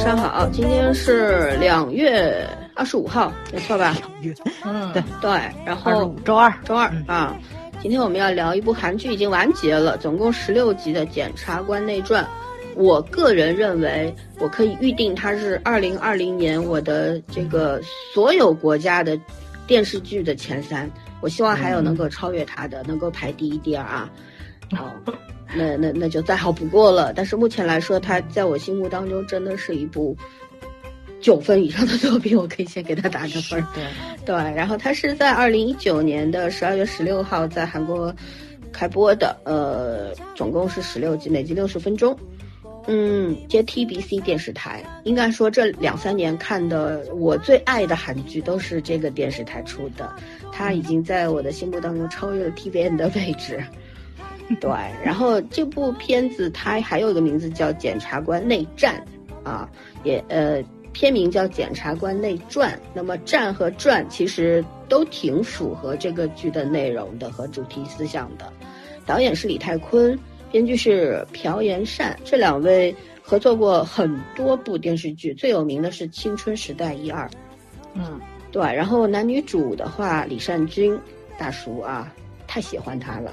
上好，今天是两月二十五号，没错吧？嗯，对对，然后周二，周二嗯啊，今天我们要聊一部韩剧，已经完结了，总共十六集的《检察官内传》。我个人认为，我可以预定它是二零二零年我的这个所有国家的电视剧的前三。我希望还有能够超越它的，能够排第一、第二啊。好，那那那就再好不过了。但是目前来说，它在我心目当中真的是一部九分以上的作品，我可以先给它打个分儿。对，对，然后它是在二零一九年的十二月十六号在韩国开播的，呃，总共是十六集，每集六十分钟。嗯，接 TBC 电视台，应该说这两三年看的我最爱的韩剧都是这个电视台出的，它已经在我的心目当中超越了 TVN 的位置。对，然后这部片子它还有一个名字叫《检察官内战》，啊，也呃片名叫《检察官内传》。那么“战”和“传”其实都挺符合这个剧的内容的和主题思想的。导演是李泰坤，编剧是朴妍善，这两位合作过很多部电视剧，最有名的是《青春时代》一二。嗯，对，然后男女主的话，李善均大叔啊，太喜欢他了。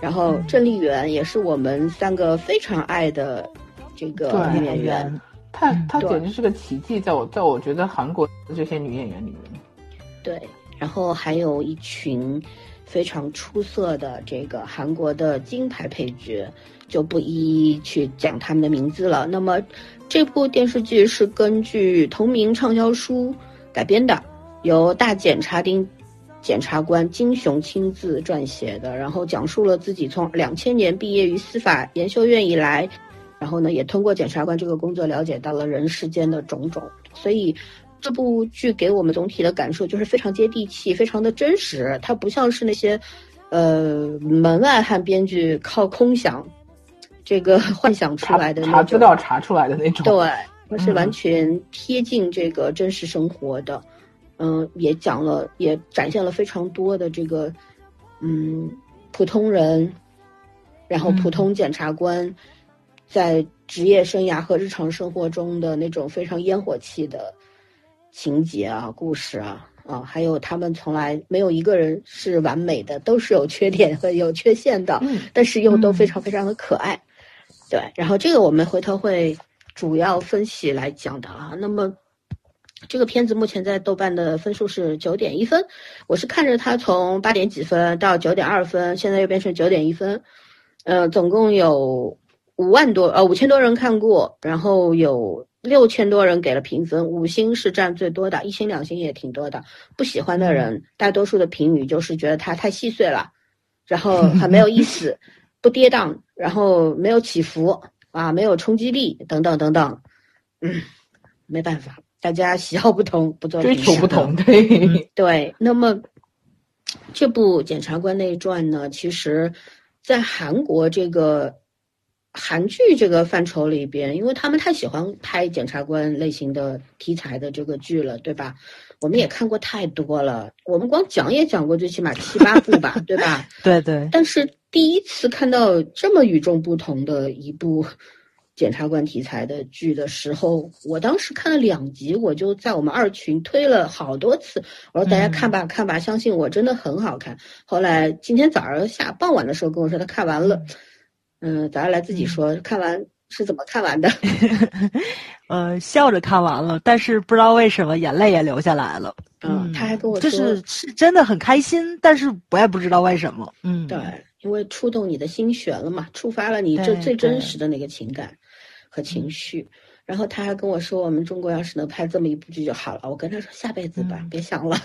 然后郑丽媛也是我们三个非常爱的这个女演员。她她简直是个奇迹，在我在我觉得韩国的这些女演员里面，对，然后还有一群非常出色的这个韩国的金牌配角，就不一一去讲他们的名字了。那么这部电视剧是根据同名畅销书改编的，由大检察丁检察官金雄亲自撰写的，然后讲述了自己从两千年毕业于司法研修院以来，然后呢也通过检察官这个工作了解到了人世间的种种，所以这部剧给我们总体的感受就是非常接地气，非常的真实。它不像是那些，呃，门外汉编剧靠空想，这个幻想出来的那查资。料查出来的那种。对，它是嗯完全贴近这个真实生活的。嗯，也讲了，也展现了非常多的这个，嗯，普通人，然后普嗯通检察官在职业生涯和日常生活中的那种非常烟火气的情节啊、故事啊啊，还有他们从来没有一个人是完美的，都是有缺点和有缺陷的，嗯但是又都非嗯常非常的可爱。对，然后这个我们回头会主要分析来讲的啊。那么这个片子目前在豆瓣的分数是九点一分，我是看着它从八点几分到九点二分，现在又变成九点一分，呃，总共有五万多呃五千多人看过，然后有六千多人给了评分，五星是占最多的，一星两星也挺多的。不喜欢的人，大多数的评语就是觉得它太细碎了，然后 很没有意思，不跌宕，然后没有起伏啊，没有冲击力等等等等。嗯，没办法，大家喜好不同，不做追求不同，对，对，那么这部《检察官内传》呢，其实，在韩国这个韩剧这个范畴里边，因为他们太喜欢拍检察官类型的题材的这个剧了，对吧？我们也看过太多了，我们光讲也讲过最起码七八部吧，对吧？对对，但是第一次看到这么与众不同的一部检察官题材的剧的时候，我当时看了两集，我就在我们二群推了好多次，我说大家看吧看吧，相信我真的很好看。后来今天早上下傍晚的时候跟我说他看完了，嗯，早上来自己说看完是怎么看完的？呃，笑着看完了，但是不知道为什么眼泪也流下来了。嗯，他还跟我说，就是是真的很开心，但是我也不知道为什么。嗯，对，因为触动你的心弦了嘛，触发了你这最真实的那个情感和情绪。然后他还跟我说，我们中国要是能拍这么一部剧就好了。我跟他说，下辈子吧，嗯别想了。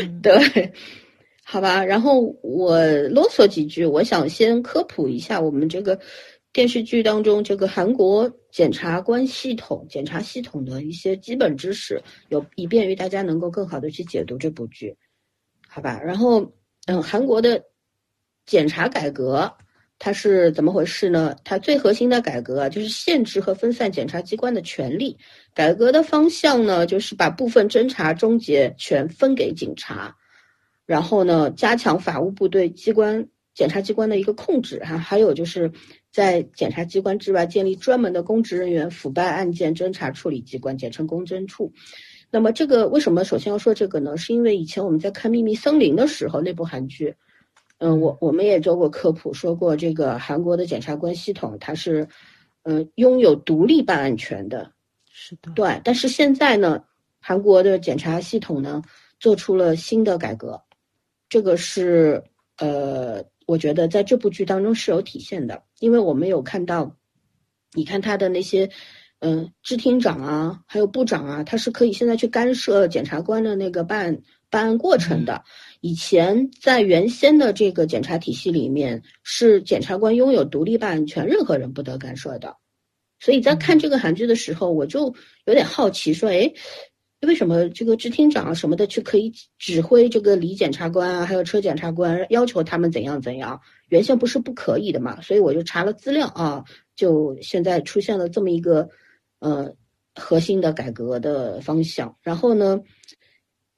嗯 对，好吧。然后我啰嗦几句，我想先科普一下我们这个电视剧当中这个韩国检察官系统、检察系统的一些基本知识，有以便于大家能够更好的去解读这部剧，好吧？然后，嗯，韩国的检察改革。它是怎么回事呢？它最核心的改革啊，就是限制和分散检察机关的权力。改革的方向呢，就是把部分侦查终结权分给警察，然后呢，加强法务部对机关检察机关的一个控制哈，还有就是在检察机关之外建立专门的公职人员腐败案件侦查处理机关，简称公侦处。那么这个为什么首先要说这个呢？是因为以前我们在看《秘密森林》的时候，那部韩剧，嗯，我我们也做过科普，说过这个韩国的检察官系统它是，嗯，拥有独立办案权的。是的，对。但是现在呢，韩国的检察系统呢做出了新的改革，这个是呃，我觉得在这部剧当中是有体现的，因为我们有看到，你看他的那些。嗯，支厅长啊，还有部长啊，他是可以现在去干涉检察官的那个办案办案过程的。以前在原先的这个检察体系里面，是检察官拥有独立办案权，任何人不得干涉的。所以在看这个韩剧的时候，我就有点好奇，说，哎，为什么这个支厅长什么的去可以指挥这个李检察官啊，还有车检察官，要求他们怎样怎样？原先不是不可以的嘛？所以我就查了资料啊，就现在出现了这么一个。呃，核心的改革的方向。然后呢，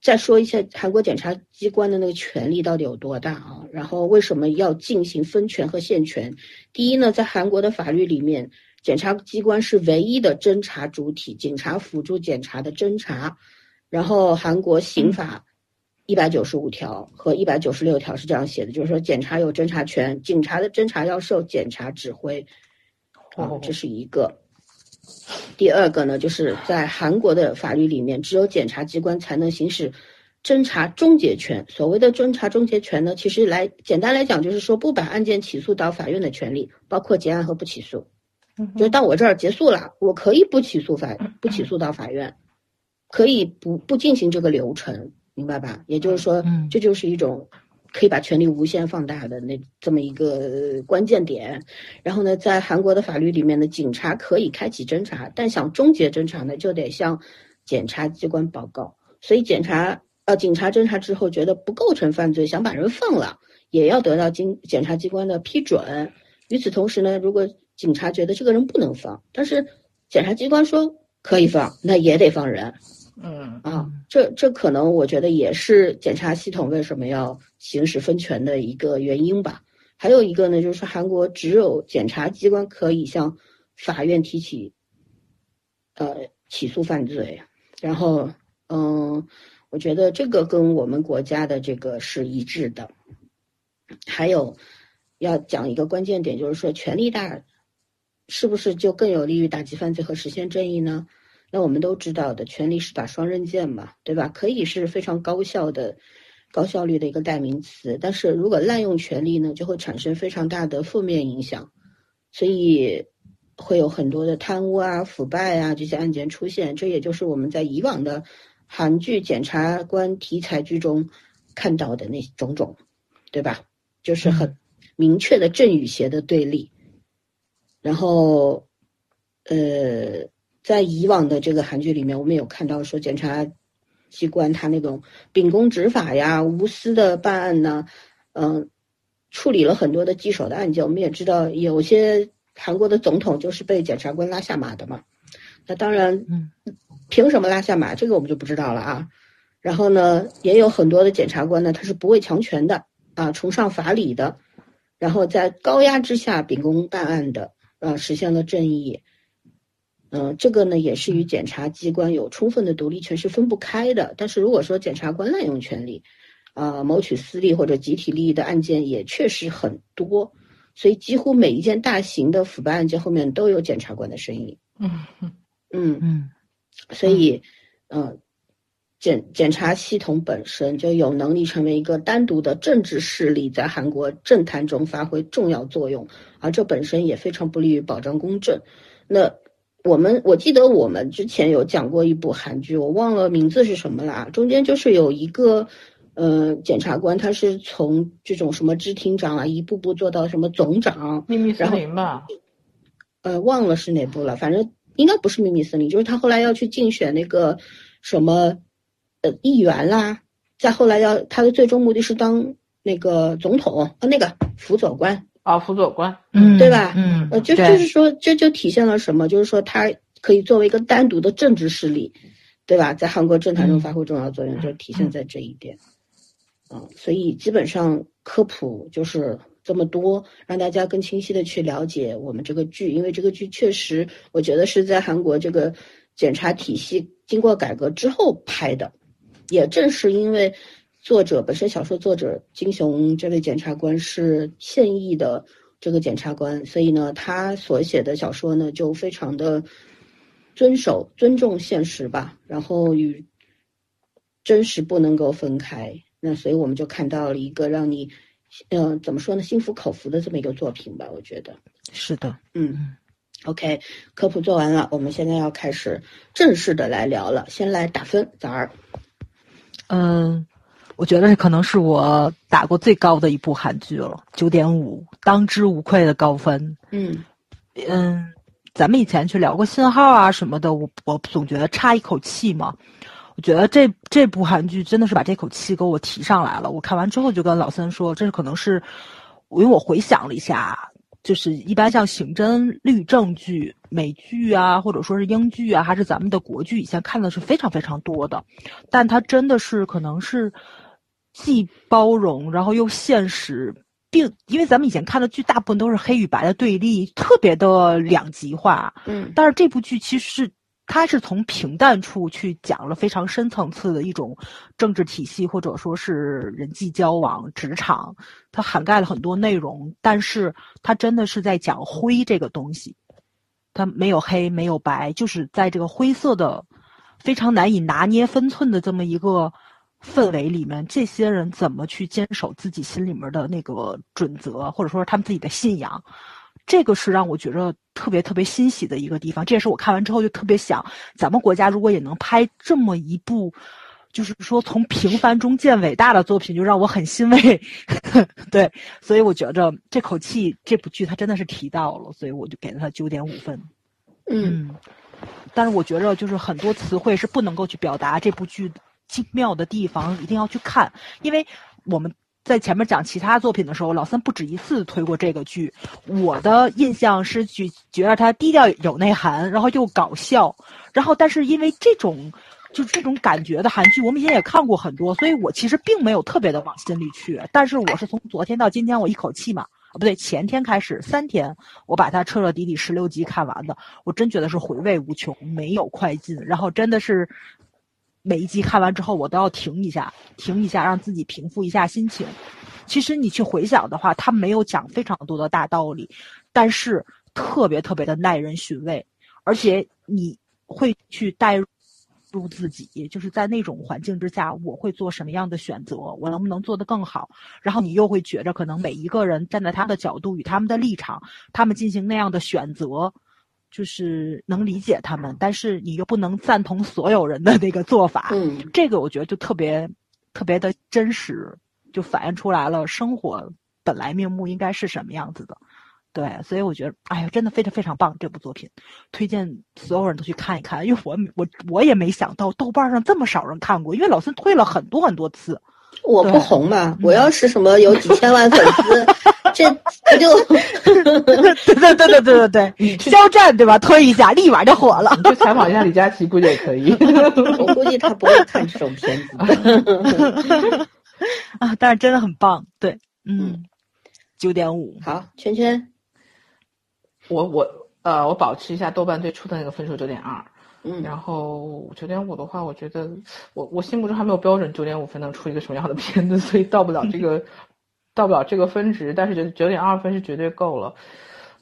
再说一下韩国检察机关的那个权力到底有多大啊？然后为什么要进行分权和限权？第一呢，在韩国的法律里面，检察机关是唯一的侦查主体，警察辅助检察的侦查。然后韩国刑法一百九十五条和一百九十六条是这样写的，就是说检察有侦查权，警察的侦查要受检察指挥。啊，这是一个。第二个呢，就是在韩国的法律里面，只有检察机关才能行使侦查终结权。所谓的侦查终结权呢，其实来简单来讲，就是说不把案件起诉到法院的权利，包括结案和不起诉。就到我这儿结束了，我可以不起诉法，不起诉到法院，可以不不进行这个流程，明白吧？也就是说，这就是一种。可以把权力无限放大的那这么一个关键点，然后呢，在韩国的法律里面呢，警察可以开启侦查，但想终结侦查呢，就得向检察机关报告。所以检察呃，警察侦查之后觉得不构成犯罪，想把人放了，也要得到经检察机关的批准。与此同时呢，如果警察觉得这个人不能放，但是检察机关说可以放，那也得放人。嗯啊，这这可能我觉得也是检察系统为什么要行使分权的一个原因吧。还有一个呢，就是韩国只有检察机关可以向法院提起呃起诉犯罪。然后嗯，我觉得这个跟我们国家的这个是一致的。还有要讲一个关键点，就是说权力大是不是就更有利于打击犯罪和实现正义呢？那我们都知道的，权力是把双刃剑嘛，对吧？可以是非常高效的、高效率的一个代名词，但是如果滥用权力呢，就会产生非常大的负面影响，所以会有很多的贪污啊、腐败啊这些案件出现。这也就是我们在以往的韩剧检察官题材剧中看到的那种种，对吧？就是很明确的正与邪的对立，然后，呃。在以往的这个韩剧里面，我们有看到说检察机关他那种秉公执法呀、无私的办案呢，嗯，处理了很多的棘手的案件。我们也知道有些韩国的总统就是被检察官拉下马的嘛。那当然，凭什么拉下马？这个我们就不知道了啊。然后呢，也有很多的检察官呢，他是不畏强权的啊，崇尚法理的，然后在高压之下秉公办案的啊，实现了正义。嗯，这个呢也是与检察机关有充分的独立权是分不开的。但是如果说检察官滥用权力，啊，谋取私利或者集体利益的案件也确实很多，所以几乎每一件大型的腐败案件后面都有检察官的身影。嗯嗯嗯，所以，嗯，检检察系统本身就有能力成为一个单独的政治势力，在韩国政坛中发挥重要作用，而这本身也非常不利于保障公正。那。我们我记得我们之前有讲过一部韩剧，我忘了名字是什么了。中间就是有一个，呃，检察官，他是从这种什么支厅长啊，一步步做到什么总长。秘密森林吧？呃，忘了是哪部了，反正应该不是秘密森林，就是他后来要去竞选那个什么，呃，议员啦。再后来要他的最终目的是当那个总统，呃，那个辅佐官。啊，辅佐官，嗯，对吧？嗯，呃，就就是说，这就体现了什么？就是说，他可以作为一个单独的政治势力，对吧？在韩国政坛中发挥重要作用，就体现在这一点。嗯，所以基本上科普就是这么多，让大家更清晰的去了解我们这个剧，因为这个剧确实，我觉得是在韩国这个检察体系经过改革之后拍的，也正是因为作者本身小说作者金雄这位检察官是现役的这个检察官，所以呢，他所写的小说呢就非常的遵守、尊重现实吧，然后与真实不能够分开。那所以我们就看到了一个让你，嗯，怎么说呢，心服口服的这么一个作品吧，我觉得。是的，嗯，OK，科普做完了，我们现在要开始正式的来聊了，先来打分，早儿，嗯，我觉得这可能是我打过最高的一部韩剧了，九点五，当之无愧的高分。嗯嗯，咱们以前去聊过信号啊什么的，我我总觉得差一口气嘛。我觉得这这部韩剧真的是把这口气给我提上来了。我看完之后就跟老三说，这是可能是，因为我回想了一下，就是一般像刑侦律政剧、美剧啊，或者说是英剧啊，还是咱们的国剧，以前看的是非常非常多的，但它真的是可能是既包容，然后又现实，并因为咱们以前看的剧大部分都是黑与白的对立，特别的两极化。嗯但是这部剧其实是它是从平淡处去讲了非常深层次的一种政治体系，或者说是人际交往、职场，它涵盖了很多内容。但是它真的是在讲灰这个东西，它没有黑，没有白，就是在这个灰色的、非常难以拿捏分寸的这么一个氛围里面，这些人怎么去坚守自己心里面的那个准则，或者说是他们自己的信仰。这个是让我觉着特别特别欣喜的一个地方，这也是我看完之后就特别想，咱们国家如果也能拍这么一部，就是说从平凡中见伟大的作品，就让我很欣慰。对，所以我觉着这口气，这部剧它真的是提到了，所以我就给了它九点五分。嗯嗯，但是我觉着就是很多词汇是不能够去表达这部剧精妙的地方，一定要去看，因为我们。在前面讲其他作品的时候，老三不止一次推过这个剧。我的印象是觉觉得它低调有内涵，然后又搞笑，然后但是因为这种就这种感觉的韩剧，我们以前也看过很多，所以我其实并没有特别的往心里去。但是我是从昨天到今天，我一口气嘛，不对，前天开始三天，我把它彻彻底底十六集看完的，我真觉得是回味无穷，没有快进，然后真的是。每一集看完之后，我都要停一下，停一下，让自己平复一下心情。其实你去回想的话，他没有讲非常多的大道理，但是特别特别的耐人寻味，而且你会去带入自己，就是在那种环境之下，我会做什么样的选择，我能不能做得更好？然后你又会觉着，可能每一个人站在他的角度与他们的立场，他们进行那样的选择。就是能理解他们，但是你又不能赞同所有人的那个做法。嗯，这个我觉得就特别特别的真实，就反映出来了生活本来面目应该是什么样子的。对，所以我觉得，哎呀，真的非常非常棒，这部作品推荐所有人都去看一看。因为我我我也没想到豆瓣上这么少人看过，因为老孙推了很多很多次。我不红嘛，我要是什么有几千万粉丝，这不就对对对对对对 对，肖战对吧？推一下，立马就火了。你去采访一下李佳琦，估计也可以。我估计他不会看这种片子啊，但是真的很棒，对，嗯，九点五。好，圈圈，我我呃，我保持一下豆瓣最初的那个分数九点二。嗯，然后九点五的话，我觉得我我心目中还没有标准九点五分能出一个什么样的片子，所以到不了这个 到不了这个分值，但是觉得九点二分是绝对够了。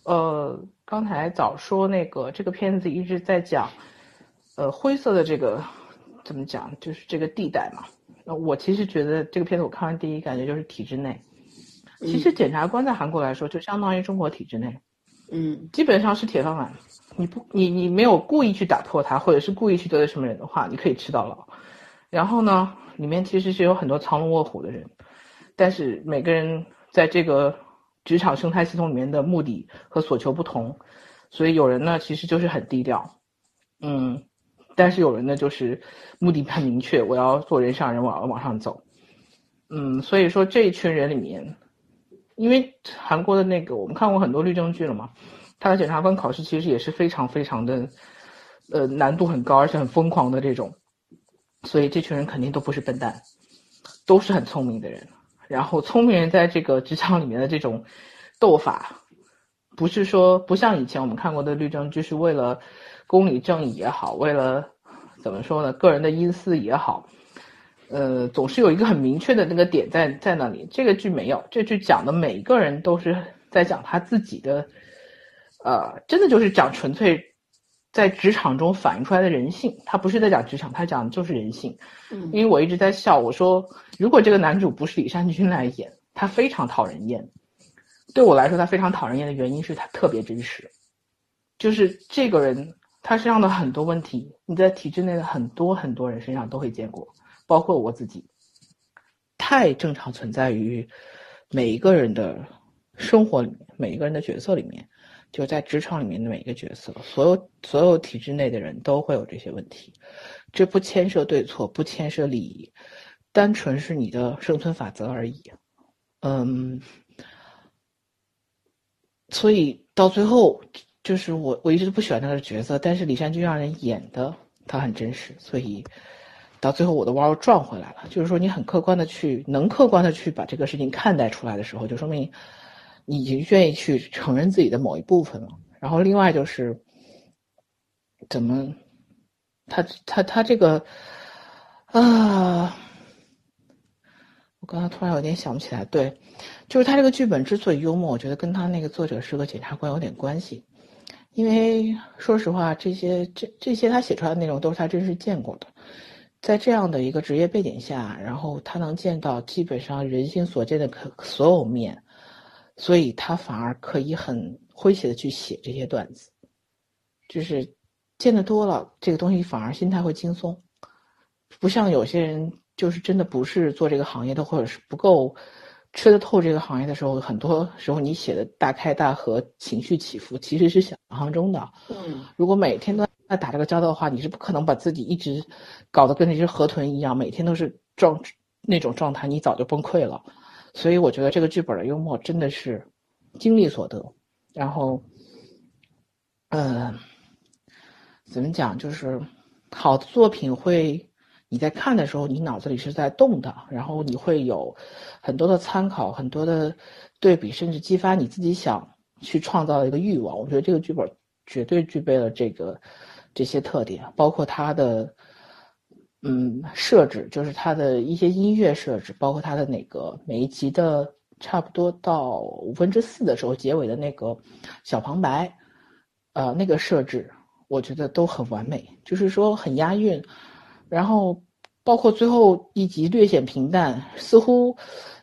呃，刚才早说那个这个片子一直在讲，呃，灰色的这个怎么讲，就是这个地带嘛。那，我其实觉得这个片子我看完第一感觉就是体制内。其实检察官在韩国来说就相当于中国体制内，嗯，基本上是铁饭碗。你不，你你没有故意去打破它，或者是故意去得罪什么人的话，你可以吃到老。然后呢，里面其实是有很多藏龙卧虎的人，但是每个人在这个职场生态系统里面的目的和所求不同，所以有人呢其实就是很低调，嗯，但是有人呢就是目的很明确，我要做人上人，我要往上走，嗯，所以说这一群人里面，因为韩国的那个我们看过很多律政剧了嘛。他的检察官考试其实也是非常非常的，呃，难度很高，而且很疯狂的这种，所以这群人肯定都不是笨蛋，都是很聪明的人。然后聪明人在这个职场里面的这种斗法，不是说不像以前我们看过的律政剧是为了公理正义也好，为了怎么说呢个人的隐私也好，呃，总是有一个很明确的那个点在在那里。这个剧没有，这剧讲的每一个人都是在讲他自己的，呃，真的就是讲纯粹。在职场中反映出来的人性，他不是在讲职场，他讲的就是人性。嗯，因为我一直在笑，我说如果这个男主不是李善均来演，他非常讨人厌。对我来说，他非常讨人厌的原因是他特别真实，就是这个人他身上的很多问题，你在体制内的很多很多人身上都会见过，包括我自己，太正常存在于每一个人的生活里面，每一个人的角色里面。就在职场里面的每一个角色，所有所有体制内的人都会有这些问题，这不牵涉对错，不牵涉利益，单纯是你的生存法则而已。嗯，所以到最后，就是我我一直都不喜欢那个角色，但是李善均让人演的他很真实，所以到最后我的弯又转回来了。就是说，你很客观的去，能客观的去把这个事情看待出来的时候，就说明。你已经愿意去承认自己的某一部分了，然后另外就是，怎么，他他他这个，啊，我刚才突然有点想不起来，对，就是他这个剧本之所以幽默，我觉得跟他那个作者是个检察官有点关系，因为说实话，这些这这些他写出来的内容都是他真实见过的，在这样的一个职业背景下，然后他能见到基本上人性所见的可所有面。所以他反而可以很诙谐的去写这些段子，就是见得多了，这个东西反而心态会轻松，不像有些人就是真的不是做这个行业的，或者是不够吃得透这个行业的时候，很多时候你写的大开大合、情绪起伏，其实是想象中的。嗯，如果每天都在打这个交道的话，你是不可能把自己一直搞得跟那只河豚一样，每天都是状那种状态，你早就崩溃了。所以我觉得这个剧本的幽默真的是经历所得，然后，嗯，怎么讲？就是好的作品会你在看的时候，你脑子里是在动的，然后你会有很多的参考，很多的对比，甚至激发你自己想去创造的一个欲望。我觉得这个剧本绝对具备了这个这些特点，包括它的。嗯，设置就是它的一些音乐设置，包括它的那个每一集的差不多到五分之四的时候，结尾的那个小旁白，呃，那个设置我觉得都很完美，就是说很押韵。然后包括最后一集略显平淡，似乎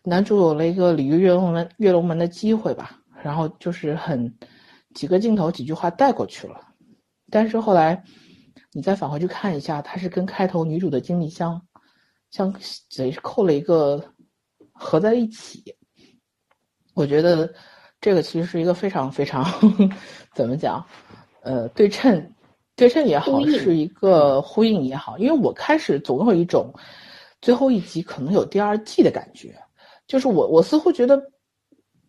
男主有了一个鲤鱼跃龙门跃龙门的机会吧，然后就是很几个镜头几句话带过去了，但是后来。你再返回去看一下，它是跟开头女主的经历相相等于是扣了一个合在一起。我觉得这个其实是一个非常非常 怎么讲，呃，对称对称也好，是一个呼应也好。因为我开始总有一种最后一集可能有第二季的感觉，就是我我似乎觉得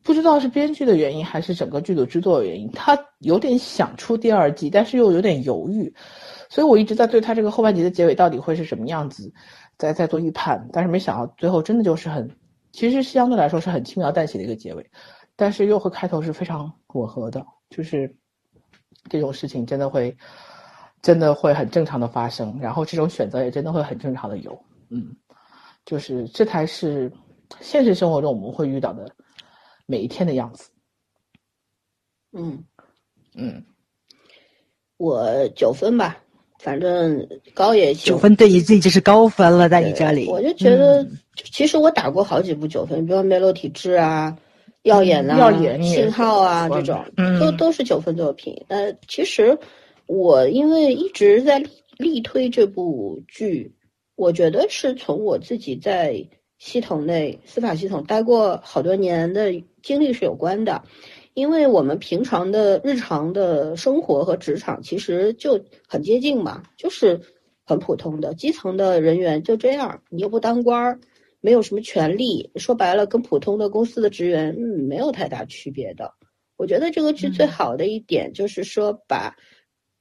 不知道是编剧的原因还是整个剧组制作的原因，他有点想出第二季，但是又有点犹豫。所以我一直在对他这个后半集的结尾到底会是什么样子，在在做预判，但是没想到最后真的就是很，其实相对来说是很轻描淡写的一个结尾，但是又和开头是非常吻合的，就是这种事情真的会，真的会很正常的发生，然后这种选择也真的会很正常的有，嗯，就是这才是现实生活中我们会遇到的每一天的样子，嗯。嗯，我九分吧。反正高也行，九分对你这已经是高分了，在你这里，我就觉得，其实我打过好几部九分，比如《梅洛体质》啊，《耀眼》啊，《信号》啊，这种都都是九分作品。呃，其实我因为一直在力推这部剧，我觉得是从我自己在系统内司法系统待过好多年的经历是有关的。因为我们平常的日常的生活和职场其实就很接近嘛，就是很普通的基层的人员就这样，你又不当官儿，没有什么权利，说白了跟普通的公司的职员嗯没有太大区别的。我觉得这个剧最好的一点就是说把，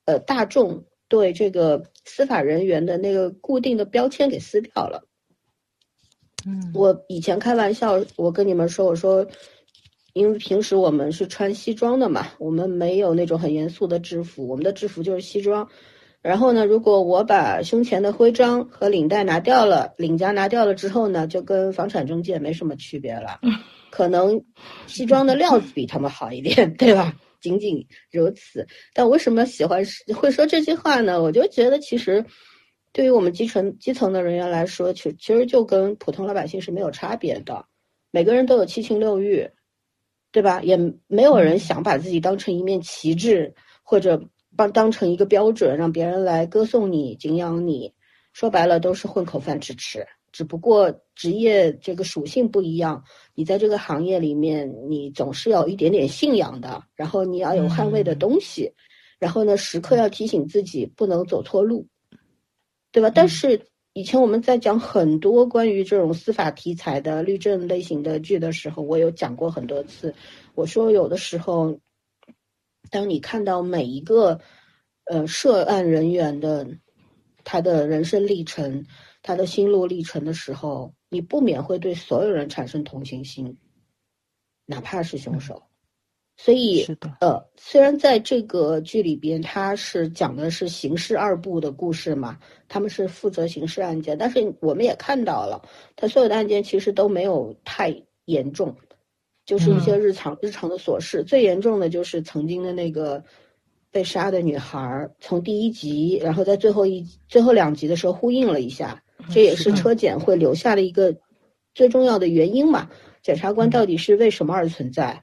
呃大众对这个司法人员的那个固定的标签给撕掉了。嗯，我以前开玩笑，我跟你们说，我说，因为平时我们是穿西装的嘛，我们没有那种很严肃的制服，我们的制服就是西装。然后呢，如果我把胸前的徽章和领带拿掉了，领夹拿掉了之后呢，就跟房产中介没什么区别了。可能西装的料子比他们好一点，对吧？仅仅如此。但为什么喜欢会说这句话呢？我就觉得其实。对于我们基层基层的人员来说，其其实就跟普通老百姓是没有差别的。每个人都有七情六欲，对吧？也没有人想把自己当成一面旗帜，或者帮当成一个标准，让别人来歌颂你、敬仰你。说白了，都是混口饭吃吃。只不过职业这个属性不一样，你在这个行业里面，你总是要一点点信仰的，然后你要有捍卫的东西，然后呢，时刻要提醒自己不能走错路。对吧？但是以前我们在讲很多关于这种司法题材的律政类型的剧的时候，我有讲过很多次。我说有的时候，当你看到每一个呃涉案人员的他的人生历程、他的心路历程的时候，你不免会对所有人产生同情心，哪怕是凶手。所以，呃，虽然在这个剧里边，他是讲的是刑事二部的故事嘛，他们是负责刑事案件，但是我们也看到了，他所有的案件其实都没有太严重，就是一些日常日常的琐事。最严重的就是曾经的那个被杀的女孩，从第一集，然后在最后一最后两集的时候呼应了一下，这也是车检会留下的一个最重要的原因嘛。检察官到底是为什么而存在？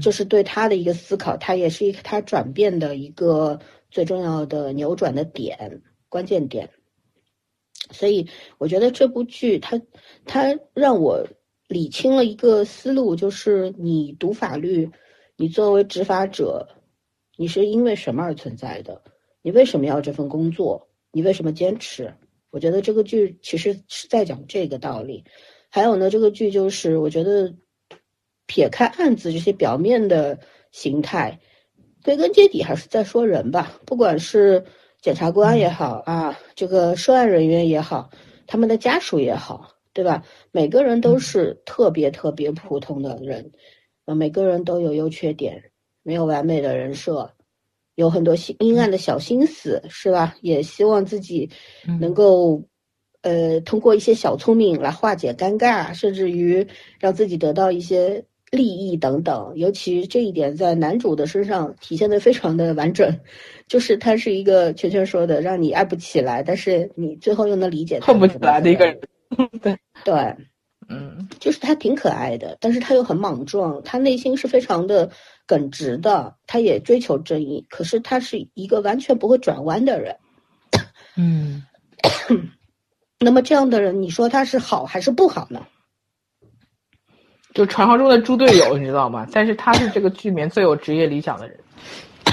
就是对他的一个思考，他也是一个他转变的一个最重要的扭转的点，关键点。所以我觉得这部剧，它它让我理清了一个思路，就是你读法律，你作为执法者，你是因为什么而存在的？你为什么要这份工作？你为什么坚持？我觉得这个剧其实是在讲这个道理。还有呢，这个剧就是我觉得。撇开案子这些表面的形态，归根结底还是在说人吧。不管是检察官也好啊，这个涉案人员也好，他们的家属也好，对吧？每个人都是特别特别普通的人，呃，每个人都有优缺点，没有完美的人设，有很多阴阴暗的小心思，是吧？也希望自己能够，呃，通过一些小聪明来化解尴尬，甚至于让自己得到一些。利益等等，尤其这一点在男主的身上体现的非常的完整，就是他是一个圈圈说的让你爱不起来，但是你最后又能理解恨不起来的一个人。对对，嗯，就是他挺可爱的，但是他又很莽撞，他内心是非常的耿直的，他也追求正义，可是他是一个完全不会转弯的人。嗯，那么这样的人，你说他是好还是不好呢？就传说中的猪队友，你知道吗？但是他是这个剧里面最有职业理想的人，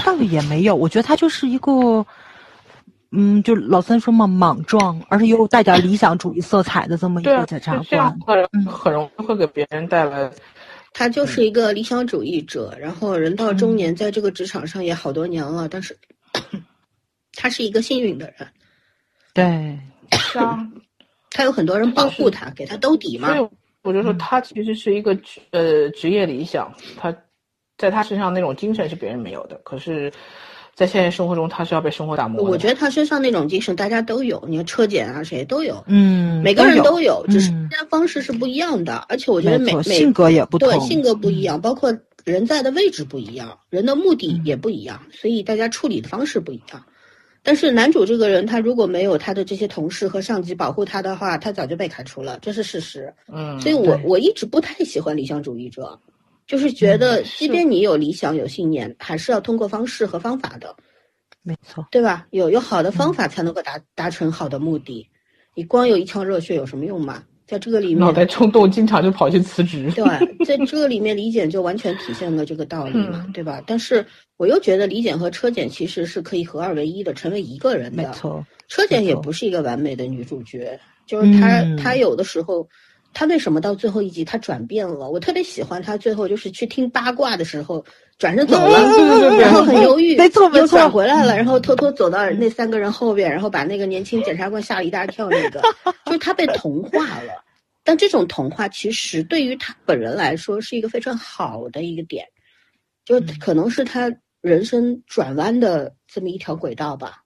倒也没有。我觉得他就是一个，嗯，就老三说嘛，莽撞，而且又带点理想主义色彩的这么一个检察官，嗯，很容易会给别人带来。他就是一个理想主义者，然后人到中年，在这个职场上也好多年了，但是他是一个幸运的人。对，是啊，他有很多人保护他，给他兜底嘛。我就说他其实是一个呃职业理想，他在他身上那种精神是别人没有的，可是，在现实生活中他是要被生活打磨。我觉得他身上那种精神大家都有，你看车检啊谁都有，嗯，每个人都有，只是大家方式是不一样的，而且我觉得每每性格也不同，对性格不一样，包括人在的位置不一样，人的目的也不一样，所以大家处理的方式不一样。但是男主这个人，他如果没有他的这些同事和上级保护他的话，他早就被开除了，这是事实。嗯，所以我我一直不太喜欢理想主义者，就是觉得即便你有理想有信念，还是要通过方式和方法的，没错，对吧？有有好的方法才能够达达成好的目的，你光有一腔热血有什么用嘛？在这个里面，脑袋冲动，经常就跑去辞职。对，在这个里面，李简就完全体现了这个道理嘛，对吧？但是我又觉得李简和车检其实是可以合二为一的，成为一个人的。没错，车检也不是一个完美的女主角，就是她，她有的时候她为什么到最后一集她转变了？我特别喜欢她最后就是去听八卦的时候转身走了，然后很犹豫，没错没错。又转回来了，然后偷偷走到那三个人后边，然后把那个年轻检察官吓了一大跳。那个就是他被同化了，但这种同化其实对于他本人来说是一个非常好的一个点，就可能是他人生转弯的这么一条轨道吧。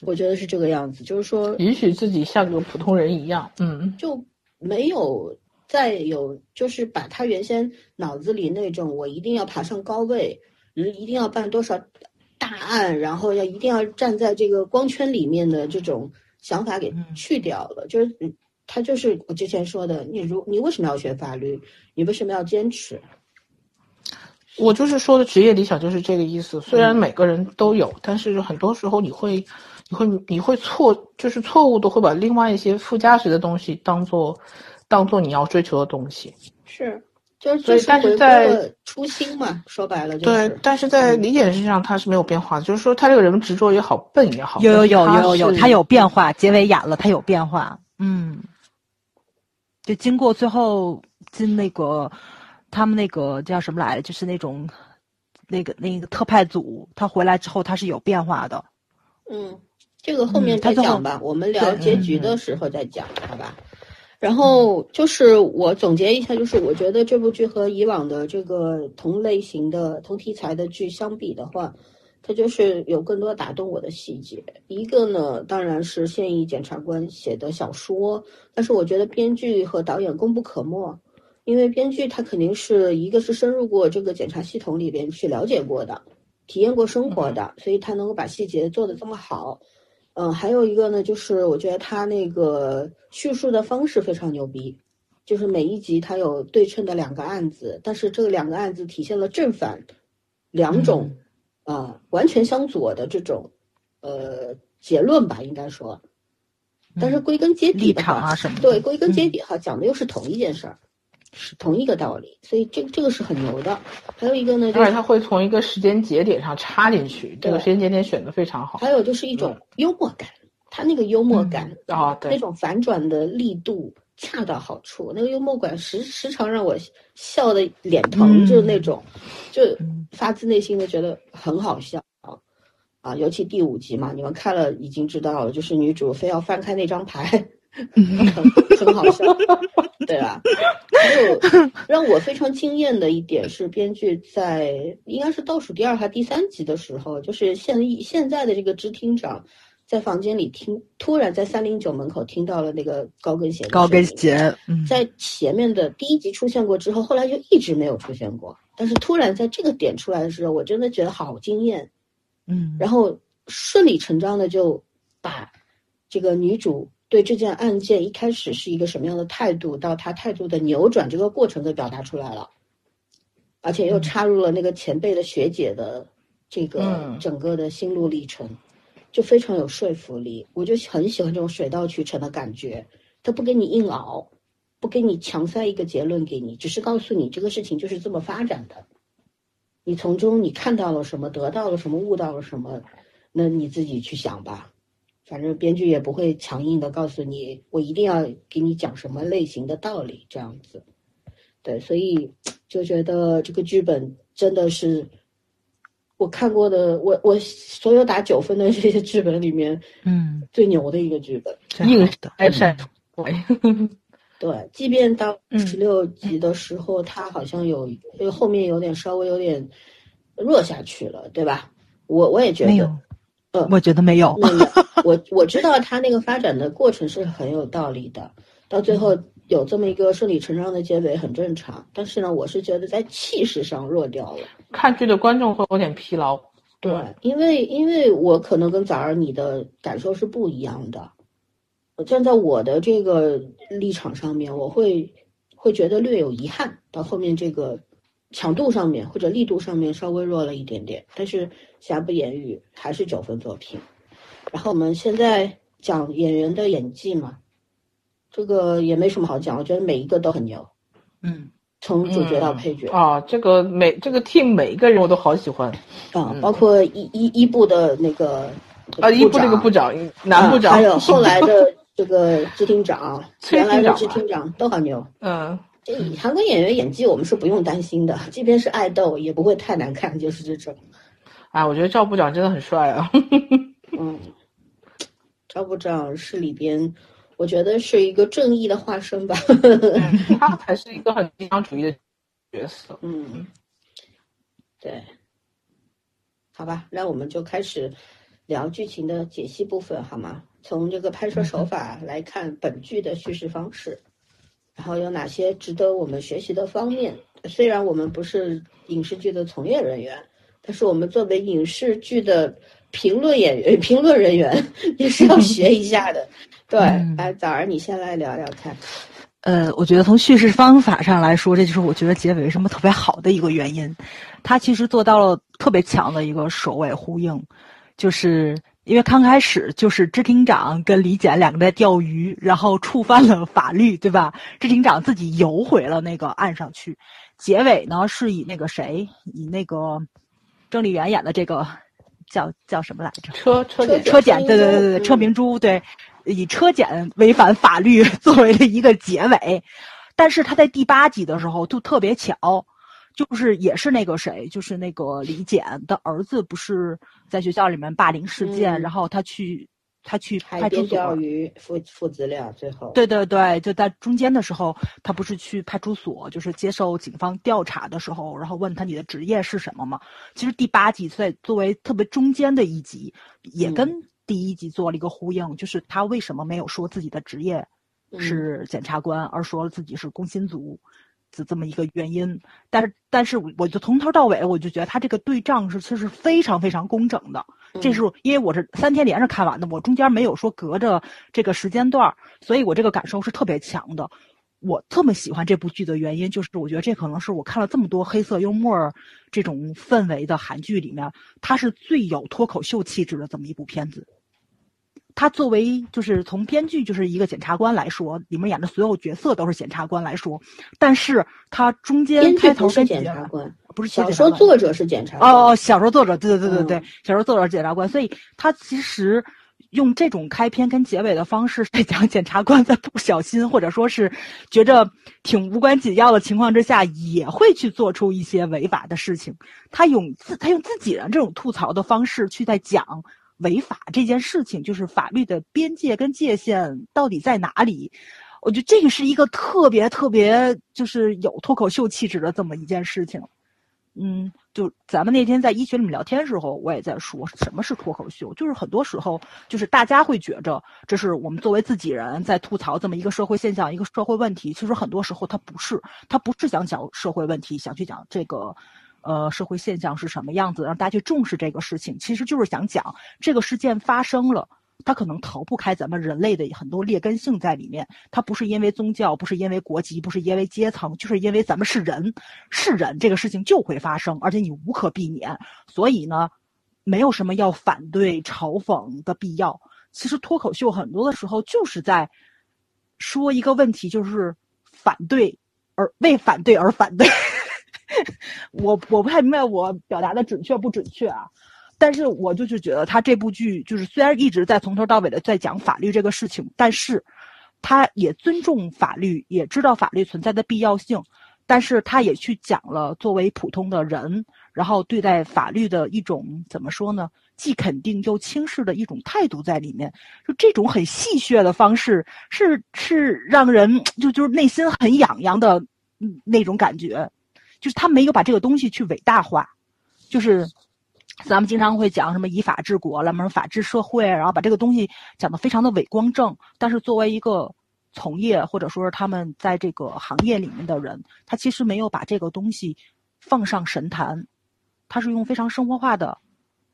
我觉得是这个样子，就是说允许自己像个普通人一样，嗯，就没有再有，就是把他原先脑子里那种我一定要爬上高位，一定要办多少大案，然后要一定要站在这个光圈里面的这种想法给去掉了。就是他就是我之前说的，你如你为什么要学法律？你为什么要坚持？我就是说的职业理想就是这个意思。虽然每个人都有，但是很多时候你会。你会你会错，就是错误的会把另外一些附加值的东西当做，当做你要追求的东西。是，就是所以但是在初心嘛，说白了就是。对，但是在理解上他是没有变化的，就是说他这个人执着也好，笨也好，有有有有有，他有变化。结尾演了，他有变化。嗯，就经过最后进那个他们那个叫什么来着，就是那种那个那个特派组，他回来之后他是有变化的。嗯。这个后面再讲吧，我们聊结局的时候再讲，好吧？然后就是我总结一下，就是我觉得这部剧和以往的这个同类型的同题材的剧相比的话，它就是有更多打动我的细节。一个呢，当然是现役检察官写的小说，但是我觉得编剧和导演功不可没，因为编剧他肯定是一个是深入过这个检察系统里边去了解过的，体验过生活的，所以他能够把细节做得这么好。嗯，还有一个呢，就是我觉得他那个叙述的方式非常牛逼，就是每一集他有对称的两个案子，但是这两个案子体现了正反两种啊完全相左的这种呃结论吧，应该说，但是归根结底的话，对，归根结底哈讲的又是同一件事儿。是同一个道理，所以这个这个是很牛的。还有一个呢，就是他会从一个时间节点上插进去，这个时间节点选的非常好。还有就是一种幽默感，他那个幽默感啊，对，那种反转的力度恰到好处。那个幽默感时时常让我笑的脸疼，就是那种，就发自内心的觉得很好笑啊。尤其第五集嘛，你们看了已经知道了，就是女主非要翻开那张牌。很好笑，对吧？还有让我非常惊艳的一点是，编剧在应该是倒数第二还第三集的时候，就是现现在的这个支厅长在房间里听，突然在三零九门口听到了那个高跟鞋。高跟鞋，在前面的第一集出现过之后，后来就一直没有出现过。但是突然在这个点出来的时候，我真的觉得好惊艳。嗯，然后顺理成章的就把这个女主。对这件案件一开始是一个什么样的态度，到他态度的扭转，这个过程都表达出来了，而且又插入了那个前辈的学姐的这个整个的心路历程，就非常有说服力。我就很喜欢这种水到渠成的感觉，他不给你硬熬，不给你强塞一个结论给你，只是告诉你这个事情就是这么发展的，你从中你看到了什么，得到了什么，悟到了什么，那你自己去想吧。反正编剧也不会强硬的告诉你，我一定要给你讲什么类型的道理，这样子，对，所以 就觉得这个剧本真的是我看过的，我我所有打九分的这些剧本里面，嗯，最牛的一个剧本，硬的，哎是，对，即便到十六集的时候，他好像有，就后面有点稍微有点弱下去了，对吧？我我也觉得。呃，我觉得没有。我我知道他那个发展的过程是很有道理的，到最后有这么一个顺理成章的结尾很正常。但是呢，我是觉得在气势上弱掉了。看剧的观众会有点疲劳。对，因为因为我可能跟早儿你的感受是不一样的。站在我的这个立场上面，我会会觉得略有遗憾。到后面这个。强度上面或者力度上面稍微弱了一点点，但是瑕不掩瑜，还是九分作品。然后我们现在讲演员的演技嘛，这个也没什么好讲，我觉得每一个都很牛。嗯，从主角到配角啊，这个每这个 team 每一个人我都好喜欢啊，包括一一一部的那个啊，一部那个部长男部长，还有后来的这个支厅长，原来的支厅长都好牛。嗯，这韩国演员演技我们是不用担心的，即便是爱豆也不会太难看，就是这种。哎，我觉得赵部长真的很帅啊。嗯，赵部长是里边，我觉得是一个正义的化身吧。他才是一个很理想主义的角色。嗯，对。好吧，那我们就开始聊剧情的解析部分，好吗？从这个拍摄手法来看，本剧的叙事方式，然后有哪些值得我们学习的方面？虽然我们不是影视剧的从业人员，但是我们作为影视剧的评论演员、评论人员，也是要 学一下的。对，哎，早儿，你先来聊聊看。呃，我觉得从叙事方法上来说，这就是我觉得结尾为什么特别好的一个原因。他其实做到了特别强的一个首尾呼应，就是因为刚开始就是支厅长跟李简两个在钓鱼，然后触犯了法律，对吧？支厅长自己游回了那个岸上去。结尾呢是以那个谁，以那个郑丽媛演的这个叫叫什么来着？车车检车检，对对对对对，车明珠对。以车检违反法律 作为了一个结尾，但是他在第八集的时候就特别巧，就是也是那个谁，就是那个李简的儿子，不是在学校里面霸凌事件，然后他去他去派出所钓鱼，付付资料，最后对对对，就在中间的时候，他不是去派出所，就是接受警方调查的时候，然后问他你的职业是什么吗？其实第八集在作为特别中间的一集，也跟。第一集做了一个呼应，就是他为什么没有说自己的职业是检察官，而说了自己是工薪族的这么一个原因。但是，但是我就从头到尾，我就觉得他这个对仗是其实非常非常工整的。这是因为我是三天连着看完的，我中间没有说隔着这个时间段，所以我这个感受是特别强的。我这么喜欢这部剧的原因，就是我觉得这可能是我看了这么多黑色幽默这种氛围的韩剧里面，它是最有脱口秀气质的这么一部片子。它作为就是从编剧就是一个检察官来说，里面演的所有角色都是检察官来说，但是他中间开头跟检察官不是小说作者是检察官哦哦，小说作者对对对对对，小说作者是检察官，所以他其实。用这种开篇跟结尾的方式来讲，检察官在不小心或者说是觉着挺无关紧要的情况之下，也会去做出一些违法的事情。他用自他用自己的这种吐槽的方式去在讲违法这件事情，就是法律的边界跟界限到底在哪里？我觉得这个是一个特别特别就是有脱口秀气质的这么一件事情。嗯，就咱们那天在医学里面聊天的时候，我也在说什么是脱口秀，就是很多时候，就是大家会觉着这是我们作为自己人在吐槽这么一个社会现象、一个社会问题。其实很多时候他不是，他不是想讲社会问题，想去讲这个，呃，社会现象是什么样子，让大家去重视这个事情。其实就是想讲这个事件发生了。它可能逃不开咱们人类的很多劣根性在里面，它不是因为宗教，不是因为国籍，不是因为阶层，就是因为咱们是人，是人，这个事情就会发生，而且你无可避免。所以呢，没有什么要反对、嘲讽的必要。其实脱口秀很多的时候就是在说一个问题，就是反对而为反对而反对。我我不太明白我表达的准确不准确啊。但是我就是觉得他这部剧就是虽然一直在从头到尾的在讲法律这个事情，但是，他也尊重法律，也知道法律存在的必要性，但是他也去讲了作为普通的人，然后对待法律的一种怎么说呢？既肯定又轻视的一种态度在里面。就这种很戏谑的方式，是是让人 就就是内心很痒痒的那种感觉，就是他没有把这个东西去伟大化，就是。咱们经常会讲什么以法治国了，什么法治社会，然后把这个东西讲得非常的伟光正。但是作为一个从业或者说是他们在这个行业里面的人，他其实没有把这个东西放上神坛，他是用非常生活化的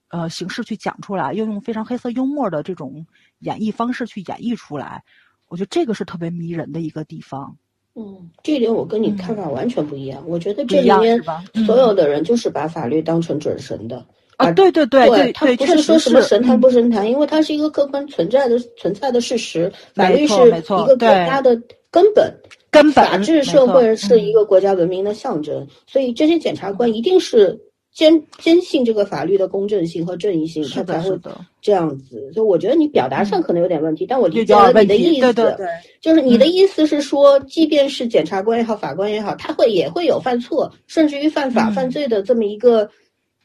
呃形式去讲出来，又用非常黑色幽默的这种演绎方式去演绎出来。我觉得这个是特别迷人的一个地方。嗯，这一点我跟你看法完全不一样。我觉得这里面所有的人就是把法律当成准神的。啊，对对对对，他不是说什么神坛不神坛，因为它是一个客观存在的存在的事实。法律是一个国家的根本，根本法治社会是一个国家文明的象征。所以这些检察官一定是坚坚信这个法律的公正性和正义性，他，才会，这样子。所以我觉得你表达上可能有点问题，但我理有解你的意思。对对对，就是你的意思是说，即便是检察官也好，法官也好，他会也会有犯错，甚至于犯法、嗯犯罪的这么一个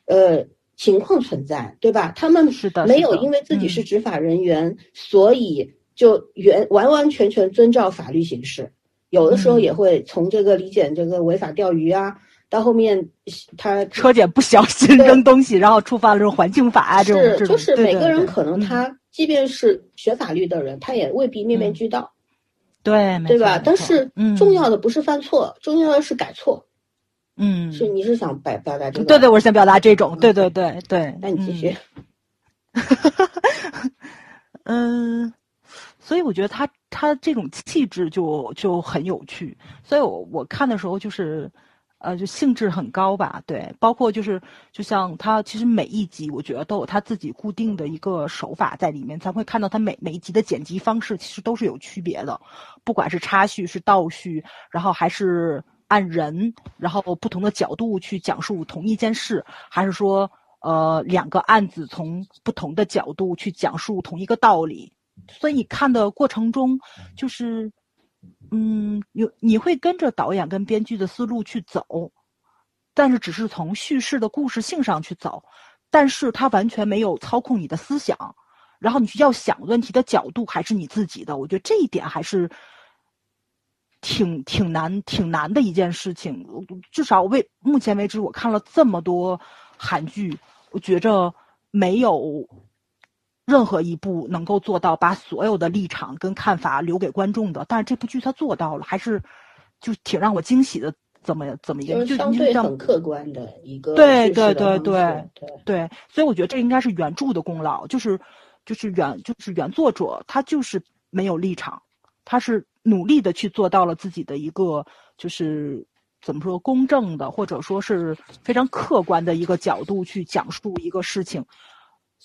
呃情况存在，对吧？他们是的，没有因为自己嗯是执法人员，所以就原完完全全遵照法律行事。有的时候嗯也会从这个理解这个违法钓鱼啊，到后面他车检不小心扔东西，然后触犯了这种环境法啊，这种是就是每个人可能嗯他即便是学法律的人，他也未必面面嗯俱到。对对吧？但是嗯重要的不是犯错，重要的是改错。嗯，是你是想表表达这个？对对，我是想表达这种，嗯对对对对。那你继续。嗯，所以我觉得他他这种气质就就很有趣，所以我我看的时候就是，呃，就兴致很高吧，对，包括就是就像他其实每一集我觉得都有他自己固定的一个手法在里面，才会看到他每每一集的剪辑方式其实都是有区别的，不管是插叙是倒叙，然后还是按人，然后不同的角度去讲述同一件事，还是说呃两个案子从不同的角度去讲述同一个道理，所以你看的过程中就是。嗯，有你会跟着导演跟编剧的思路去走，但是只是从叙事的故事性上去走，但是它完全没有操控你的思想，然后你要想问题的角度还是你自己的，我觉得这一点还是挺挺难挺难的一件事情。至少为目前为止，我看了这么多韩剧，我觉着没有任何一部能够做到把所有的立场跟看法留给观众的，但是这部剧它做到了，还是就挺让我惊喜的。怎么怎么一个，就相对很客观的一个对对对对对，所以我觉得这应该是原著的功劳，就是就是原就是原作者他就是没有立场，他是努力的去做到了自己的一个就是怎么说公正的，或者说是非常客观的一个角度去讲述一个事情。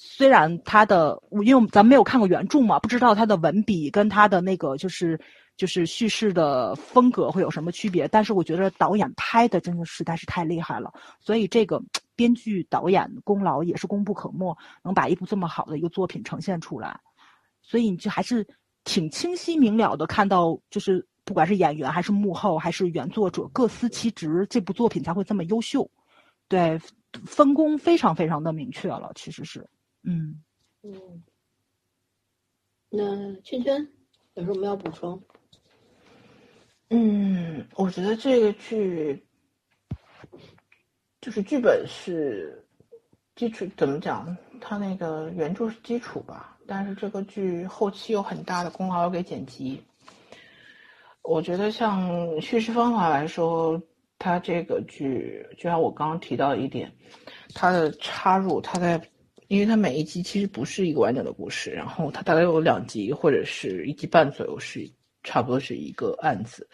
虽然他的，因为咱们没有看过原著嘛，不知道他的文笔跟他的那个就是就是叙事的风格会有什么区别，但是我觉得导演拍的真的实在是太厉害了，所以这个编剧导演功劳也是功不可没，能把一部这么好的一个作品呈现出来，所以你就还是挺清晰明了的看到，就是不管是演员还是幕后还是原作者各司其职，这部作品才会这么优秀，对，分工非常非常的明确了，其实是，嗯。嗯，那圈圈有什么要补充？嗯，我觉得这个剧就是剧本是基础，怎么讲？它那个原著是基础吧，但是这个剧后期有很大的功劳要给剪辑。我觉得像叙事方法来说，它这个剧就像我刚刚提到的一点，它的插入，它在，因为它每一集其实不是一个完整的故事，然后它大概有两集或者是一集半左右是差不多是一个案子。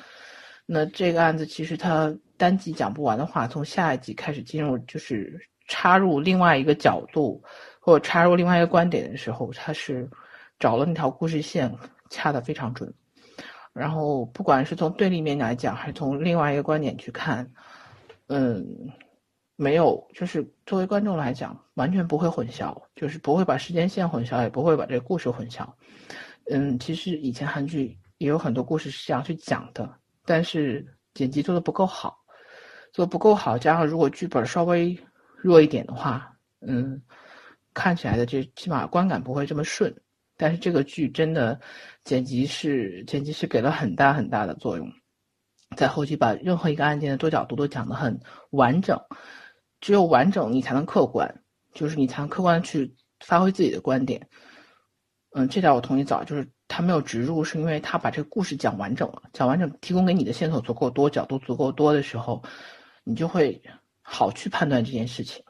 那这个案子其实它单集讲不完的话，从下一集开始进入就是插入另外一个角度或者插入另外一个观点的时候，它是找了那条故事线掐得非常准。然后不管是从对立面来讲，还是从另外一个观点去看，嗯，没有，就是作为观众来讲，完全不会混淆，就是不会把时间线混淆，也不会把这个故事混淆。嗯，其实以前韩剧也有很多故事是这样去讲的，但是剪辑做的不够好，做的不够好，加上如果剧本稍微弱一点的话，嗯，看起来的这起码观感不会这么顺。但是这个剧真的剪辑是剪辑是给了很大很大的作用，在后期把任何一个案件的多角度都讲得很完整，只有完整你才能客观，就是你才能客观的去发挥自己的观点。嗯，这点我同意早，就是他没有植入，是因为他把这个故事讲完整了，讲完整提供给你的线索足够多，角度足够多的时候，你就会好去判断这件事情。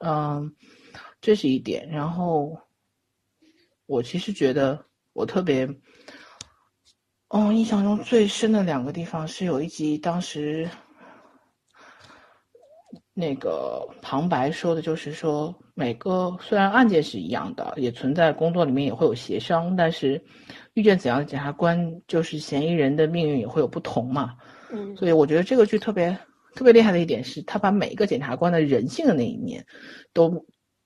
嗯，这是一点，然后。我其实觉得我特别，嗯，印象中最深的两个地方是有一集，当时那个旁白说的就是说，每个虽然案件是一样的，也存在工作里面也会有协商，但是遇见怎样的检察官，就是嫌疑人的命运也会有不同嘛。嗯，所以我觉得这个剧特别特别厉害的一点是，他把每一个检察官的人性的那一面，都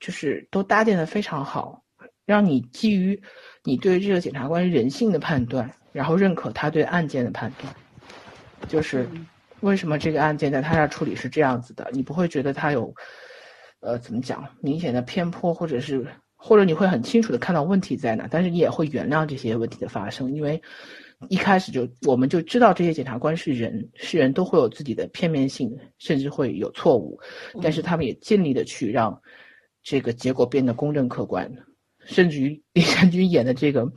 就是都搭建的非常好，让你基于你对这个检察官人性的判断，然后认可他对案件的判断，就是为什么这个案件在他那儿处理是这样子的，你不会觉得他有，呃，怎么讲明显的偏颇，或者是或者你会很清楚的看到问题在哪，但是你也会原谅这些问题的发生，因为。一开始就我们就知道这些检察官是人，是人都会有自己的片面性，甚至会有错误，但是他们也尽力的去让这个结果变得公正客观，甚至于李善君演的这个，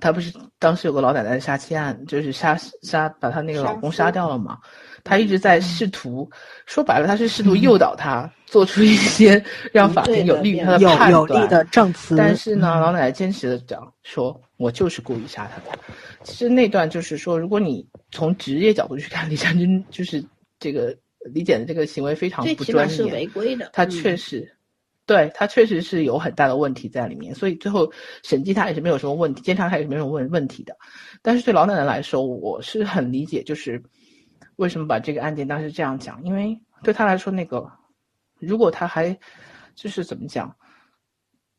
他不是当时有个老奶奶的杀妻案，就是杀杀把她那个老公杀掉了嘛，她一直在试图，说白了她是试图诱导他做出一些让法庭有利于他的判断，有有利的证词，但是呢，老奶奶坚持的讲说。我就是故意杀他的。其实那段就是说，如果你从职业角度去看，李善君就是这个李检的这个行为非常不专业，是违规的。他确实，对他确实是有很大的问题在里面。所以最后审计他也是没有什么问题，监察他也是没有问问题的。但是对老奶奶来说，我是很理解，就是为什么把这个案件当时这样讲，因为对他来说，那个如果他还就是怎么讲。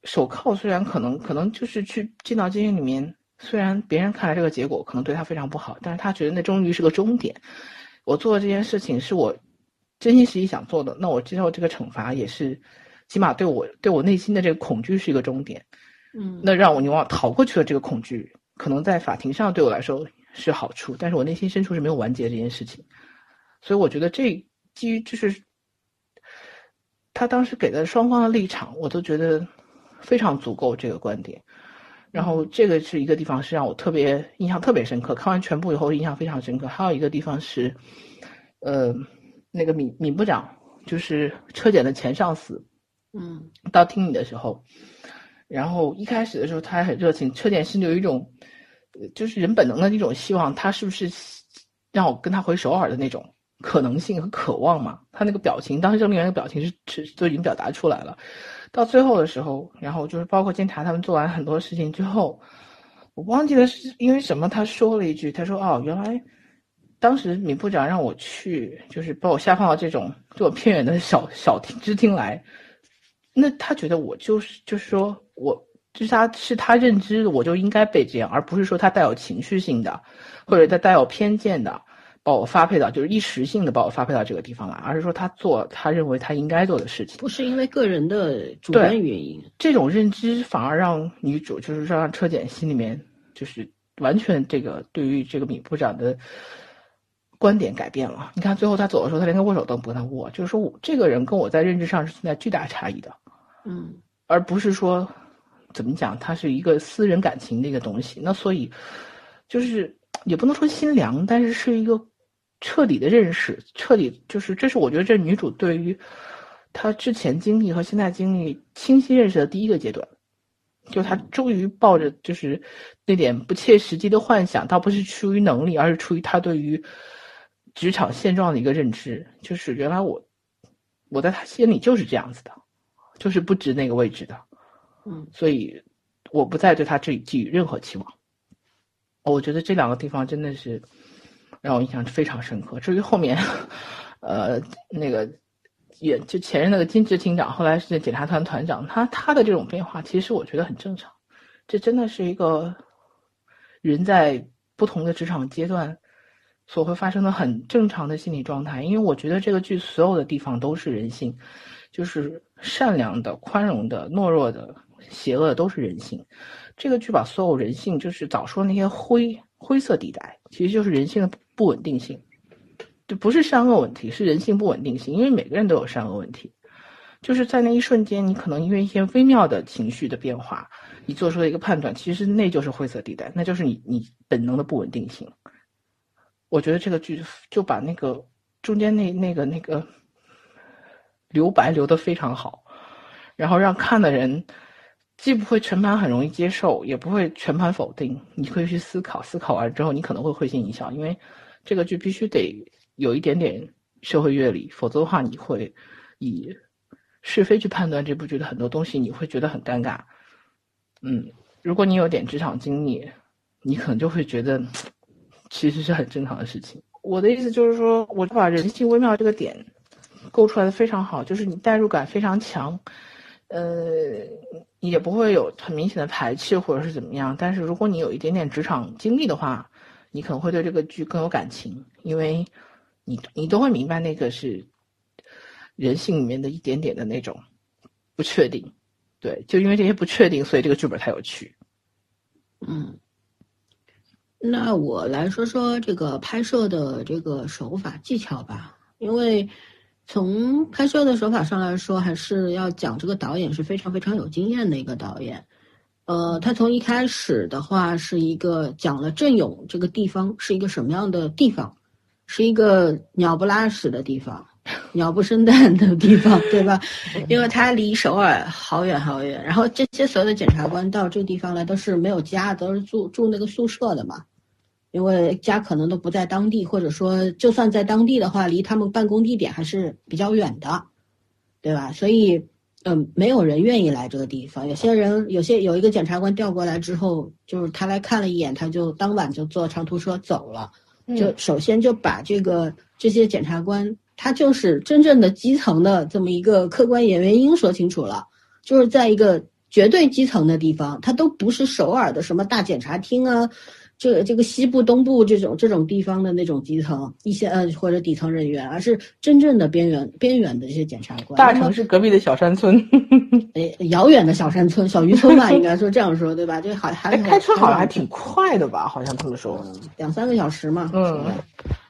手铐虽然可能可能就是去进到监狱里面，虽然别人看来这个结果可能对他非常不好，但是他觉得那终于是个终点。我做的这件事情是我真心实意想做的，那我接受这个惩罚也是，起码对我对我内心的这个恐惧是一个终点。嗯，那让我往逃过去的这个恐惧，可能在法庭上对我来说是好处，但是我内心深处是没有完结这件事情。所以我觉得这基于就是他当时给的双方的立场，我都觉得。非常足够这个观点，然后这个是一个地方是让我特别印象特别深刻。看完全部以后印象非常深刻。还有一个地方是，呃，那个闵闵部长就是车检的前上司，嗯，到听你的时候，然后一开始的时候他还很热情，车检心里有一种，就是人本能的一种希望，他是不是让我跟他回首尔的那种可能性和渴望嘛？他那个表情，当时郑丽媛的表情是是都已经表达出来了。到最后的时候，然后就是包括监察他们做完很多事情之后，我忘记了是因为什么，他说了一句，他说：“哦，原来当时闵部长让我去，就是把我下放到这种这种偏远的小小厅支厅来，那他觉得我就是就是说我就是他是他认知我就应该被这样，而不是说他带有情绪性的，或者他带有偏见的。”把我发配到，就是一时性的把我发配到这个地方来，而是说他做他认为他应该做的事情，不是因为个人的主观原因。这种认知反而让女主，就是说让车检心里面就是完全这个对于这个米部长的观点改变了。你看最后他走的时候，他连个握手都不跟他握，就是说我这个人跟我在认知上是存在巨大差异的，嗯，而不是说怎么讲，它是一个私人感情的一个东西。那所以就是也不能说心凉，但是是一个。彻底的认识，彻底就是，这是我觉得这女主对于她之前经历和现在经历清晰认识的第一个阶段，就她终于抱着就是那点不切实际的幻想，倒不是出于能力，而是出于她对于职场现状的一个认知，就是原来我我在她心里就是这样子的，就是不值那个位置的，嗯，所以我不再对他这里寄予任何期望。我觉得这两个地方真的是。让我印象非常深刻。至于后面，呃，那个也就前任那个金职厅长，后来是检察团团长，他他的这种变化，其实我觉得很正常。这真的是一个人在不同的职场阶段所会发生的很正常的心理状态。因为我觉得这个剧所有的地方都是人性，就是善良的、宽容的、懦弱的、邪恶的都是人性。这个剧把所有人性，就是早说那些灰灰色地带，其实就是人性的。不稳定性，这不是善恶问题，是人性不稳定性。因为每个人都有善恶问题，就是在那一瞬间，你可能因为一些微妙的情绪的变化，你做出了一个判断，其实那就是灰色地带，那就是你你本能的不稳定性。我觉得这个剧就把那个中间那那个那个留白留的非常好，然后让看的人既不会全盘很容易接受，也不会全盘否定，你可以去思考，思考完之后，你可能会会心一笑，因为。这个剧必须得有一点点社会阅历，否则的话，你会以是非去判断这部剧的很多东西，你会觉得很尴尬。嗯，如果你有点职场经历，你可能就会觉得 其实是很正常的事情。我的意思就是说，我把人性微妙这个点勾出来的非常好，就是你代入感非常强，呃，也不会有很明显的排斥或者是怎么样。但是如果你有一点点职场经历的话，你可能会对这个剧更有感情，因为你你都会明白那个是人性里面的一点点的那种不确定。对，就因为这些不确定，所以这个剧本才有趣。嗯，那我来说说这个拍摄的这个手法技巧吧，因为从拍摄的手法上来说，还是要讲这个导演是非常非常有经验的一个导演。呃，他从一开始的话是一个讲了镇勇这个地方是一个什么样的地方，是一个鸟不拉屎的地方。鸟不生蛋的地方，对吧？因为它离首尔好远好远。然后这些所有的检察官到这个地方来都是没有家，都是住住那个宿舍的嘛。因为家可能都不在当地，或者说就算在当地的话，离他们办公地点还是比较远的，对吧？所以，嗯，没有人愿意来这个地方。有些人，有些有一个检察官调过来之后，就是他来看了一眼，他就当晚就坐长途车走了。就首先就把这个这些检察官。他就是真正的基层的这么一个客观原因说清楚了，就是在一个绝对基层的地方，他都不是首尔的什么大检察厅啊，这个这个西部、东部这种这种地方的那种基层一些呃或者底层人员，而是真正的边缘边缘的一些检察官。大城市隔壁的小山村，哎，遥远的小山村、小渔村吧，应该说这样说对吧？这好还开车好像还挺快的吧？好像他们说，两三个小时嘛。嗯，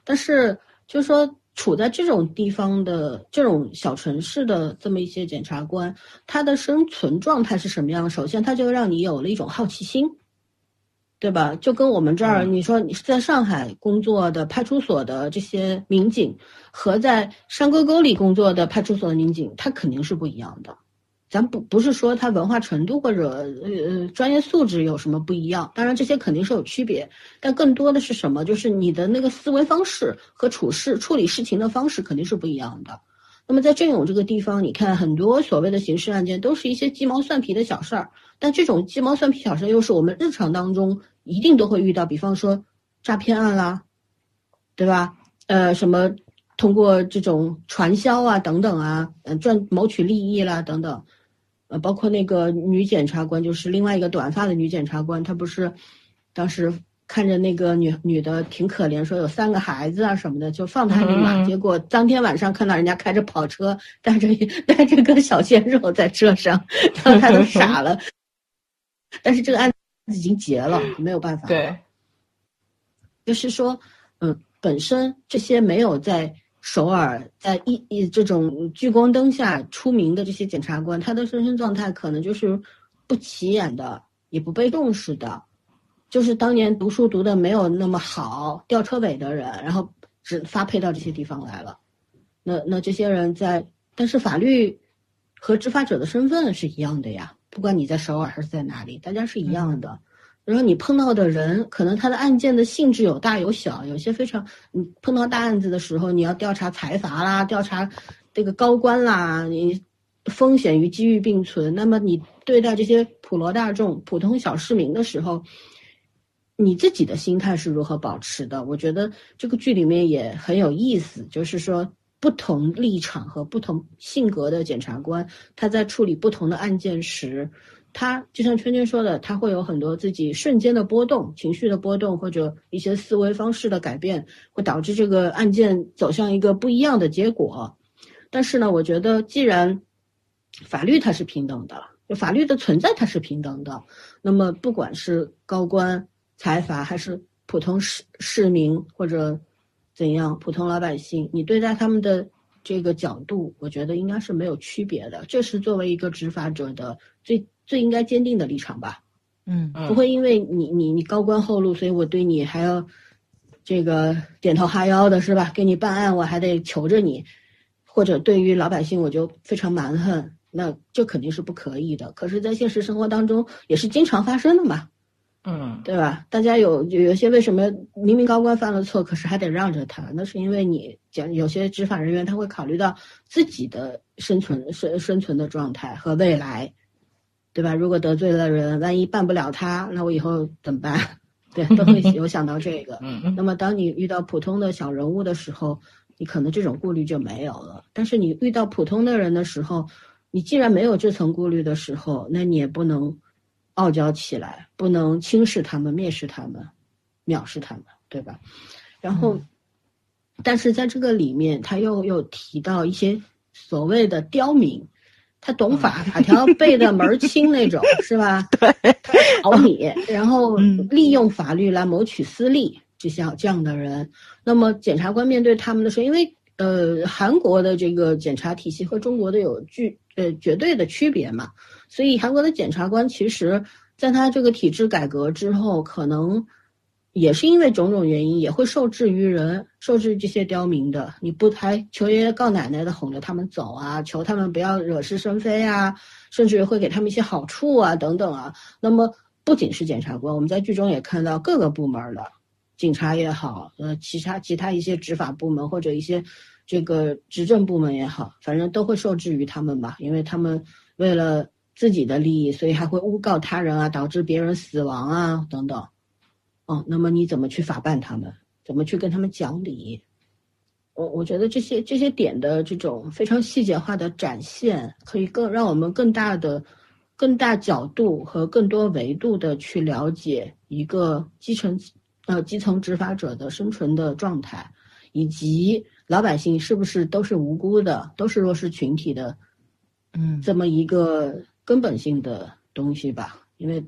但是就说。处在这种地方的这种小城市的这么一些检察官，他的生存状态是什么样？首先，他就让你有了一种好奇心，对吧？就跟我们这儿，你说你是在上海工作的派出所的这些民警，和在山沟沟里工作的派出所的民警，他肯定是不一样的。咱不不是说他文化程度或者呃专业素质有什么不一样，当然这些肯定是有区别，但更多的是什么？就是你的那个思维方式和处事处理事情的方式肯定是不一样的。那么在镇勇这个地方，你看很多所谓的刑事案件都是一些鸡毛蒜皮的小事儿，但这种鸡毛蒜皮小事又是我们日常当中一定都会遇到，比方说诈骗案啦，对吧？呃，什么通过这种传销啊等等啊，嗯，赚谋取利益啦等等。呃，包括那个女检察官，就是另外一个短发的女检察官，她不是当时看着那个女女的挺可怜，说有三个孩子啊什么的，就放她一马。结果当天晚上看到人家开着跑车，带着 带着个小鲜肉在车上，然后她都傻了。但是这个案子已经结了，没有办法。对，就是说，嗯，本身这些没有在。首尔在一一这种聚光灯下出名的这些检察官，他的身心状态可能就是不起眼的，也不被重视的，就是当年读书读的没有那么好、吊车尾的人，然后只发配到这些地方来了。那那这些人在，但是法律和执法者的身份是一样的呀，不管你在首尔还是在哪里，大家是一样的。然后你碰到的人，可能他的案件的性质有大有小，有些非常，你碰到大案子的时候，你要调查财阀啦，调查这个高官啦，你风险与机遇并存。那么你对待这些普罗大众、普通小市民的时候，你自己的心态是如何保持的？我觉得这个剧里面也很有意思，就是说不同立场和不同性格的检察官，他在处理不同的案件时。他就像圈圈说的，他会有很多自己瞬间的波动、情绪的波动，或者一些思维方式的改变，会导致这个案件走向一个不一样的结果。但是呢，我觉得既然法律它是平等的，就法律的存在它是平等的，那么不管是高官、财阀，还是普通市市民或者怎样普通老百姓，你对待他们的这个角度，我觉得应该是没有区别的。这是作为一个执法者的最。最应该坚定的立场吧，嗯，不会因为你你你高官厚禄，所以我对你还要这个点头哈腰的是吧？给你办案我还得求着你，或者对于老百姓我就非常蛮横，那这肯定是不可以的。可是，在现实生活当中也是经常发生的嘛，嗯，对吧？大家有有有些为什么明明高官犯了错，可是还得让着他？那是因为你讲有些执法人员他会考虑到自己的生存生生存的状态和未来。对吧？如果得罪了人，万一办不了他，那我以后怎么办？对，都会 有想到这个。嗯那么当你遇到普通的小人物的时候，你可能这种顾虑就没有了。但是你遇到普通的人的时候，你既然没有这层顾虑的时候，那你也不能傲娇起来，不能轻视他们、蔑视他们、藐视他们，对吧？然后，但是在这个里面，他又又提到一些所谓的刁民，他懂法，法条背的门儿清那种，是吧？对，讨你，然后嗯利用法律来谋取私利，就像这样的人。那么检察官面对他们的时候，因为呃韩国的这个检察体系和中国的有巨呃绝对的区别嘛，所以韩国的检察官其实在他这个体制改革之后，可能也是因为种种原因，也会受制于人，受制于这些刁民的。你不还求爷爷告奶奶的哄着他们走啊，求他们不要惹是生非啊，甚至会给他们一些好处啊，等等啊。那么不仅是检察官，我们在剧中也看到各个部门的警察也好，呃，其他其他一些执法部门或者一些这个执政部门也好，反正都会受制于他们吧，因为他们为了自己的利益，所以还会诬告他人啊，导致别人死亡啊等等。哦，那么你怎么去法办他们？怎么去跟他们讲理？我我觉得这些这些点的这种非常细节化的展现，可以更让我们更大的、更大角度和更多维度的去了解一个基层呃基层执法者的生存的状态，以及老百姓是不是都是无辜的，都是弱势群体的嗯这么一个根本性的东西吧。因为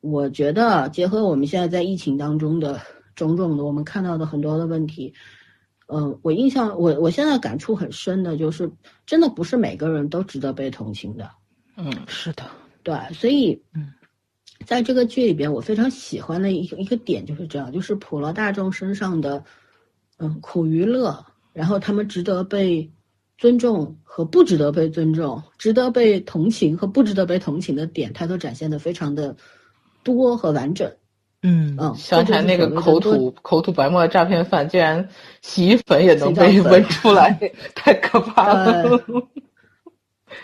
我觉得，结合我们现在在疫情当中的种种的，我们看到的很多的问题，嗯、我印象我我现在感触很深的就是，真的不是每个人都值得被同情的。嗯是的，对，所以，嗯，在这个剧里边，我非常喜欢的一个一个点就是这样，就是普罗大众身上的，嗯，苦与乐，然后他们值得被尊重和不值得被尊重，值得被同情和不值得被同情的点，他都展现的非常的多和完整。嗯嗯，想起来那个口吐口吐白沫的诈骗犯，竟然洗衣粉也能被闻出来，太可怕了。呃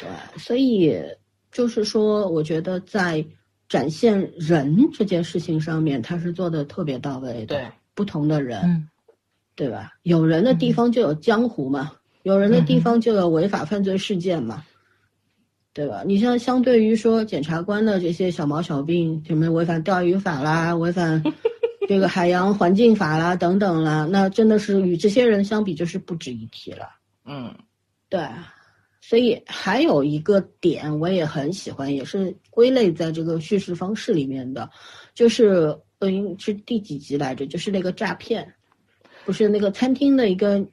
对，所以就是说，我觉得在展现人这件事情上面，他是做的特别到位的。对，不同的人，嗯对吧？有人的地方就有江湖嘛，有人的地方就有违法犯罪事件嘛，对吧？你像相对于说检察官的这些小毛小病，什么违反钓鱼法啦，违反这个海洋环境法啦等等啦，那真的是与这些人相比，就是不值一提了。嗯对，所以还有一个点我也很喜欢，也是归类在这个叙事方式里面的，就是嗯是第几集来着？就是那个诈骗，不是那个餐厅的一个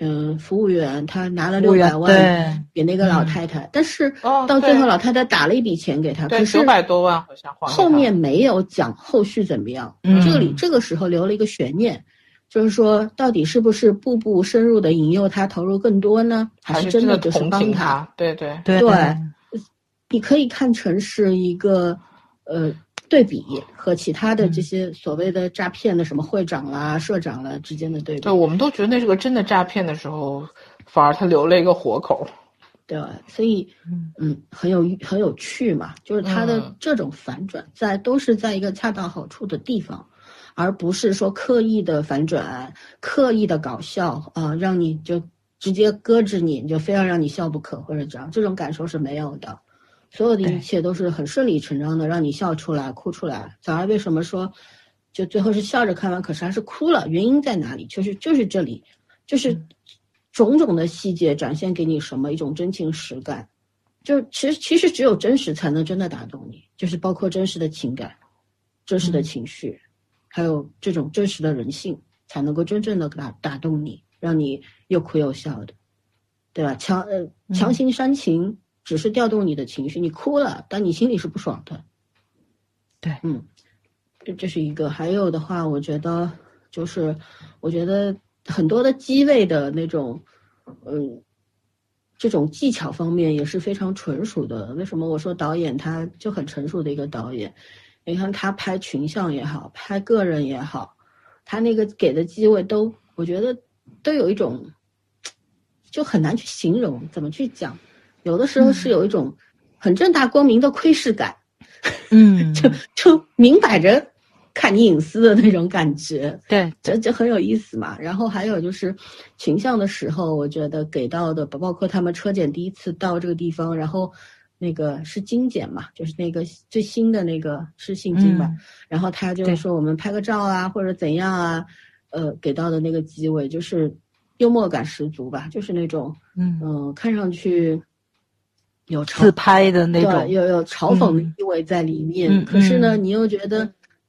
嗯服务员，他拿了六百万对，给那个老太太，但是哦到最后老太太打了一笔钱给他，对，可是九百多万好像后面没有讲后续怎么样。嗯这里这个时候留了一个悬念，就是说到底是不是步步深入的引诱他投入更多呢？还是真的就是同情帮他？他，对对，对对你可以看成是一个呃对比和其他的这些所谓的诈骗的什么会长啦、社长啦之间的对比对，。我们都觉得那是个真的诈骗的时候，反而他留了一个活口。对，所以嗯嗯，很有很有趣嘛，就是它的嗯这种反转在都是在一个恰到好处的地方，而不是说刻意的反转、刻意的搞笑啊、让你就直接搁置你，就非要让你笑不可或者这样，这种感受是没有的。所有的一切都是很顺理成章的，让你笑出来、哭出来。小孩为什么说，就最后是笑着看完，可是还是哭了？原因在哪里？就是就是这里，就是种种的细节展现给你什么一种真情实感。就其实其实只有真实才能真的打动你，就是包括真实的情感、真实的情绪，还有这种真实的人性，才能够真正的打打动你，让你又哭又笑的，对吧？强呃强行煽情只是调动你的情绪，你哭了，但你心里是不爽的。对嗯，这这是一个。还有的话，我觉得就是我觉得很多的机位的那种，嗯。这种技巧方面也是非常纯熟的。为什么我说导演他就很成熟的一个导演？你看他拍群像也好，拍个人也好，他那个给的机位都，我觉得都有一种，就很难去形容，怎么去讲？有的时候是有一种很正大光明的窥视感，嗯，就就明摆着看你隐私的那种感觉，对，这就很有意思嘛。然后还有就是群像的时候，我觉得给到的，包括他们车检第一次到这个地方，然后那个是精简嘛，就是那个最新的那个是姓金吧，嗯。然后他就说我们拍个照啊，或者怎样啊，呃，给到的那个机位就是幽默感十足吧，就是那种嗯，嗯、看上去有自拍的那，种，有有嘲讽的嗯意味在里面。嗯可是呢，嗯你又觉得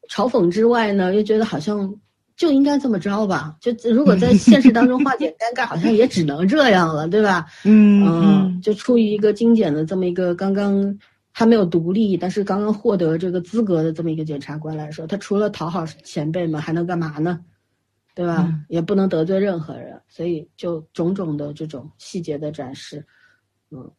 嘲讽之外呢，又觉得好像就应该这么着吧？就如果在 现实当中化解尴尬，好像也只能这样了，对吧？嗯嗯，就出于一个精简的这么一个刚刚还没有独立，但是刚刚获得这个资格的这么一个检察官来说，他除了讨好前辈们，还能干嘛呢？对吧？嗯也不能得罪任何人，所以就种种的这种细节的展示，嗯，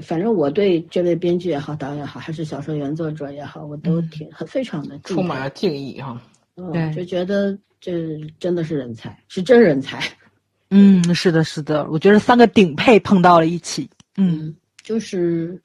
反正我对这位编剧也好，导演也好，还是小说原作者也好，我都嗯挺很非常的充满了敬意哈。嗯，就觉得这真的是人才，是真人才。嗯，是的，是的，我觉得三个顶配碰到了一起，嗯，嗯，就是，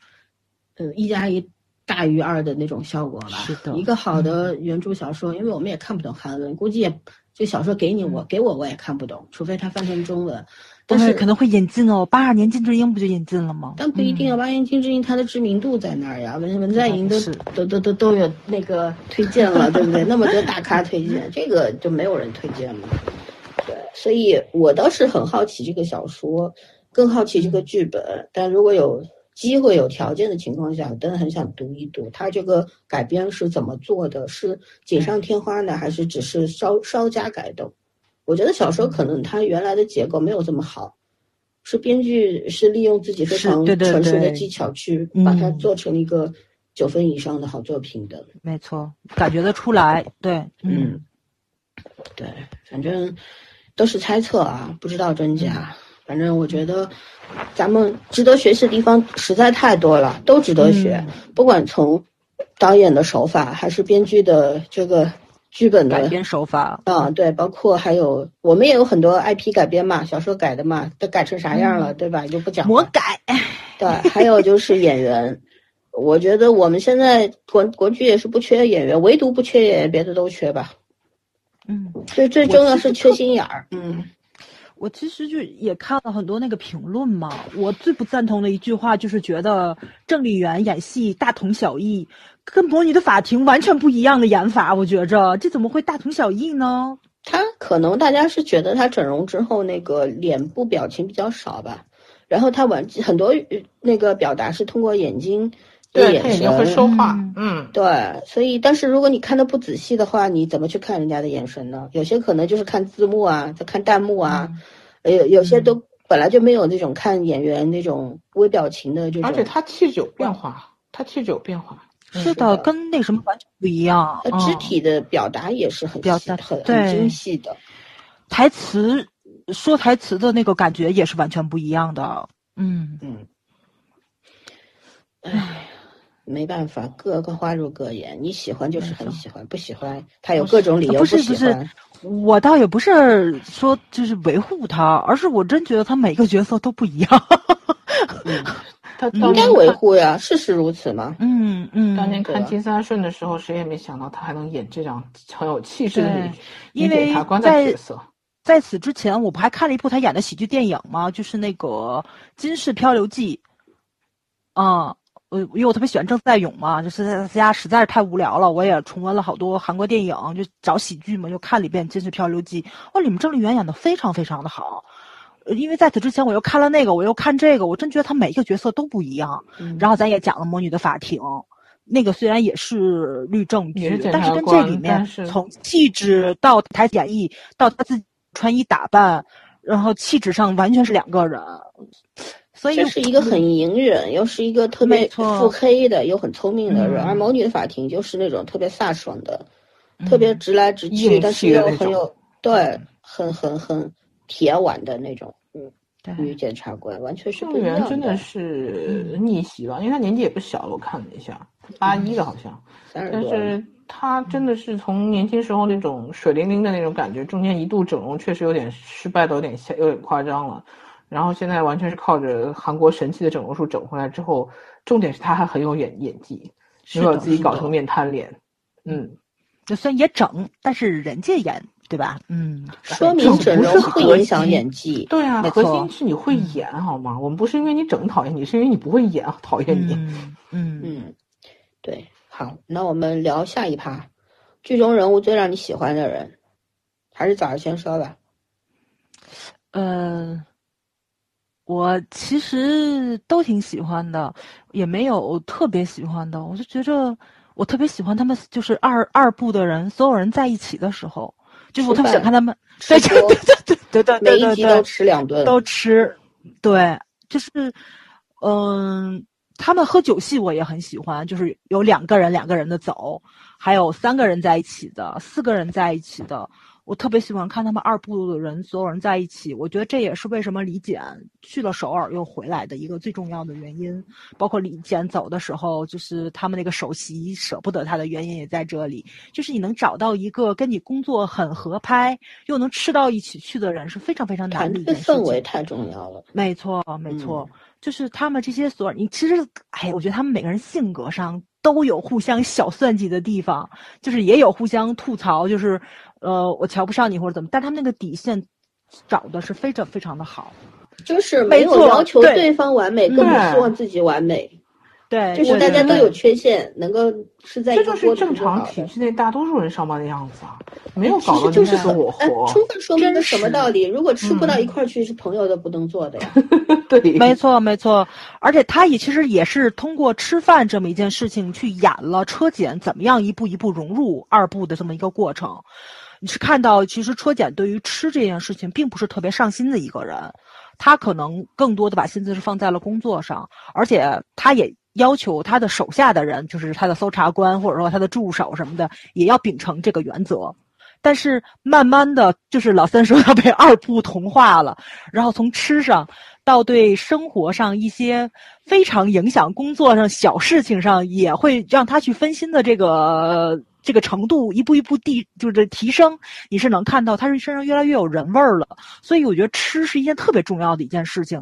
呃，一加一大于二的那种效果吧。是的嗯一个好的原著小说，因为我们也看不懂韩文，估计也这小说给你我、给我我也看不懂，除非他翻成中文。但是可能会引进哦，八二年金智英不就引进了吗？但不一定啊，八年金智英它的知名度在那儿呀，文文在寅都都都都都有那个推荐了，对不对？那么多大咖推荐，这个就没有人推荐了。对，所以我倒是很好奇这个小说，更好奇这个剧本。但如果有机会、有条件的情况下，我真的很想读一读它这个改编是怎么做的，是锦上添花呢，还是只是稍稍加改动？我觉得小说可能它原来的结构没有这么好，是编剧是利用自己非常纯熟的技巧去嗯把它做成一个九分以上的好作品的。没错，感觉得出来，对，嗯嗯，对，反正都是猜测啊，不知道真假。反正我觉得咱们值得学习的地方实在太多了，都值得学。嗯不管从导演的手法，还是编剧的这个剧本的改编手法，啊，对，包括还有我们也有很多 IP 改编嘛，小说改的嘛，都改成啥样了，对吧？就不讲了。魔改，对，还有就是演员，我觉得我们现在国国剧也是不缺演员，唯独不缺演员，别的都缺吧。嗯。最最重要是缺心眼儿。嗯我其实就也看了很多那个评论嘛，我最不赞同的一句话就是觉得郑丽媛演戏大同小异，跟《魔女的法庭》完全不一样的演法，我觉着这怎么会大同小异呢？他可能大家是觉得他整容之后那个脸部表情比较少吧，然后他完很多呃那个表达是通过眼睛的对，眼他眼睛会。说话嗯，嗯，对，所以但是如果你看的不仔细的话，你怎么去看人家的眼神呢？有些可能就是看字幕啊，在看弹幕啊，呃有有些都本来就没有那种看演员那种微表情的这种。而且他气质有变化，他气质有变化。是的，跟那什么完全不一样。呃肢嗯体的表达也是很表达很很精细的。台词说台词的那个感觉也是完全不一样的。嗯，嗯，唉，没办法，各个花入各眼。你喜欢就是很喜欢，不喜欢他有各种理由不是不是不是。我倒也不是说就是维护他，而是我真觉得他每个角色都不一样。他应该维护呀，事实如此嘛。嗯嗯，当年看金三顺的时候，谁也没想到他还能演这样很有气势的女因为察官的在角色。在此之前，我不还看了一部他演的喜剧电影吗？就是那个《金氏漂流记》。啊，我因为我特别喜欢郑在勇嘛，就是在家实在是太无聊了，我也重温了好多韩国电影，就找喜剧嘛，又看了一遍《金氏漂流记》。哦，里面郑丽媛演的非常非常的好。呃因为在此之前我又看了那个，我又看这个，我真觉得他每一个角色都不一样。嗯然后咱也讲了《魔女的法庭》，那个虽然也是律政剧，是但是跟这里面从气质到台词演绎到他自己穿衣打扮，然后气质上完全是两个人。所以这是一个很隐忍，又是一个特别腹黑的，又很聪明的人。嗯而《魔女的法庭》就是那种特别飒爽的，嗯特别直来直去，但是又很有对，很很很铁腕的那种。嗯，对女检察官完全是郑丽不一样媛真的是逆袭吧，因为她年纪也不小了，我看了一下，八一的好像。但。是她真的是从年轻时候那种水灵灵的那种感觉，中间一度整容确实有点失败的有点下有点夸张了，然后现在完全是靠着韩国神奇的整容术整回来之后，重点是他还很有演演技，是的没有自己搞成面瘫脸，嗯，就虽然也整，但是人家演，对吧？嗯，说明整容会影响演技。对啊，核心是你会演好吗？我们不是因为你整讨厌你，是因为你不会演讨厌你。嗯嗯，嗯，对，好，那我们聊下一趴，剧中人物最让你喜欢的人，还是早上先说吧。呃，我其实都挺喜欢的，也没有特别喜欢的。我就觉着我特别喜欢他们，就是二二部的人，所有人在一起的时候，就是我特别想看他们，对吃对对对对对每对对对一集都吃两顿，都吃，对，就是，嗯，他们喝酒戏我也很喜欢，就是有两个人两个人的走，还有三个人在一起的，四个人在一起的，我特别喜欢看他们二部的人所有人在一起，我觉得这也是为什么李简去了首尔又回来的一个最重要的原因。包括李简走的时候，就是他们那个首席舍不得他的原因也在这里，就是你能找到一个跟你工作很合拍又能吃到一起去的人是非常非常难的一件事情。氛围太重要了。没错，没错，就是他们这些所有你其实，哎，我觉得他们每个人性格上都有互相小算计的地方，就是也有互相吐槽，就是呃，我瞧不上你或者怎么，但他们那个底线找的是非常非常的好。就是没有要求对。方完美，更不希望自己完美，对，就是大家都有缺陷，能够是在一这个就是正。常体制内大多数人上班的样子啊，没有其搞就是我哎，活。充分说明了什么道理？如果吃不到嗯一块儿去，是朋友都不能做的呀。对，没错，没错，而且他也其实也是通过吃饭这么一件事情去演了车检怎么样一步一步融入二部的这么一个过程。你是看到，其实车检对于吃这件事情并不是特别上心的一个人，他可能更多的把心思是放在了工作上，而且他也要求他的手下的人，就是他的搜查官或者说他的助手什么的，也要秉承这个原则。但是慢慢的就是老三说他被二部同化了，然后从吃上到对生活上一些非常影响工作上小事情上，也会让他去分心的这个这个程度一步一步递就是提升，你是能看到他是身上越来越有人味儿了。所以我觉得吃是一件特别重要的一件事情。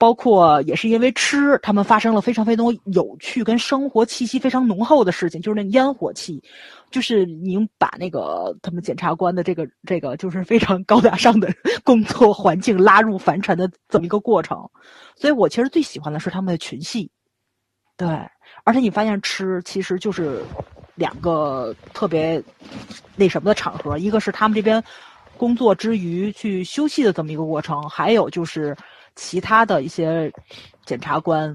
包括也是因为吃，他们发生了非常非常多有趣跟生活气息非常浓厚的事情，就是那烟火气，就是您把那个他们检察官的这个这个就是非常高大上的 工作环境拉入凡尘的这么一个过程，所以我其实最喜欢的是他们的群戏，对，而且你发现吃其实就是两个特别那什么的场合，一个是他们这边工作之余去休息的这么一个过程，还有就是其他的一些检察官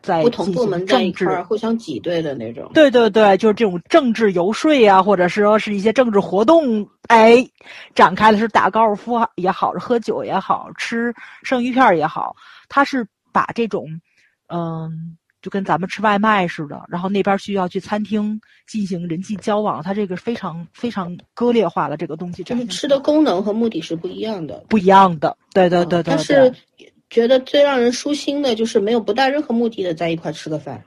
在不同部门在一政治块儿互相挤兑的那种。对对对，就是这种政治游说呀、或者是说是一些政治活动，哎，展开的是打高尔夫也好，是喝酒也好，吃生鱼片儿也好，他是把这种，嗯，就跟咱们吃外卖似的，然后那边需要去餐厅进行人际交往，他这个非常非常割裂化的，这个东西就是吃的功能和目的是不一样的。不一样的，对对对对，但是觉得最让人舒心的就是没有不带任何目的的在一块吃个饭。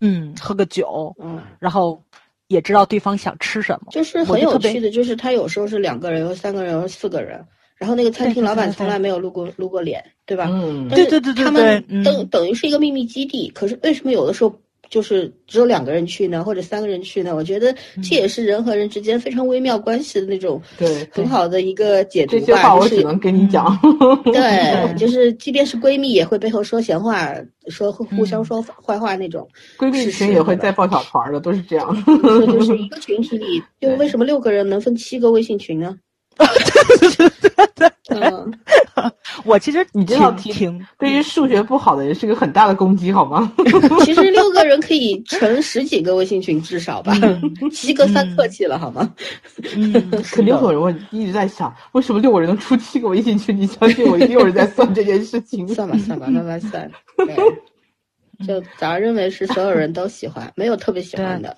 嗯，喝个酒，嗯，然后也知道对方想吃什么，就是很有趣的，就是他有时候是两个人，有三个人，有四个人，然后那个餐厅老板从来没有露过露过脸，对吧？嗯对对对对他们等等于是一个秘密基地，可是为什么有的时候就是只有两个人去呢，或者三个人去呢？我觉得嗯这也是人和人之间非常微妙关系的那种对很好的一个解读这些话吧。就是我只能跟你讲。对，就是即便是闺蜜也会背后说闲话，说互互相嗯说坏话那种。闺蜜群也会再抱小团儿的，都是这样。这就是一个群体里，就为什么六个人能分七个微信群呢？嗯，我其实你知道挺挺挺对于数学不好的人是个很大的攻击，好吗？其实六个人可以成十几个微信群，至少吧，七个算客气了，好吗？嗯，肯定会有人问，一直在想，为什么六个人能出七个微信群？你相信我，一定有人在算这件事情。算吧，算吧，慢慢算。对，就咱认为是所有人都喜欢，没有特别喜欢的。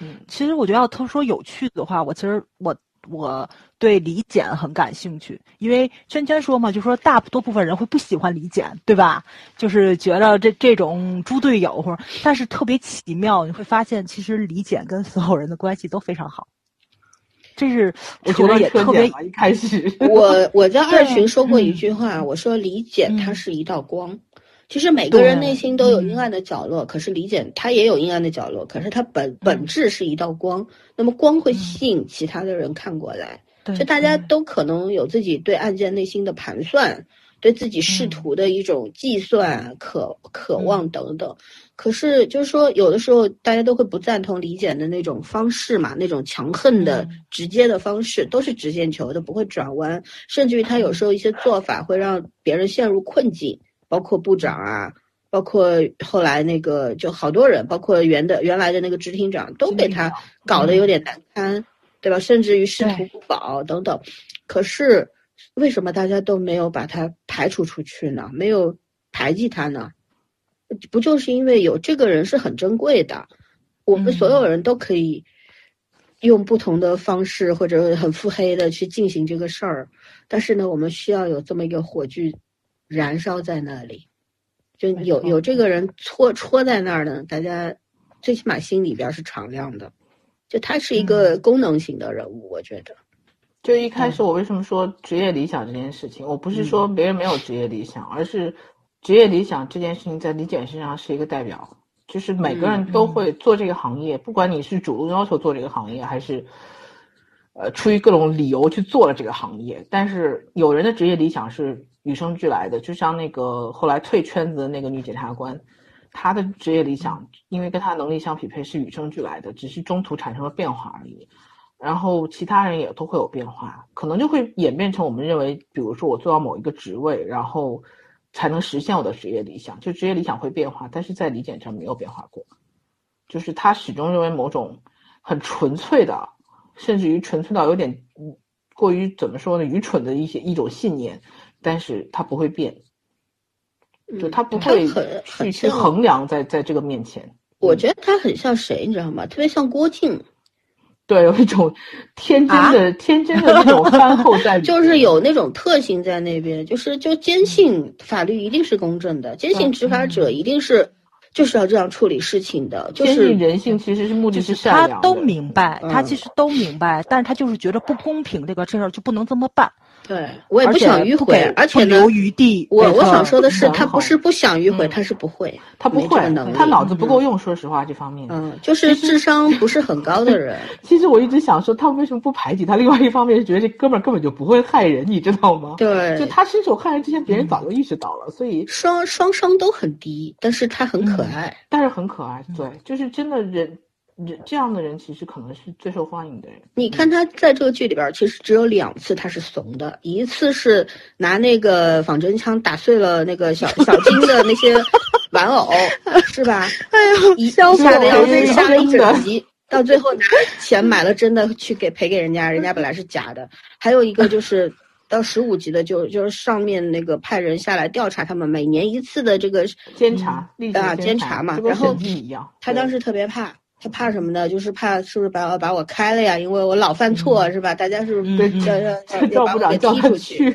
嗯其实我觉得要他说有趣的话，我其实我我对李简很感兴趣，因为圈圈说嘛，就说大多部分人会不喜欢李简，对吧？就是觉得这这种猪队友或者，但是特别奇妙，你会发现其实李简跟所有人的关系都非常好，这是我觉得也特别一开始 我我在二群说过一嗯句话，我说李简嗯它是一道光，其实每个人内心都有嗯阴暗的角落，可是李简他也有阴暗的角落，可是他本本质是一道光，那么光会吸引其他的人看过来，对就大家都可能有自己对案件内心的盘算，对自己仕途的一种计算、渴渴望等等。可是就是说，有的时候大家都会不赞同李简的那种方式嘛，那种强横的、嗯。直接的方式，都是直线球的，不会转弯，甚至于他有时候一些做法会让别人陷入困境。包括部长啊，包括后来那个就好多人，包括原的原来的那个执厅长，都被他搞得有点难堪，对吧？甚至于仕途不保等等。可是为什么大家都没有把他排除出去呢？没有排挤他呢？不就是因为有这个人是很珍贵的，我们所有人都可以用不同的方式或者很腹黑的去进行这个事儿，但是呢，我们需要有这么一个火炬。燃烧在那里，就有有这个人戳戳在那儿呢，大家最起码心里边是敞亮的。就他是一个功能型的人物，我觉得。就一开始我为什么说职业理想这件事情，我不是说别人没有职业理想，而是职业理想这件事情在李简身上是一个代表，就是每个人都会做这个行业，不管你是主动要求做这个行业，还是。呃，出于各种理由去做了这个行业，但是有人的职业理想是与生俱来的，就像那个后来退圈子的那个女检察官，他的职业理想因为跟他能力相匹配是与生俱来的，只是中途产生了变化而已。然后其他人也都会有变化，可能就会演变成我们认为，比如说我做到某一个职位，然后才能实现我的职业理想。就职业理想会变化，但是在李检上没有变化过，就是他始终认为某种很纯粹的。甚至于纯粹到有点过于怎么说呢？愚蠢的一些一种信念，但是它不会变，就他不会去去衡量在在这个面前。我觉得他很像谁，你知道吗？特别像郭靖。对，有一种天真的、啊、天真的那种憨厚在里，就是有那种特性在那边，就是就坚信法律一定是公正的，坚信执法者一定是。就是要这样处理事情的，就是人性其实是目的是善良他都明白，嗯、他其实都明白，但是他就是觉得不公平，这个这事儿就不能这么办。对我也不想迂回，而且留余地。我我想说的是，他不是不想迂回，他是不会，他不会，他脑子不够用。说实话，这方面，嗯，就是智商不是很高的人。其实我一直想说，他为什么不排挤他？另外一方面是觉得这哥们儿根本就不会害人，你知道吗？对，就他伸手害人之前，别人早就意识到了，所以双双商都很低，但是他很可爱，但是很可爱。对，就是真的人。人这样的人其实可能是最受欢迎的人。你看他在这个剧里边，其实只有两次他是怂的，一次是拿那个仿真枪打碎了那个小 小金的那些玩偶，是吧？哎呀，一吓得要死杀了一整集，到最后拿钱买了真的去给赔给人家，人家本来是假的。还有一个就是 到十五级的就就是上面那个派人下来调查他们每年一次的这个监察啊监察嘛，然后，他当时特别怕。他怕什么呢？就是怕是不是把我把我开了呀？因为我老犯错，嗯、是吧？大家是不是要要要把我给踢出去。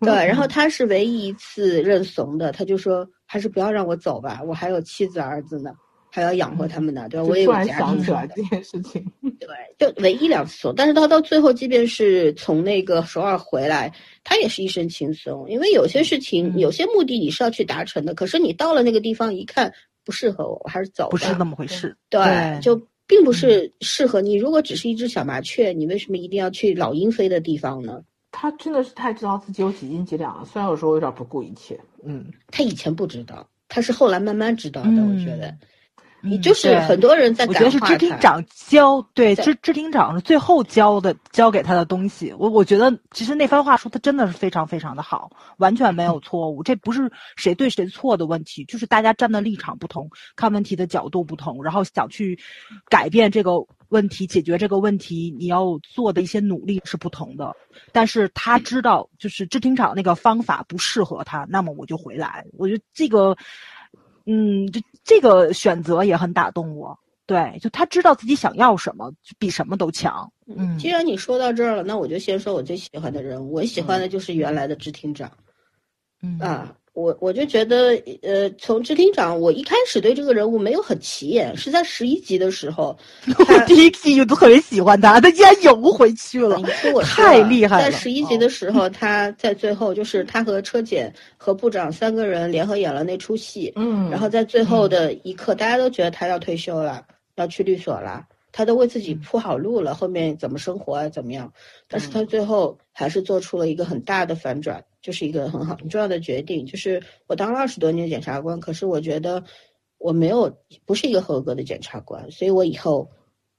对，然后 他是唯一一次认怂的，他就说还是不要让我走吧，我还有妻子儿子呢，还要养活他们呢，对吧？我也想起来庭。这件事情，对，就唯一两次怂，但是他到最后，即便是从那个首尔回来，他也是一身轻松，因为有些事情、嗯有些目的你是要去达成的，可是你到了那个地方一看不适合我，我还是走吧。不是那么回事。对，对就并不是适合你。如果只是一只小麻雀，你为什么一定要去老鹰飞的地方呢？他真的是太知道自己有几斤几两了，虽然有时候有点不顾一切。嗯，他以前不知道，他是后来慢慢知道的。嗯我觉得，嗯你就是很多人在我觉得是。知厅长教，对，对知知厅长是最后教的，教给他的东西。我我觉得其实那番话说的真的是非常非常的好，完全没有错误。这不是谁对谁错的问题，就是大家站的立场不同，看问题的角度不同，然后想去改变这个问题，解决这个问题，你要做的一些努力是不同的。但是他知道，就是知厅长那个方法不适合他，那么我就回来。我觉得这个。嗯，就这个选择也很打动我。对，就他知道自己想要什么，就比什么都强。嗯既然你说到这儿了，那我就先说我最喜欢的人物。我喜欢的就是原来的支厅长。嗯啊，我我就觉得，呃，从支厅长，我一开始对这个人物没有很起眼，是在十一集的时候，我第一集就特别喜欢他，他竟然游回去了，你说我太厉害了。在十一集的时候，他在最后就是他和车检和部长三个人联合演了那出戏，嗯，然后在最后的一刻，大家都觉得他要退休了，要去律所了。他都为自己铺好路了，后面怎么生活啊，怎么样？但是他最后还是做出了一个很大的反转，就是一个很好很重要的决定。就是我当了二十多年检察官，可是我觉得我没有不是一个合格的检察官，所以我以后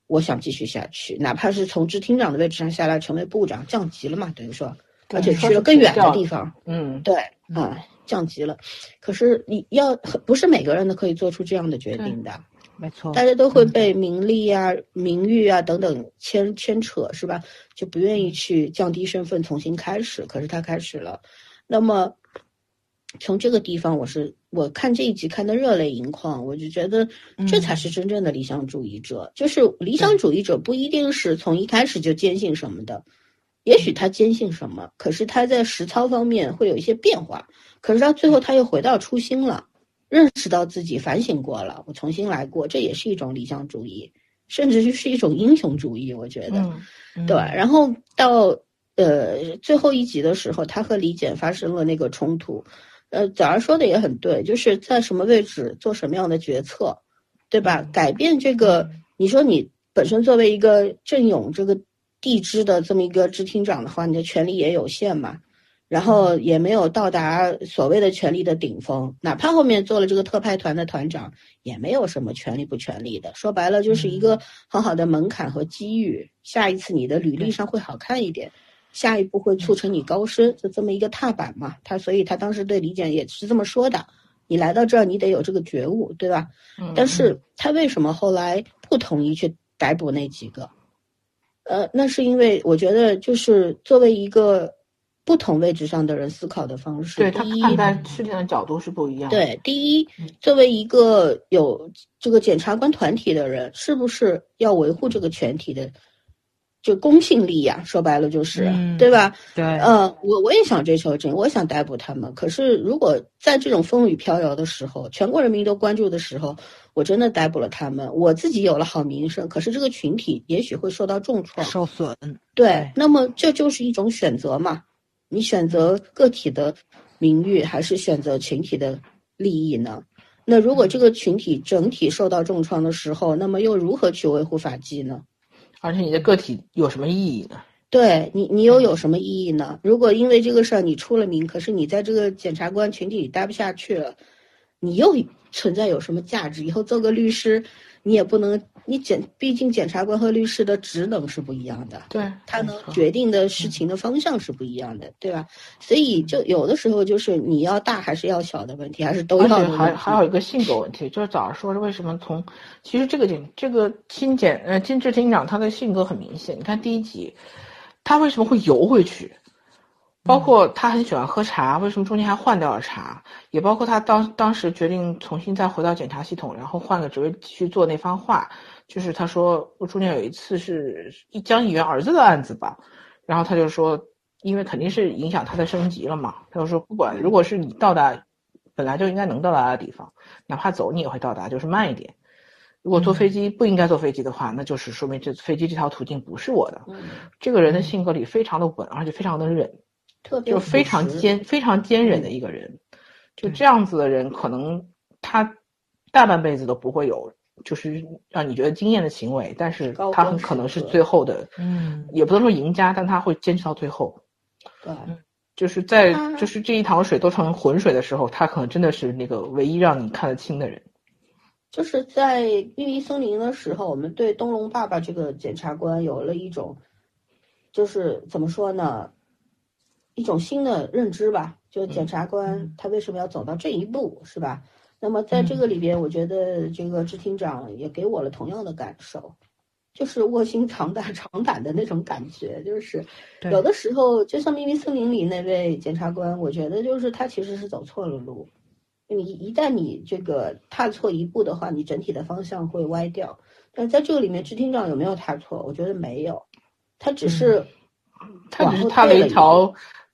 我想继续下去，哪怕是从支厅长的位置上下来成为部长，降级了嘛，等于说，而且去了更远的地方。嗯，对，啊，降级了。可是你要不是每个人都可以做出这样的决定的。没错，大家都会被名利啊、名誉啊等等牵牵扯，是吧？就不愿意去降低身份重新开始。可是他开始了，那么从这个地方，我是我看这一集看的热泪盈眶，我就觉得这才是真正的理想主义者。就是理想主义者不一定是从一开始就坚信什么的，也许他坚信什么，可是他在实操方面会有一些变化。可是到最后，他又回到初心了。认识到自己反省过了，我重新来过，这也是一种理想主义，甚至是一种英雄主义。我觉得，对。然后到呃最后一集的时候，他和李简发生了那个冲突。呃，早上说的也很对，就是在什么位置做什么样的决策，对吧？改变这个，你说你本身作为一个郑勇这个地支的这么一个支厅长的话，你的权力也有限嘛。然后也没有到达所谓的权力的顶峰，哪怕后面做了这个特派团的团长，也没有什么权力不权力的。说白了，就是一个很好的门槛和机遇。下一次你的履历上会好看一点，下一步会促成你高升，就这么一个踏板嘛。他所以，他当时对李简也是这么说的：你来到这儿，你得有这个觉悟，对吧？但是他为什么后来不同意去逮捕那几个？呃，那是因为我觉得，就是作为一个。不同位置上的人思考的方式，对他看待事情的角度是不一样。对，第一，作为一个有这个检察官团体的人，是不是要维护这个全体的就公信力呀？说白了就是，对吧？对，嗯，我我也想追求这，我想逮捕他们。可是，如果在这种风雨飘摇的时候，全国人民都关注的时候，我真的逮捕了他们，我自己有了好名声，可是这个群体也许会受到重创、受损。对，那么这就是一种选择嘛。你选择个体的名誉，还是选择群体的利益呢？那如果这个群体整体受到重创的时候，那么又如何去维护法纪呢？而且你的个体有什么意义呢？对你，你又有什么意义呢？如果因为这个事儿你出了名，可是你在这个检察官群体里待不下去了，你又存在有什么价值？以后做个律师？你也不能，你检，毕竟检察官和律师的职能是不一样的，对，他能决定的事情的方向是不一样的，对吧？所以就有的时候就是你要大还是要小的问题，还是都要。还还有一个性格问题，就是早上说是为什么从，其实这个检这个新检呃金智厅长他的性格很明显，你看第一集，他为什么会游回去？包括他很喜欢喝茶，为什么中间还换掉了茶？也包括他当当时决定重新再回到检察系统，然后换个职位去做那番话，就是他说我中间有一次是一江议员儿子的案子吧，然后他就说，因为肯定是影响他的升级了嘛，他就说不管如果是你到达本来就应该能到达的地方，哪怕走你也会到达，就是慢一点。如果坐飞机不应该坐飞机的话，那就是说明这飞机这条途径不是我的。这个人的性格里非常的稳，而且非常的忍。就非常坚非常坚忍的一个人，就这样子的人，可能他大半辈子都不会有，就是让你觉得惊艳的行为，但是他很可能是最后的，嗯，也不能说赢家，但他会坚持到最后。对，就是在就是这一塘水都成浑水的时候，他可能真的是那个唯一让你看得清的人。就是在秘密森林的时候，我们对东龙爸爸这个检察官有了一种，就是怎么说呢？一种新的认知吧，就检察官他为什么要走到这一步，是吧？那么在这个里边，我觉得这个支厅长也给我了同样的感受，就是卧薪尝胆、尝胆的那种感觉。就是有的时候，就像《秘密森林》里那位检察官，我觉得就是他其实是走错了路。你一旦你这个踏错一步的话，你整体的方向会歪掉。但在这个里面，支厅长有没有踏错？我觉得没有，他只是他只是踏了一条。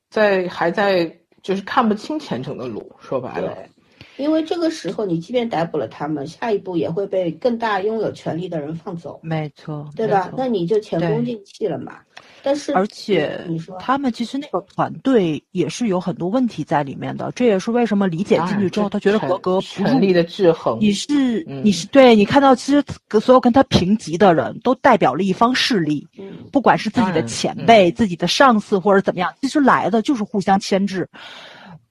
在还在就是看不清前程的路。说白了，对，因为这个时候你即便逮捕了他们，下一步也会被更大拥有权力的人放走，没错，对吧那你就前功尽弃了嘛。但是而且你说他们其实那个团队也是有很多问题在里面的，这也是为什么李检进去之后，他觉得格格不入。权力的制衡，你是嗯你是对你看到，其实所有跟他平级的人都代表了一方势力，嗯不管是自己的前辈、自己的上司或者怎么样，其实来的就是互相牵制。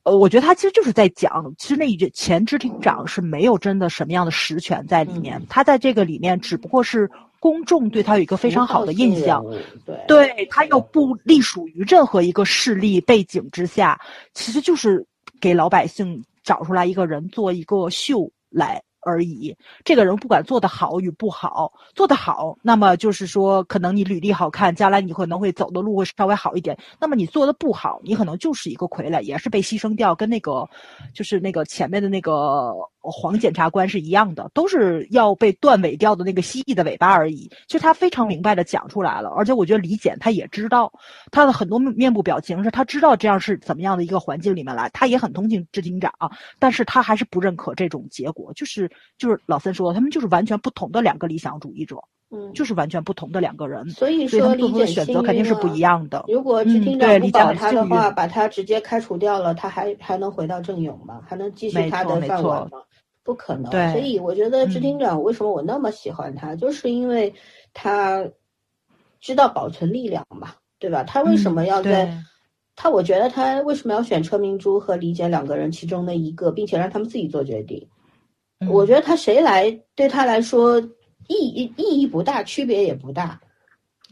呃，我觉得他其实就是在讲，其实那一句前支厅长是没有真的什么样的实权在里面，嗯。他在这个里面只不过是公众对他有一个非常好的印象，对他又不隶属于任何一个势力背景之下，其实就是给老百姓找出来一个人做一个秀来而已。这个人不管做得好与不好，做得好，那么就是说，可能你履历好看，将来你可能会走的路会稍微好一点。那么你做的不好，你可能就是一个傀儡，也是被牺牲掉，跟那个就是那个前面的那个黄检察官是一样的，都是要被断尾掉的那个蜥蜴的尾巴而已。其实他非常明白的讲出来了，而且我觉得李检他也知道，他的很多面部表情是他知道这样是怎么样的一个环境里面来，他也很同情支厅长，但是他还是不认可这种结果，就是就是老森说的，他们就是完全不同的两个理想主义者，嗯，就是完全不同的两个人，所以说李检的选择肯定是不一样的。如果支嗯厅长不保他的话，把他直接开除掉了，他还还能回到正勇吗？还能继续他的饭碗吗？不可能。所以我觉得支嗯厅长为什么我那么喜欢他，就是因为他知道保存力量嘛，对吧？他为什么要在？对他我觉得他为什么要选车明珠和李姐两个人其中的一个，并且让他们自己做决定？嗯我觉得他谁来对他来说意义意义不大，区别也不大。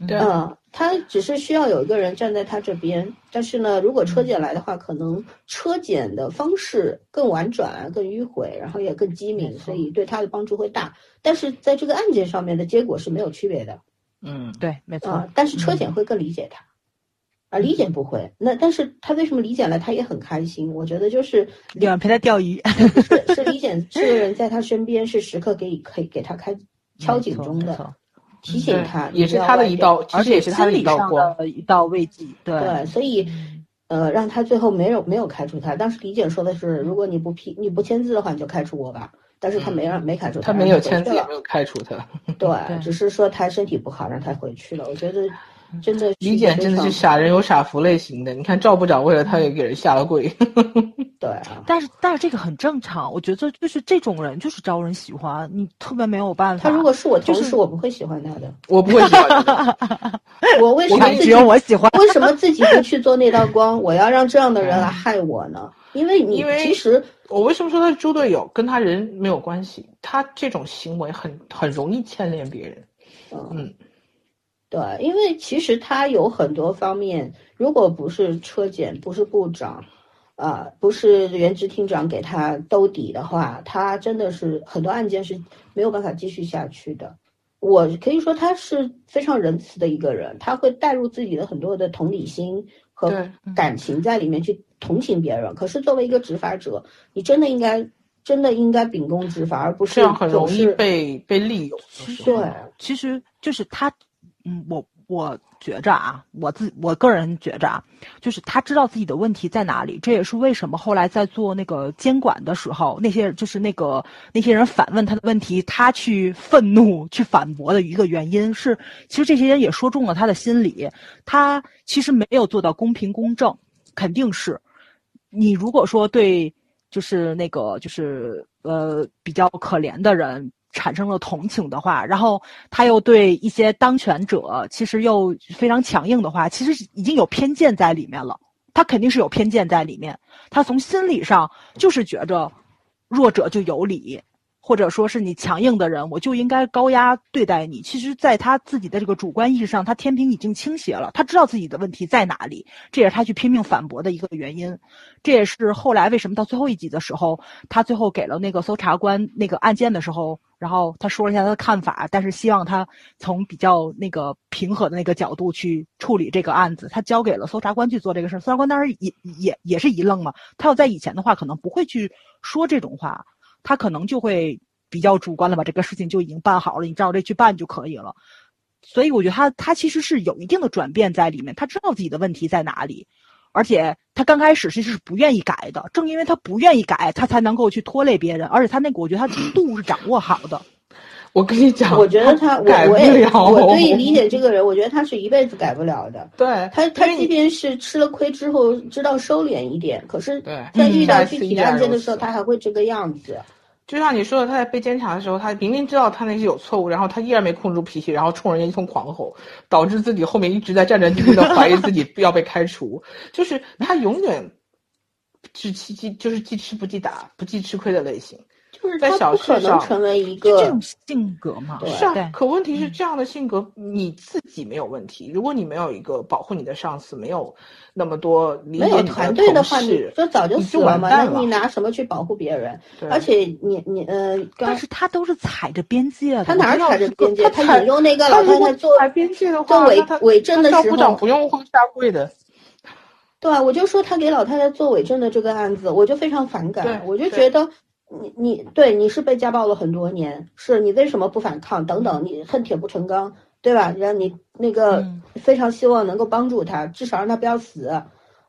对嗯，他只是需要有一个人站在他这边，但是呢，如果车检来的话，可能车检的方式更婉转、更迂回，然后也更机敏，所以对他的帮助会大。但是在这个案件上面的结果是没有区别的。嗯，对，没错。啊、但是车检会更理解他，啊，理解不会。那但是他为什么理解了，他也很开心？我觉得就是有人陪他钓鱼，是是李检这个人在他身边，是时刻给以可以给他开敲警钟的，没错，提醒他，也是他的一道，其而且实也是他的一道光。的一道慰藉。对对，所以呃，让他最后没有没有开除他。当时李姐说的是，如果你不批你不签字的话，你就开除我吧。但是他没让没开除他他没有签字，没有开除他。对，对只是说他身体不好，让他回去了。我觉得真的李简真的是傻人有傻福类型的。你看赵部长为了他也给人下了跪。对啊，但是但是这个很正常，我觉得就是这种人就是招人喜欢，你特别没有办法。他如果是我同事，就是我不会喜欢他的。我不会喜欢他。我为什么自己有我喜欢。为什么自己不去做那道光？我要让这样的人来害我呢？因为你因为其实我为什么说他是猪队友？跟他人没有关系，他这种行为很很容易牵连别人。嗯嗯，对，因为其实他有很多方面，如果不是车检，不是部长，啊、不是原职厅长给他兜底的话，他真的是很多案件是没有办法继续下去的。我可以说他是非常仁慈的一个人，他会带入自己的很多的同理心和感情在里面去同情别人。可是作为一个执法者，你真的应该真的应该秉公执法，而不是这样很容易被被利用。对。其实就是他，嗯，我我觉着啊，我自我个人觉着啊，就是他知道自己的问题在哪里，这也是为什么后来在做那个监管的时候，那些就是那个那些人反问他的问题，他去愤怒去反驳的一个原因是，其实这些人也说中了他的心理，他其实没有做到公平公正，肯定是，你如果说对就是那个就是呃比较可怜的人产生了同情的话，然后他又对一些当权者其实又非常强硬的话，其实已经有偏见在里面了。他肯定是有偏见在里面，他从心理上就是觉着弱者就有理，或者说是你强硬的人，我就应该高压对待你。其实，在他自己的这个主观意识上，他天平已经倾斜了，他知道自己的问题在哪里，这也是他去拼命反驳的一个原因。这也是后来为什么到最后一集的时候，他最后给了那个搜查官那个案件的时候，然后他说了一下他的看法，但是希望他从比较那个平和的那个角度去处理这个案子，他交给了搜查官去做这个事儿。搜查官当时也也也是一愣嘛，他要在以前的话，可能不会去说这种话，他可能就会比较主观的，把这个事情就已经办好了，你照这去办就可以了。所以我觉得他他其实是有一定的转变在里面，他知道自己的问题在哪里。而且他刚开始其实是不愿意改的，正因为他不愿意改，他才能够去拖累别人，而且他那个我觉得他度是掌握好的。我跟你讲，我觉得他，我改不了。我可以理解这个人，我觉得他是一辈子改不了的。对他，他即便是吃了亏之后知道收敛一点，可是在遇到具体案件的时候，他还会这个样子。就像你说的，他在被监察的时候，他明明知道他那些有错误，然后他依然没控制住脾气，然后冲人家一通狂吼，导致自己后面一直在战战兢兢的怀疑自己要被开除。就是他永远是既既就是记吃不记打，不记吃亏的类型。就是在小他不可事上能成为一个就这种性格嘛，对是啊，可问题是这样的性格，你自己没有问题。如果你没有一个保护你的上司，没有那么多理没有解你团队的话，你事，就早就死了嘛。那你拿什么去保护别人？对而且你你呃，但是他都是踩着边界的。他哪儿踩着边界？他引用那个老太太做踩边界的话，伪伪证的时那赵部长候，不用下跪的。对啊，我就说他给老太太做伪证的这个案子，我就非常反对感。我就觉得你你对你是被家暴了很多年，是你为什么不反抗？等等，你恨铁不成钢，对吧？然后你那个嗯非常希望能够帮助他，至少让他不要死。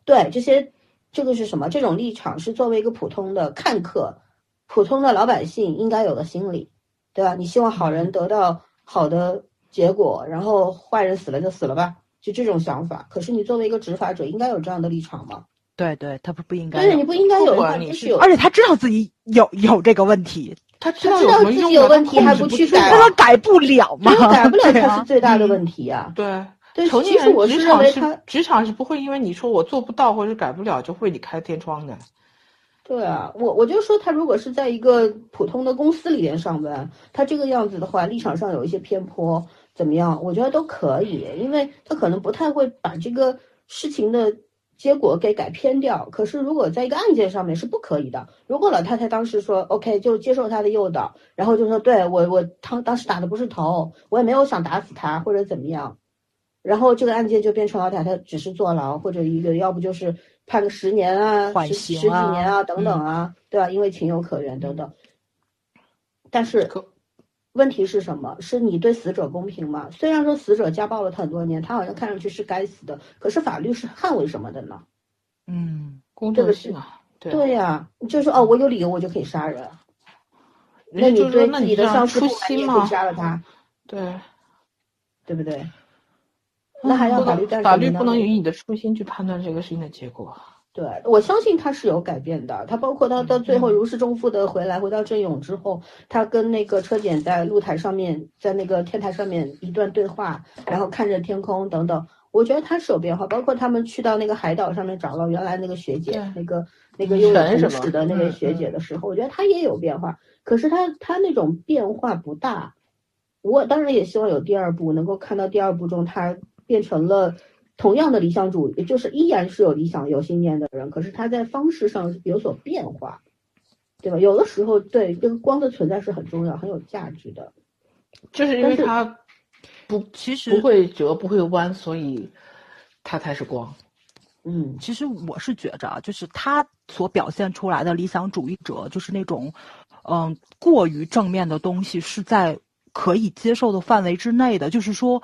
对这些，这个是什么？这种立场是作为一个普通的看客、普通的老百姓应该有的心理，对吧？你希望好人得到好的结果，然后坏人死了就死了吧，就这种想法。可是你作为一个执法者，应该有这样的立场吗？对对，他不不应该对，有你不应该有的话，你就是有，而且他知道自己有有这个问题，他知道自己有问题还不去改他说改不了嘛，他改不了才是最大的问题呀、对，对，成年人其实我职场是为他，职场是不会因为你说我做不到或者是改不了就为你开天窗的。对啊，我我就说他如果是在一个普通的公司里面上班，他这个样子的话，立场上有一些偏颇，怎么样？我觉得都可以，因为他可能不太会把这个事情的结果给改偏掉。可是如果在一个案件上面是不可以的。如果老太太当时说 OK，就接受他的诱导，然后就说对我我当当时打的不是头，我也没有想打死他或者怎么样，然后这个案件就变成老太太只是坐牢或者一个，要不就是判个十年啊、缓十十几年啊等等啊，对吧？因为情有可原等等。但是可问题是什么？是你对死者公平吗？虽然说死者家暴了他很多年，他好像看上去是该死的，可是法律是捍卫什么的呢？嗯，公正性啊，对啊对呀、你就说哦，我有理由我就可以杀人，那你对自那你的上司初不满，你也可以心嘛，杀了他，对，对不对？那还要不法律干什么呢？法律不能以你的初心去判断这个事情的结果。对，我相信他是有改变的。他包括他到最后如释重负的回来，回到郑勇之后，他跟那个车检在露台上面，在那个天台上面一段对话，然后看着天空等等，我觉得他是有变化。包括他们去到那个海岛上面找到原来那个学姐，那个那个拥有神是吗同史的那个嗯学姐的时候，我觉得他也有变化。可是他他那种变化不大。我当然也希望有第二部，能够看到第二部中他变成了。同样的理想主义，就是依然是有理想、有信念的人，可是他在方式上有所变化，对吧？有的时候，对这个光的存在是很重要、很有价值的。就是因为它不其实不会折不会弯，所以它才是光。嗯，其实我是觉着啊，就是他所表现出来的理想主义者，就是那种，嗯，过于正面的东西是在可以接受的范围之内的。就是说，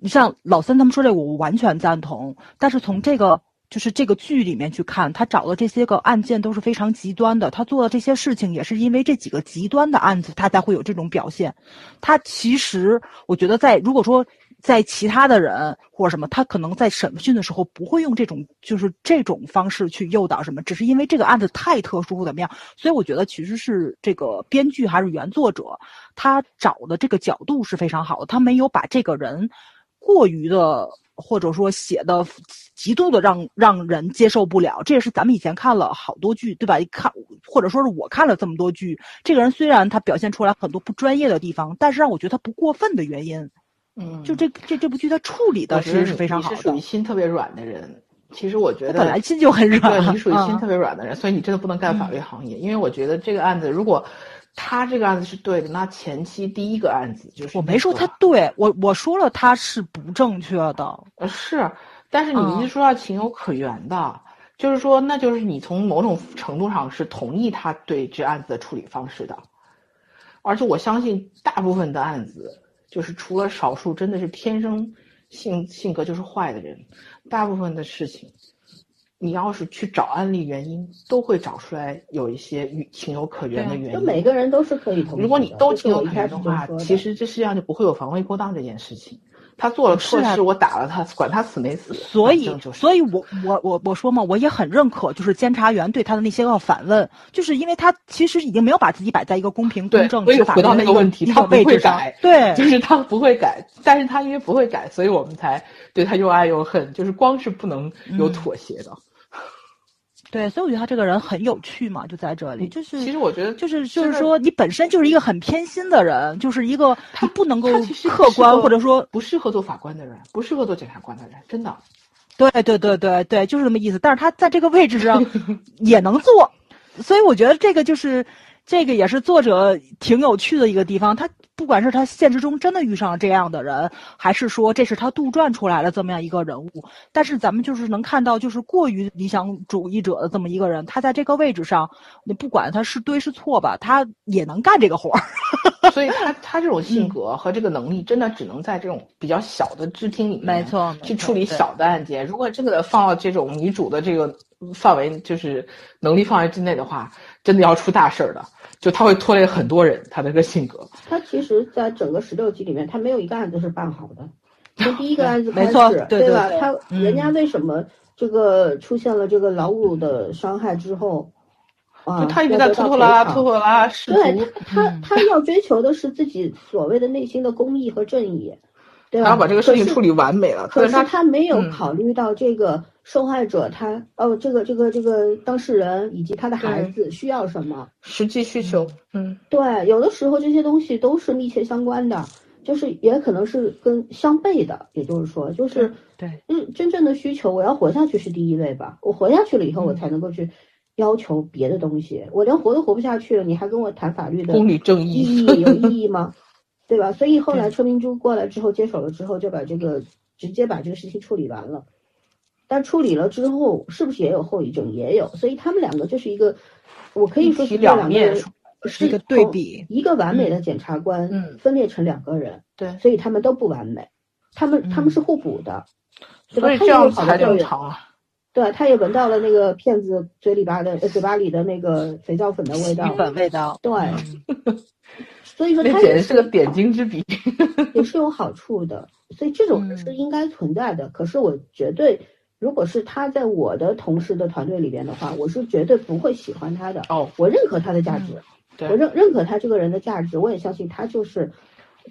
你像老三他们说这个，我完全赞同。但是从这个就是这个剧里面去看，他找的这些个案件都是非常极端的，他做的这些事情也是因为这几个极端的案子，他才会有这种表现。他其实我觉得在如果说。在其他的人或者什么，他可能在审讯的时候不会用这种就是这种方式去诱导什么，只是因为这个案子太特殊怎么样，所以我觉得其实是这个编剧还是原作者他找的这个角度是非常好的，他没有把这个人过于的或者说写的极度的让让人接受不了，这也是咱们以前看了好多剧对吧？一看或者说是我看了这么多剧，这个人虽然他表现出来很多不专业的地方，但是让我觉得他不过分的原因。嗯，就这这这部剧，他处理的其实是非常好的你是属于。心特别软的人。其实我觉得本来心就很软，对你属于心嗯特别软的人，所以你真的不能干法律行业。因为我觉得这个案子，如果他这个案子是对的，那前期第一个案子就是我没说他对，我我说了他是不正确的。呃，是，但是你嗯一直说要情有可原的，就是说，那就是你从某种程度上是同意他对这案子的处理方式的，而且我相信大部分的案子，就是除了少数真的是天生性性格就是坏的人，大部分的事情你要是去找案例原因，都会找出来有一些与情有可原的原因。就每个人都是可以同。如果你都情有可原的话，的其实这世界上就不会有防卫过当这件事情。他做了错事，我打了他，管他死没死。所以，就是所以我我我我说嘛，我也很认可，就是监察员对他的那些个反问，就是因为他其实已经没有把自己摆在一个公平、公正、所以执法回到那个问题一他不会改。对，就是他不会改，但是他因为不会改，所以我们才对他又爱又恨。就是光是不能有嗯妥协的。对，所以我觉得他这个人很有趣嘛，就在这里，就是其实我觉得就是就是说，你本身就是一个很偏心的人，就是一个他不能够客观，或者说不适合做法官的人，不适合做检察官的人，真的。对对对对对，就是这么意思。但是他在这个位置上 也能做，所以我觉得这个就是这个也是作者挺有趣的一个地方。他不管是他现实中真的遇上了这样的人，还是说这是他杜撰出来的这么样一个人物，但是咱们就是能看到，就是过于理想主义者的这么一个人，他在这个位置上，你不管他是对是错吧，他也能干这个活儿。所以他 他这种嗯性格和这个能力，真的只能在这种比较小的支厅里面，没错去处理小的案件。如果这个放到这种女主的这个范围，就是能力范围之内的话，真的要出大事儿的。就他会拖累很多人，他的这个性格。他其实，在整个十六集里面，他没有一个案子是办好的。从第一个案子开始，没错对对吧？他嗯人家为什么这个出现了这个劳务的伤害之后，啊，就他一直在拖拖拉拉、拖拖拉拉对，他，他他要追求的是自己所谓的内心的公义和正义，对吧？他要把这个事情处理完美了。可是是他他没有嗯考虑到这个受害者他，哦，这个这个这个当事人以及他的孩子需要什么。实际需求，嗯，对，有的时候这些东西都是密切相关的，就是也可能是跟相悖的，也就是说，就是对，嗯，真正的需求，我要活下去是第一位吧，我活下去了以后，我才能够去要求别的东西，我连活都活不下去了，你还跟我谈法律的公理正义意义义 有意义吗？对吧？所以后来车明珠过来之后接手了之后，就把这个直接把这个事情处理完了。但处理了之后，是不是也有后遗症？也有，所以他们两个就是一个，我可以说是两个是是一个对比一个完美的检察官，嗯分裂成两个人，对，所以他们都不完美，他们他们是互补的？所以他也有这样才正常啊。对，他也闻到了那个骗子嘴里边的呃嘴巴里的那个肥皂粉的味道，粉味道，对，嗯所以说那他也简直是个点睛之笔。也是有好处的，所以这种人嗯是应该存在的。可是我绝对，如果是他在我的同事的团队里边的话，我是绝对不会喜欢他的。哦，我认可他的价值，对我认认可他这个人的价值，我也相信他就是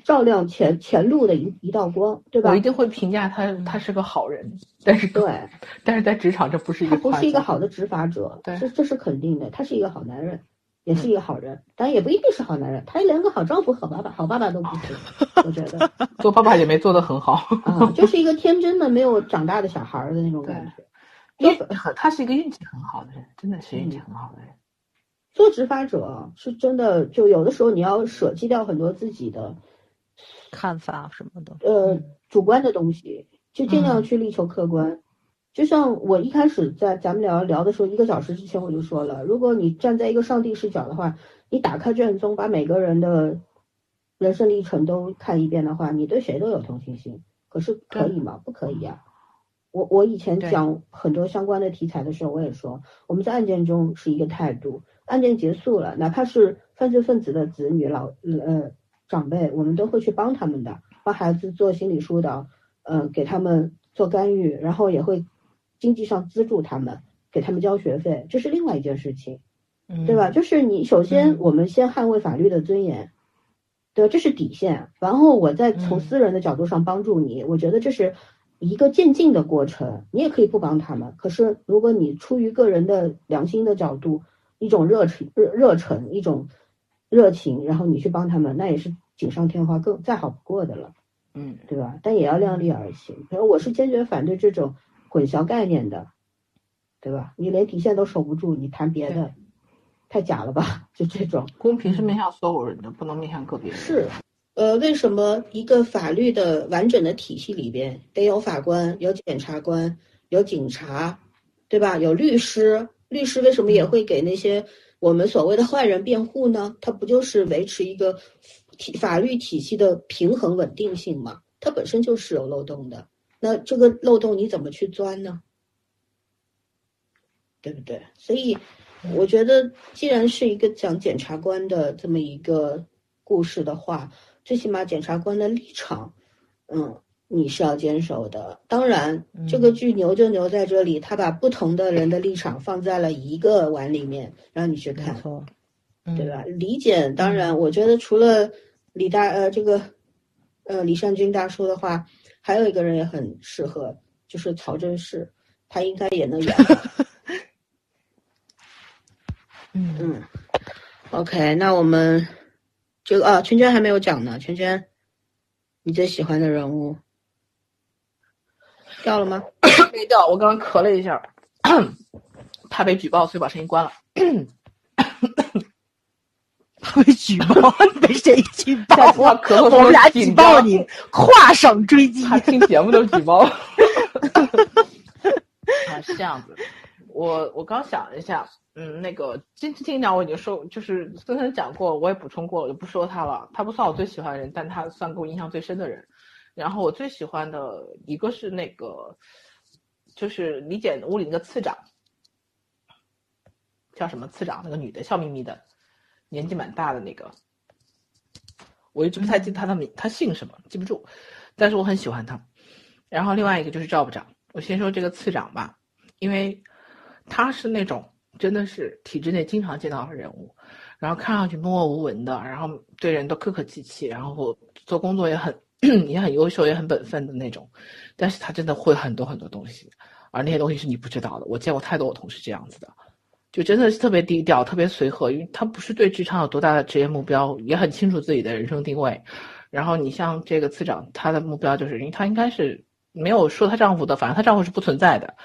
照亮前前路的一一道光，对吧我一？定会评价他，他是个好人，但是对，但是在职场这不是一个他不是一个好的执法者，对这这是肯定的。他是一个好男人，也是一个好人，但也不一定是好男人。他连个好丈夫、好爸爸、好爸爸都不是，我觉得 做爸爸也没做得很好。啊，就是一个天真的没有长大的小孩儿的那种感觉。因为很他是一个运气很好的人，真的是运气很好的人。做执法者是真的，就有的时候你要舍弃掉很多自己的看法什么的，呃主观的东西，就尽量嗯去力求客观。就像我一开始在咱们聊聊的时候，一个小时之前我就说了，如果你站在一个上帝视角的话，你打开卷宗，把每个人的人生历程都看一遍的话，你对谁都有同情心。可是可以吗？不可以呀、我我以前讲很多相关的题材的时候，我也说，我们在案件中是一个态度，案件结束了，哪怕是犯罪分子的子女、老呃长辈，我们都会去帮他们的，帮孩子做心理疏导，呃，给他们做干预，然后也会经济上资助他们，给他们交学费，这是另外一件事情，对吧？就是你首先嗯我们先捍卫法律的尊严。对吧？这是底线，然后我再从嗯私人的角度上帮助你，我觉得这是一个渐进的过程。你也可以不帮他们，可是如果你出于个人的良心的角度，一种热情、热热忱，一种热情，然后你去帮他们，那也是锦上添花，更再好不过的了，嗯，对吧？但也要量力而行。反正我是坚决反对这种混淆概念的，对吧？你连底线都守不住，你谈别的，太假了吧？就这种。公平是面向所有人的，不能面向个别人。是，呃，为什么一个法律的完整的体系里边得有法官、有检察官、有警察，对吧？有律师，律师为什么也会给那些我们所谓的坏人辩护呢？他不就是维持一个体法律体系的平衡稳定性吗？它本身就是有漏洞的，那这个漏洞你怎么去钻呢？对不对？所以我觉得，既然是一个讲检察官的这么一个故事的话，最起码检察官的立场，嗯，你是要坚守的。当然，这个剧牛就牛在这里，他把不同的人的立场放在了一个碗里面，让你去看，对吧？李检，当然，我觉得除了李大呃这个呃李善均大叔的话，还有一个人也很适合，就是曹真氏，他应该也能演。嗯嗯，OK，那我们这个啊，圈圈还没有讲呢。圈圈，你最喜欢的人物掉了吗？没掉，我刚刚咳了一下，怕被举报，所以把声音关了。怕被举报？被谁举报？我咳嗽，我们俩举报你，跨省追击。他听节目都举报。啊，是这样子。我我刚想了一下。嗯，那个金枝听讲我已经说，就是森森讲过，我也补充过了，就不说他了。他不算我最喜欢的人，但他算给我印象最深的人。然后我最喜欢的一个是那个，就是李简屋里那个次长，叫什么次长？那个女的，笑眯眯的，年纪蛮大的那个。我一直不太记得他的名，他姓什么，记不住。但是我很喜欢他。然后另外一个就是赵部长，我先说这个次长吧，因为他是那种。真的是体制内经常见到的人物，然后看上去默默无闻的，然后对人都客客气气，然后做工作也很 也很优秀，也很本分的那种。但是他真的会很多很多东西，而那些东西是你不知道的。我见过太多我同事这样子的，就真的是特别低调，特别随和，因为他不是对职场有多大的职业目标，也很清楚自己的人生定位。然后你像这个次长，他的目标就是，因为他应该是没有说她丈夫的，反正她丈夫是不存在的。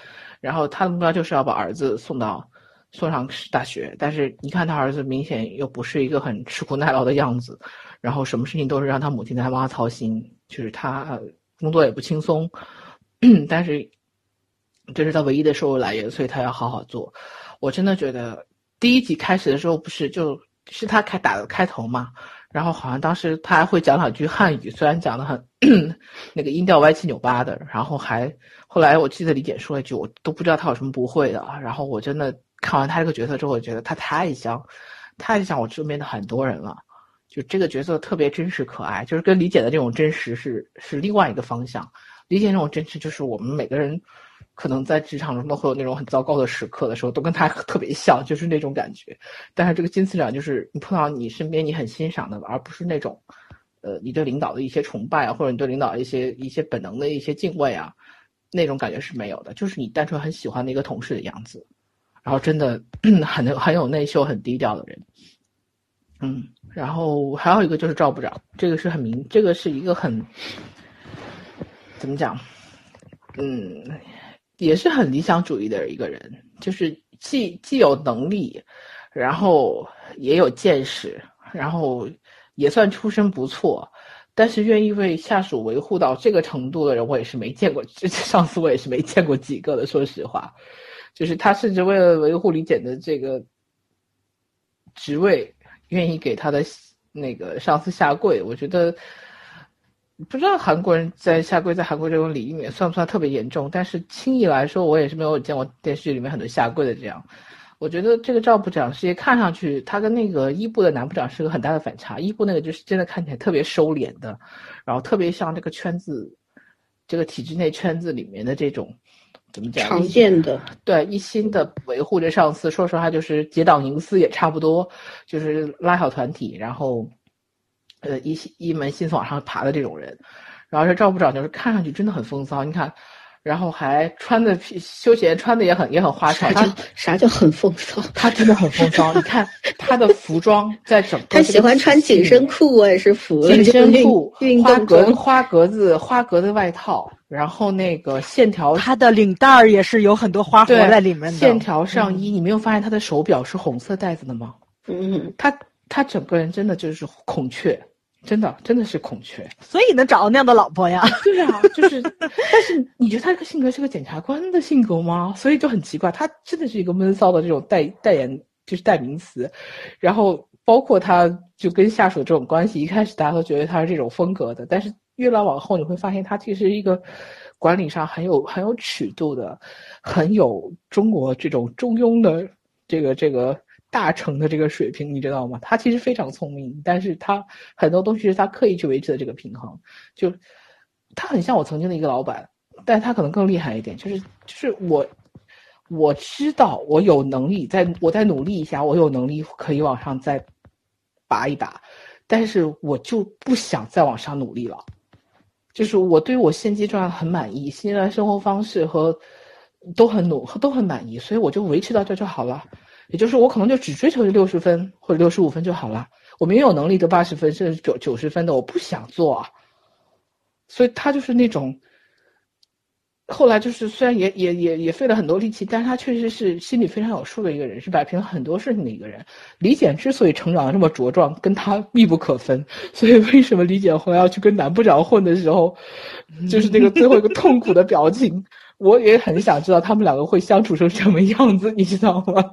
然后他的目标就是要把儿子送到。送上大学，但是你看他儿子明显又不是一个很吃苦耐劳的样子，然后什么事情都是让他母亲在帮他操心，就是他工作也不轻松，但是这是他唯一的收入来源，所以他要好好做。我真的觉得第一集开始的时候不是就是他开打的开头嘛，然后好像当时他还会讲两句汉语，虽然讲的很 那个音调歪七扭八的，然后还后来我记得李姐说一句，我都不知道他有什么不会的，然后我真的。看完他这个角色之后，我觉得他太像，太像我身边的很多人了。就这个角色特别真实可爱，就是跟李姐的这种真实是是另外一个方向。李姐那种真实，就是我们每个人可能在职场中都会有那种很糟糕的时刻的时候，都跟他 特别像，就是那种感觉。但是这个金次长，就是你碰到你身边你很欣赏的，而不是那种，呃，你对领导的一些崇拜啊，或者你对领导一些一些本能的一些敬畏啊，那种感觉是没有的，就是你单纯很喜欢的一个同事的样子。然后真的 很很有内秀、很低调的人，嗯，然后还有一个就是赵部长，这个是很明，这个是一个很怎么讲，嗯，也是很理想主义的一个人，就是既既有能力，然后也有见识，然后也算出身不错，但是愿意为下属维护到这个程度的人，我也是没见过，上司我也是没见过几个的，说实话。就是他甚至为了维护李简的这个职位，愿意给他的那个上司下跪。我觉得不知道韩国人在下跪，在韩国这种礼仪里面算不算特别严重？但是轻易来说，我也是没有见过电视剧里面很多下跪的这样。我觉得这个赵部长是看上去他跟那个伊部的男部长是个很大的反差。伊部那个就是真的看起来特别收敛的，然后特别像这个圈子，这个体制内圈子里面的这种。怎么讲？常见的对一心的维护着上司，说实话就是结党营私也差不多，就是拉小团体，然后，呃一一门心思往上爬的这种人。然后这赵部长就是看上去真的很风骚，你看，然后还穿的皮休闲，穿的也很也很花哨。啥叫啥叫很风骚？他真的很风骚。你看他的服装在整个他喜欢穿紧身裤，我也是服紧身裤、花格花格子花格子外套。然后那个线条，他的领带儿也是有很多花活在里面的。线条上衣，你没有发现他的手表是红色带子的吗？嗯，他他整个人真的就是孔雀，真的真的是孔雀，所以能找到那样的老婆呀？对啊，就是，但是你觉得他这个性格是个检察官的性格吗？所以就很奇怪，他真的是一个闷骚的这种代代言，就是代名词。然后包括他就跟下属这种关系，一开始大家都觉得他是这种风格的，但是。越来往后，你会发现他其实一个管理上很有很有尺度的，很有中国这种中庸的这个这个大成的这个水平，你知道吗？他其实非常聪明，但是他很多东西是他刻意去维持的这个平衡，就他很像我曾经的一个老板，但他可能更厉害一点，就是就是我。我知道我有能力，在我再努力一下，我有能力可以往上再拔一拔，但是我就不想再往上努力了。就是我对我现阶段很满意，现在生活方式和都很努都很满意，所以我就维持到这就好了。也就是我可能就只追求六十分或者六十五分就好了。我明明有能力得八十分甚至九九十分的，我不想做啊。所以他就是那种。后来就是，虽然也也也也费了很多力气，但是他确实是心里非常有数的一个人，是摆平了很多事情的一个人。李简之所以成长的这么茁壮，跟他密不可分。所以为什么李简后来要去跟男部长混的时候，就是那个最后一个痛苦的表情，我也很想知道他们两个会相处成什么样子，你知道吗？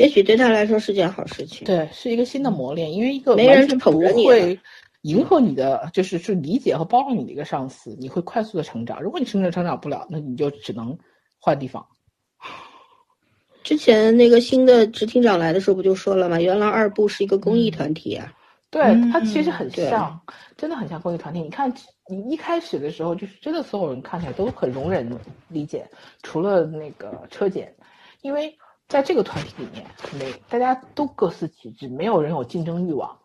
也许对他来说是件好事情。对，是一个新的磨练，因为一个没人捧着你。迎合你的就是去理解和包容你的一个上司，你会快速的成长。如果你成长成长不了，那你就只能换地方。之前那个新的执厅长来的时候不就说了吗？原来二部是一个公益团体啊。对他其实很像，真的很像公益团体。你看，你一开始的时候就是真的所有人看起来都很容忍理解，除了那个车检，因为在这个团体里面，没大家都各司其职，没有人有竞争欲望，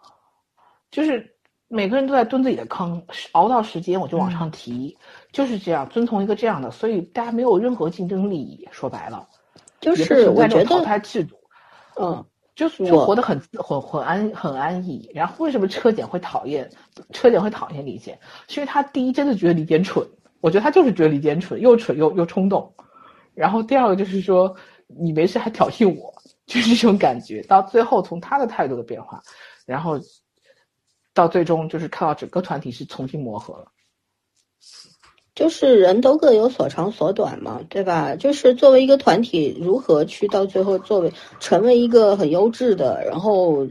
就是。每个人都在蹲自己的坑，熬到时间我就往上提，就是这样，遵从一个这样的，所以大家没有任何竞争利益。说白了，就是我觉得淘汰制度，嗯，就是就活得很很很安很安逸。然后为什么车检会讨厌车检会讨厌李健？是因为他第一真的觉得李健蠢，我觉得他就是觉得李健蠢，又蠢又又冲动。然后第二个就是说你没事还挑衅我，就是这种感觉。到最后从他的态度的变化，然后。到最终就是看到整个团体是重新磨合了，就是人都各有所长所短嘛，对吧？就是作为一个团体，如何去到最后作为成为一个很优质的，然后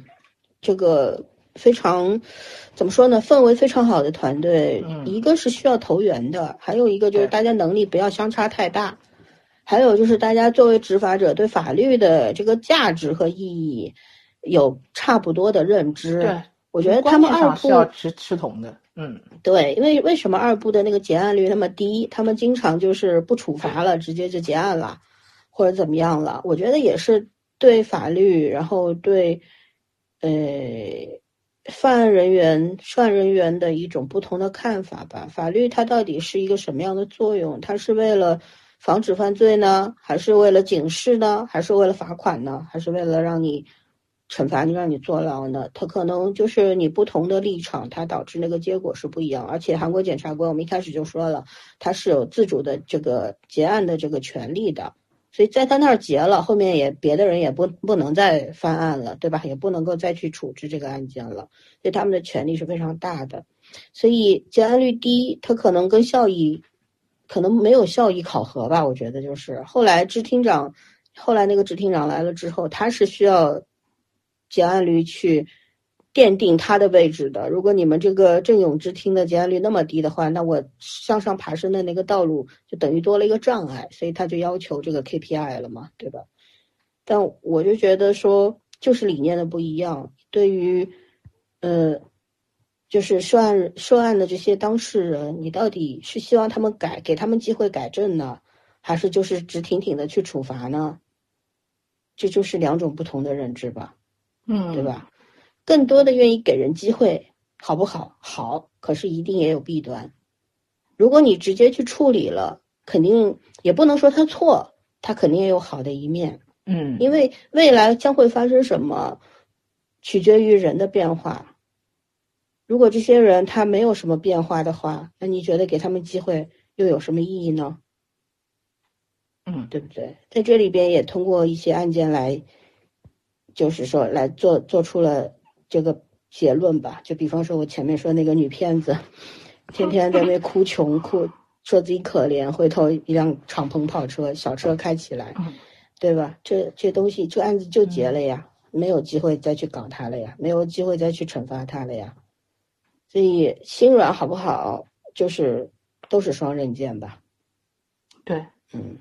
这个非常怎么说呢？氛围非常好的团队，一个是需要投缘的，还有一个就是大家能力不要相差太大，还有就是大家作为执法者对法律的这个价值和意义有差不多的认知。对。我觉得他们二部要持持同的，嗯，对，因为为什么二部的那个结案率那么低？他们经常就是不处罚了，直接就结案了，或者怎么样了？我觉得也是对法律，然后对，呃，犯案人员、涉案人员的一种不同的看法吧。法律它到底是一个什么样的作用？它是为了防止犯罪呢，还是为了警示呢，还是为了罚款呢，还是为了让你？惩罚你，让你坐牢呢？他可能就是你不同的立场，它导致那个结果是不一样。而且韩国检察官，我们一开始就说了，他是有自主的这个结案的这个权利的。所以在他那儿结了，后面也别的人也不不能再翻案了，对吧？也不能够再去处置这个案件了。所以他们的权利是非常大的。所以结案率低，他可能跟效益可能没有效益考核吧？我觉得就是后来支厅长，后来那个支厅长来了之后，他是需要。结案率去奠定他的位置的。如果你们这个郑永之厅的结案率那么低的话，那我向上爬升的那个道路就等于多了一个障碍，所以他就要求这个 KPI 了嘛，对吧？但我就觉得说，就是理念的不一样。对于呃，就是涉案涉案的这些当事人，你到底是希望他们改，给他们机会改正呢，还是就是直挺挺的去处罚呢？这就是两种不同的认知吧。嗯，对吧？更多的愿意给人机会，好不好？好，可是一定也有弊端。如果你直接去处理了，肯定也不能说他错，他肯定也有好的一面。嗯，因为未来将会发生什么，取决于人的变化。如果这些人他没有什么变化的话，那你觉得给他们机会又有什么意义呢？嗯，对不对？在这里边也通过一些案件来。就是说，来做做出了这个结论吧。就比方说，我前面说那个女骗子，天天在那哭穷，哭说自己可怜，回头一辆敞篷跑车、小车开起来，对吧？这这东西，这案子就结了呀，没有机会再去搞他了呀，没有机会再去惩罚他了呀。所以心软好不好，就是都是双刃剑吧。对，嗯，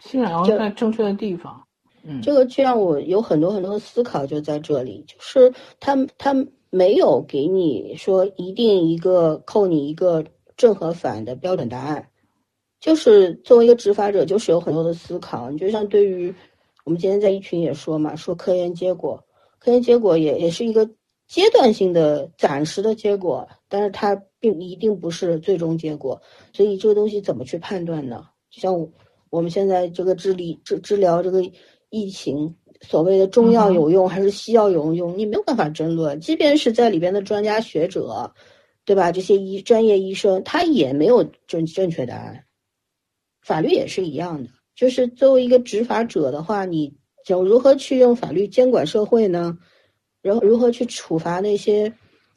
心软要就在正确的地方。嗯，这个就让我有很多很多的思考，就在这里，就是他他没有给你说一定一个扣你一个正和反的标准答案，就是作为一个执法者，就是有很多的思考。你就像对于我们今天在一群也说嘛，说科研结果，科研结果也也是一个阶段性的、暂时的结果，但是它并一定不是最终结果，所以这个东西怎么去判断呢？就像我我们现在这个治理治治疗这个疫情，所谓的中药有用还是西药有用，你没有办法争论。即便是在里边的专家学者，对吧？这些医专业医生，他也没有正正确答案。法律也是一样的，就是作为一个执法者的话，你就如何去用法律监管社会呢？然后如何去处罚那些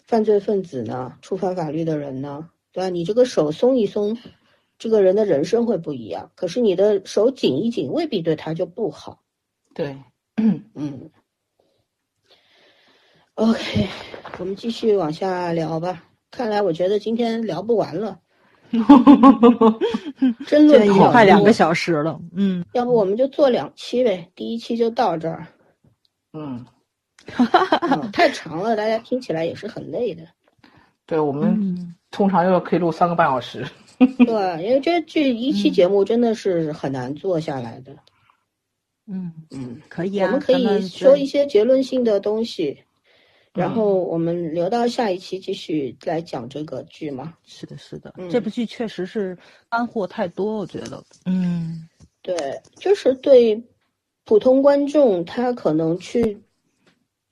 犯罪分子呢？触犯法律的人呢？对吧？你这个手松一松，这个人的人生会不一样。可是你的手紧一紧，未必对他就不好。对，嗯，OK，我们继续往下聊吧。看来我觉得今天聊不完了，争现在已经论好多快两个小时了。嗯，要不我们就做两期呗，第一期就到这儿。嗯，嗯 太长了，大家听起来也是很累的。对，我们嗯通常要可以录三个半小时。对，因为这这一期节目真的是很难做下来的。嗯，嗯，可以啊，我们可以说一些结论性的东西，然嗯后我们留到下一期继续来讲这个剧嘛。是的，是的，嗯这部剧确实是干货太多，我觉得。嗯对，就是对普通观众，他可能去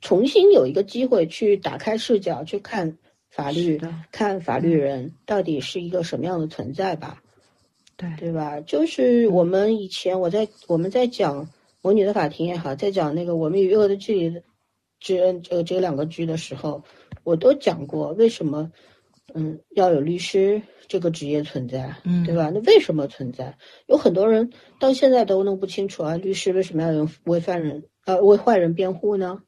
重新有一个机会去打开视角，去看法律的，看法律人到底是一个什么样的存在吧，对对吧？就是我们以前我在我们在讲《魔女的法庭》也好，在讲那个《我们与恶的距离》这这这两个剧的时候，我都讲过为什么嗯要有律师这个职业存在，嗯对吧？那为什么存在？有很多人到现在都弄不清楚啊，律师为什么要用为犯人呃为坏人辩护呢？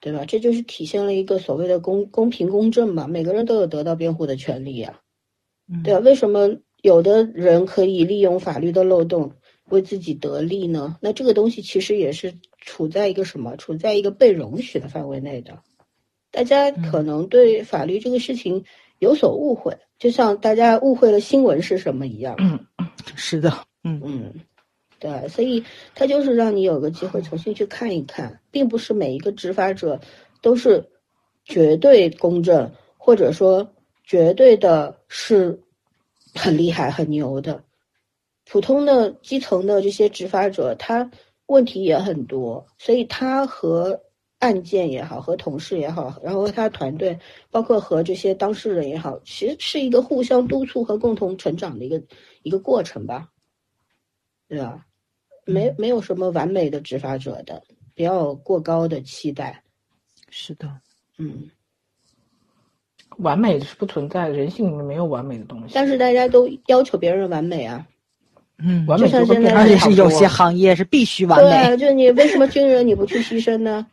对吧？这就是体现了一个所谓的公公平公正嘛，每个人都有得到辩护的权利呀、嗯对啊，为什么有的人可以利用法律的漏洞为自己得利呢？那这个东西其实也是处在一个什么？处在一个被容许的范围内的。大家可能对法律这个事情有所误会，就像大家误会了新闻是什么一样。嗯是的，嗯嗯，对，所以他就是让你有个机会重新去看一看，并不是每一个执法者都是绝对公正，或者说绝对的是很厉害、很牛的。普通的基层的这些执法者，他问题也很多，所以他和案件也好，和同事也好，然后和他团队，包括和这些当事人也好，其实是一个互相督促和共同成长的一个一个过程吧，对吧？没没有什么完美的执法者的，不要有过高的期待。是的，嗯，完美是不存在的，人性里面没有完美的东西。但是大家都要求别人完美啊，嗯，完美就像就会变现在而且是有些行业是必须完美。对啊，就你为什么军人你不去牺牲呢？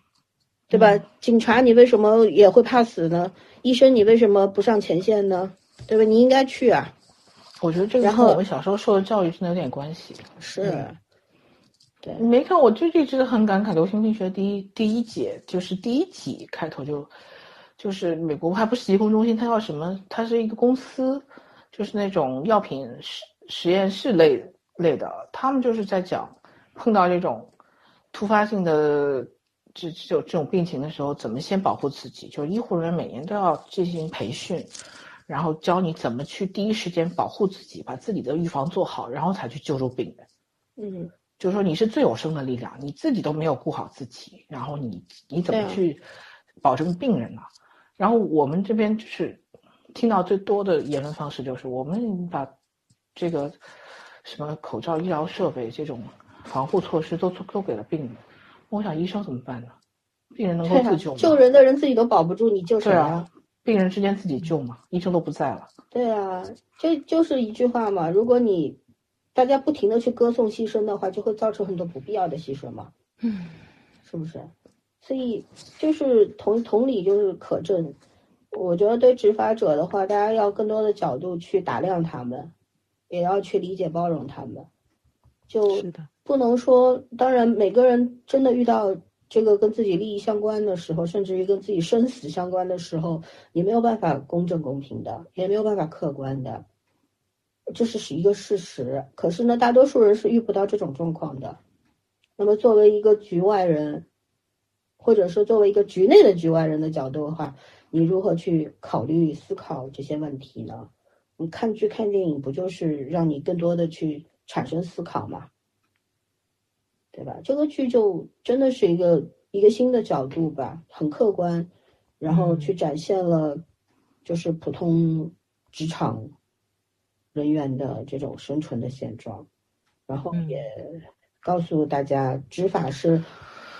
对吧？警察你为什么也会怕死呢？医生你为什么不上前线呢？对吧？你应该去啊。我觉得这个然后跟我们小时候受的教育真的有点关系。是，对，你没看，我就一直很感慨，流行病学第一第一节就是第一集开头就，就是美国还不是疾控中心，它叫什么？它是一个公司，就是那种药品实实验室类类的，他们就是在讲碰到这种突发性的这这种这种病情的时候，怎么先保护自己？就是医护人员每年都要进行培训。然后教你怎么去第一时间保护自己，把自己的预防做好，然后才去救助病人。嗯，就是说你是最有生的力量，你自己都没有顾好自己，然后你你怎么去保证病人呢？然后我们这边就是听到最多的言论方式就是我们把这个什么口罩、医疗设备这种防护措施都都给了病人，我想医生怎么办呢？病人能够自救吗？救人的人自己都保不住，你救谁对啊，病人之间自己救嘛，医生都不在了。对啊，就就是一句话嘛，如果你大家不停的去歌颂牺牲的话，就会造成很多不必要的牺牲嘛，嗯，是不是？所以就是同同理就是可证，我觉得对执法者的话，大家要更多的角度去打量他们，也要去理解包容他们，就不能说，当然每个人真的遇到这个跟自己利益相关的时候，甚至于跟自己生死相关的时候，也没有办法公正公平的，也没有办法客观的，这是是一个事实。可是呢，大多数人是遇不到这种状况的。那么，作为一个局外人，或者说作为一个局内的局外人的角度的话，你如何去考虑思考这些问题呢？你看剧看电影不就是让你更多的去产生思考吗？对吧？这个剧就真的是一个一个新的角度吧，很客观，然后去展现了就是普通职场人员的这种生存的现状，然后也告诉大家执法是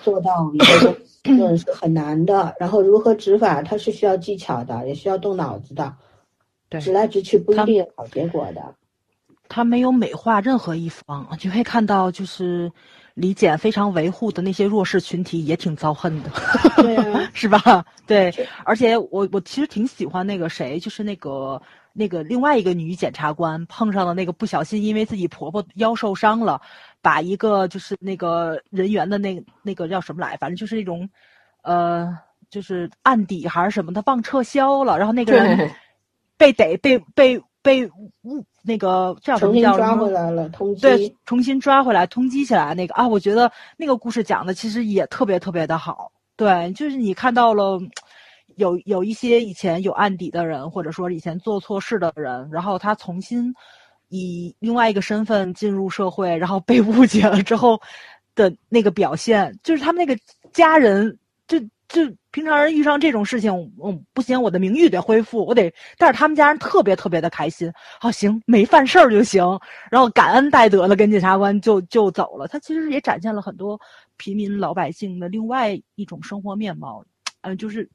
做到一个 是很难的，然后如何执法它是需要技巧的，也需要动脑子的，对。直来直去不一定有好结果的。他没有美化任何一方，就会看到就是李简非常维护的那些弱势群体也挺遭恨的，对啊，是吧？对，而且我我其实挺喜欢那个谁，就是那个那个另外一个女检察官碰上了那个不小心因为自己婆婆腰受伤了，把一个就是那个人员的那那个叫什么来，反正就是那种呃就是案底还是什么，他忘撤销了，然后那个人，被逮被被被误那个叫什重新抓么叫什么回来了，通缉对。，重新抓回来，通缉起来那个啊，我觉得那个故事讲的其实也特别特别的好。对，就是你看到了有有一些以前有案底的人，或者说以前做错事的人，然后他重新以另外一个身份进入社会，然后被误解了之后的那个表现，就是他们那个家人，就就平常人遇上这种事情，嗯，不行，我的名誉得恢复，我得，但是他们家人特别特别的开心，啊，行，没犯事儿就行，然后感恩戴德的跟检察官就就走了。他其实也展现了很多平民老百姓的另外一种生活面貌，嗯、就是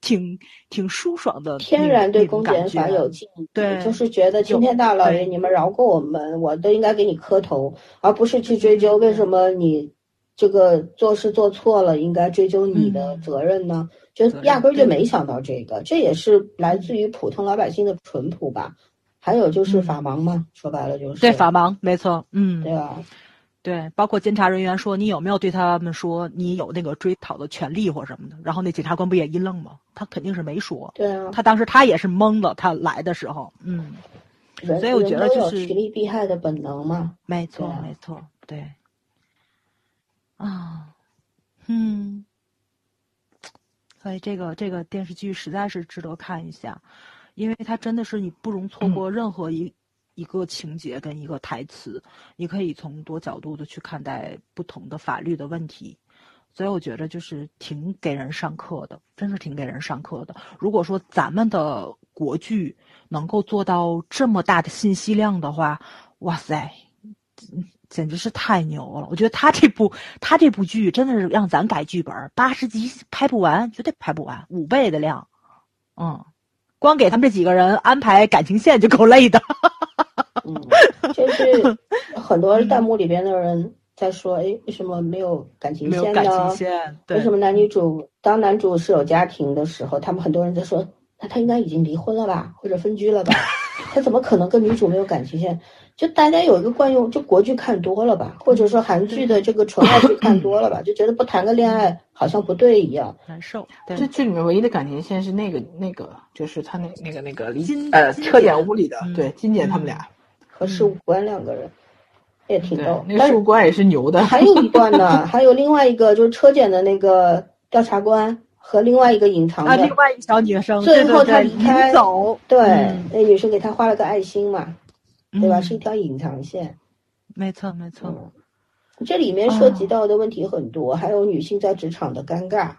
挺挺舒爽的，天然对公检法有敬意，对就是觉得青天大老爷，你们饶过我们，我都应该给你磕头，而不是去追究为什么你这个做事做错了，应该追究你的嗯。责任呢？就压根儿就没想到这个，这也是来自于普通老百姓的淳朴吧。还有就是嗯。法盲嘛，说白了就是。对法盲，没错，嗯，对吧？对，包括监察人员说你有没有对他们说你有那个追讨的权利或什么的，然后那检察官不也一愣吗？他肯定是没说，对啊，他当时他也是懵的，他来的时候，嗯，所以我觉得就是趋利避害的本能嘛。没错啊没错，对，啊，嗯，所以这个这个电视剧实在是值得看一下，因为它真的是你不容错过任何一、一个情节跟一个台词，你可以从多角度的去看待不同的法律的问题。所以我觉得就是挺给人上课的，真是挺给人上课的。如果说咱们的国剧能够做到这么大的信息量的话，哇塞，简直是太牛了！我觉得他这部他这部剧真的是让咱改剧本，八十集拍不完，绝对拍不完，五倍的量，嗯，光给他们这几个人安排感情线就够累的。嗯，就是 很多弹幕里边的人在说，哎，为什么没有感情线呢感？情线，对为什么男女主当男主是有家庭的时候，他们很多人在说，那他应该已经离婚了吧，或者分居了吧？他怎么可能跟女主没有感情线？就大家有一个惯用，就国剧看多了吧，或者说韩剧的这个纯爱剧看多了吧，就觉得不谈个恋爱好像不对一样。难受？对这剧里面唯一的感情线是那个那个，就是他那那个那个李金呃金车检屋里的，嗯对金姐他们俩，和事务官两个人也挺逗，，那。事务官也是牛的，还有一段呢，还有另外一个就是车检的那个调查官和另外一个隐藏啊，的，另外一小女生，最后他离开走，对，嗯。那女生给他画了个爱心嘛，对吧？嗯。是一条隐藏线。没错没错，嗯，这里面涉及到的问题很多，还有女性在职场的尴尬，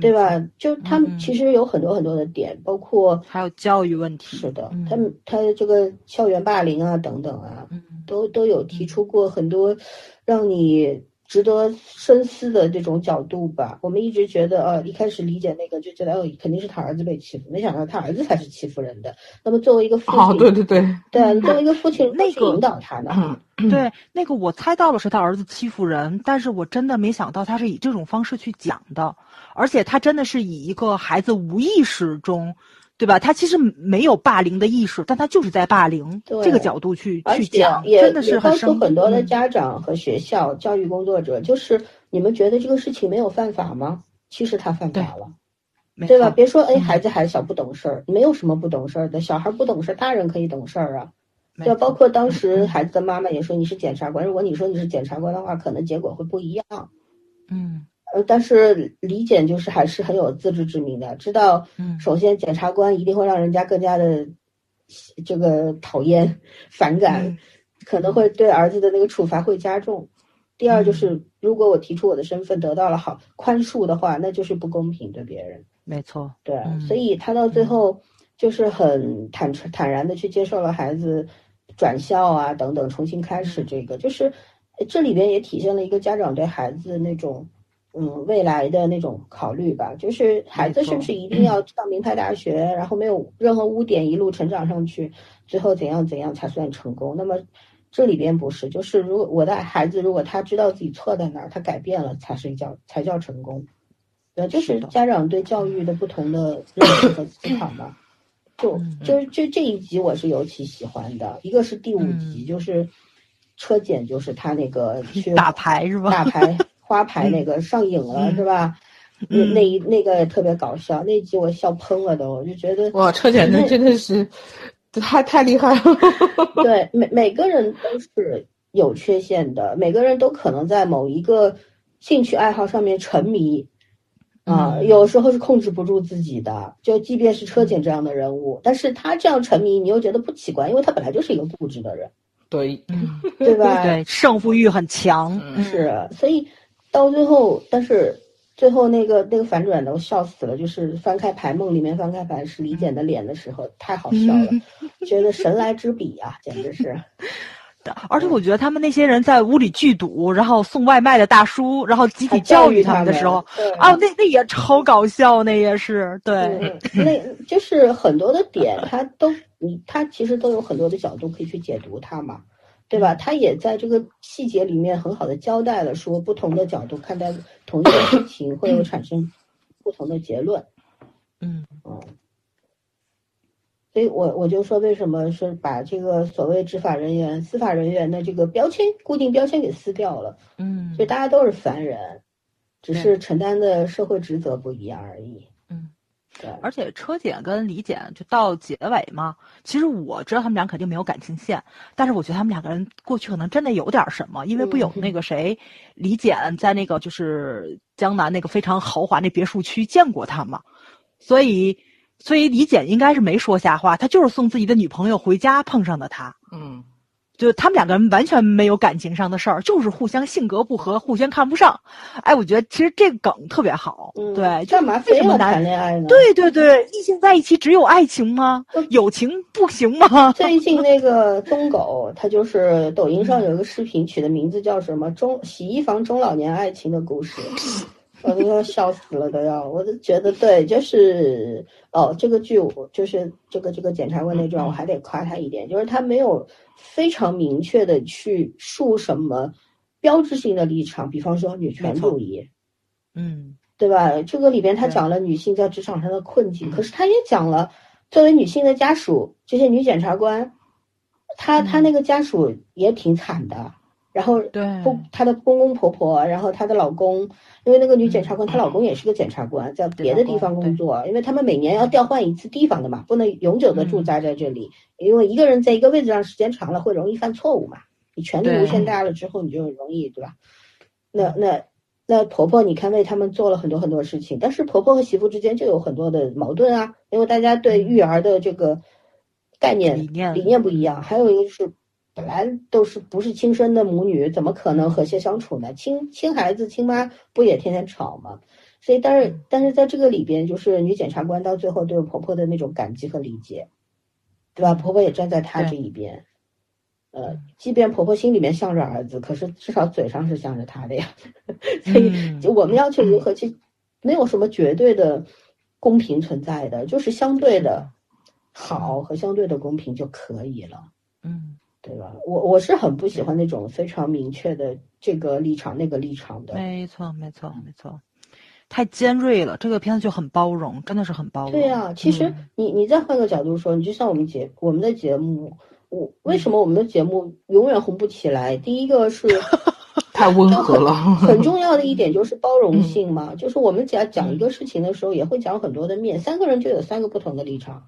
对吧？就他嗯。们其实有很多很多的点，包括还有教育问题，是的嗯，他们他这个校园霸凌啊等等啊，嗯。都都有提出过很多让你值得深思的这种角度吧。我们一直觉得，呃，一开始理解那个就觉得，哦，肯定是他儿子被欺负，没想到他儿子才是欺负人的。那么作为一个父亲，哦，对对对，对，作为一个父亲，那个引导他呢？对，那个我猜到了是他儿子欺负人，但是我真的没想到他是以这种方式去讲的，而且他真的是以一个孩子无意识中。对吧？他其实没有霸凌的意识，但他就是在霸凌这个角度去去讲，真的是告诉很多的家长和学校教育工作者，就是你们觉得这个事情没有犯法吗？其实他犯法了，对吧？别说哎，孩子还小不懂事儿，没有什么不懂事儿的，小孩不懂事儿，大人可以懂事儿啊。对，包括当时孩子的妈妈也说你是检察官，如果你说你是检察官的话，可能结果会不一样。嗯。呃，但是李检就是还是很有自知之明的，知道，首先检察官一定会让人家更加的这个讨厌、反感，可能会对儿子的那个处罚会加重。第二就是，如果我提出我的身份得到了好宽恕的话，那就是不公平对别人。没错，对，所以他到最后就是很坦诚、坦然的去接受了孩子转校啊等等，重新开始这个，就是这里边也体现了一个家长对孩子那种。嗯，未来的那种考虑吧，就是孩子是不是一定要上名牌大学，然后没有任何污点一路成长上去，最后怎样怎样才算成功？那么这里边不是，就是如果我的孩子如果他知道自己错在哪儿，他改变了，才是叫才叫成功。对，就是家长对教育的不同的认识和思考嘛。就就就这一集我是尤其喜欢的，一个是第五集，就是车检，就是他那个 去打牌是吧？打牌。花牌那个上瘾了是吧？那那一那个特别搞笑，那集我笑喷了都，我就觉得哇，车检的真的是 太太厉害了。对，每每个人都是有缺陷的，每个人都可能在某一个兴趣爱好上面沉迷啊，有时候是控制不住自己的。就即便是车检这样的人物，但是他这样沉迷，你又觉得不奇怪，因为他本来就是一个固执的人。对，对吧？对，胜负欲很强，是，所以。到最后，但是最后那个那个反转的，我笑死了。就是翻开牌梦里面翻开牌是李简的脸的时候，太好笑了，觉得神来之笔啊，简直是。而且我觉得他们那些人在屋里聚赌，然后送外卖的大叔，然后集体教育他们的时候，啊，那那也超搞笑，那也是对。那就是很多的点，他都你他其实都有很多的角度可以去解读它嘛。对吧？他也在这个细节里面很好的交代了，说不同的角度看待同一个事情 会有产生不同的结论。嗯嗯，所以我我就说，为什么是把这个所谓执法人员、司法人员的这个标签、固定标签给撕掉了？嗯，就大家都是凡人，只是承担的社会职责不一样而已。而且车检跟李检就到结尾嘛，其实我知道他们俩肯定没有感情线，但是我觉得他们两个人过去可能真的有点什么，因为不有那个谁，李检在那个就是江南那个非常豪华那别墅区见过他嘛，所以所以李检应该是没说瞎话，他就是送自己的女朋友回家碰上的他，嗯。就他们两个人完全没有感情上的事儿，就是互相性格不合，互相看不上。哎，我觉得其实这个梗特别好。对，干嘛非什么谈恋爱呢？对对对，异性在一起只有爱情吗？友情不行吗？最近那个宗狗，他就是抖音上有一个视频，取的名字叫什么“中洗衣房中老年爱情的故事”。我都要笑死了，都要，我都觉得对，就是哦，这个剧我就是这个这个检察官那段，我还得夸他一点，就是他没有非常明确的去树什么标志性的立场，比方说女权主义，嗯，对吧？这个里边他讲了女性在职场上的困境，可是他也讲了作为女性的家属，这些女检察官，她她那个家属也挺惨的。然后，公，她的公公婆婆，然后她的老公，因为那个女检察官，她老公也是个检察官，在别的地方工作，因为他们每年要调换一次地方的嘛，不能永久的驻扎在这里，因为一个人在一个位置上时间长了会容易犯错误嘛，你权力无限大了之后，你就容易，对吧？那那那婆婆，你看为他们做了很多很多事情，但是婆婆和媳妇之间就有很多的矛盾啊，因为大家对育儿的这个概念理念。理念不一样，还有一个就是。本来都是不是亲生的母女，怎么可能和谐相处呢？亲亲孩子，亲妈不也天天吵吗？所以，但是但是在这个里边，就是女检察官到最后对婆婆的那种感激和理解，对吧？婆婆也站在她这一边，呃，即便婆婆心里面向着儿子，可是至少嘴上是向着他的呀。所以，嗯就我们要求如何去，没有什么绝对的公平存在的，就是相对的好和相对的公平就可以了。嗯对吧？我我是很不喜欢那种非常明确的这个立场那个立场的。没错，没错，没错，太尖锐了。这个片子就很包容，真的是很包容。对呀、其实嗯你你再换个角度说，你就像我们节我们的节目，我为什么我们的节目永远红不起来？第一个是 太温和了。很重要的一点 就是包容性嘛，就是我们讲讲一个事情的时候，也会讲很多的面，三个人就有三个不同的立场。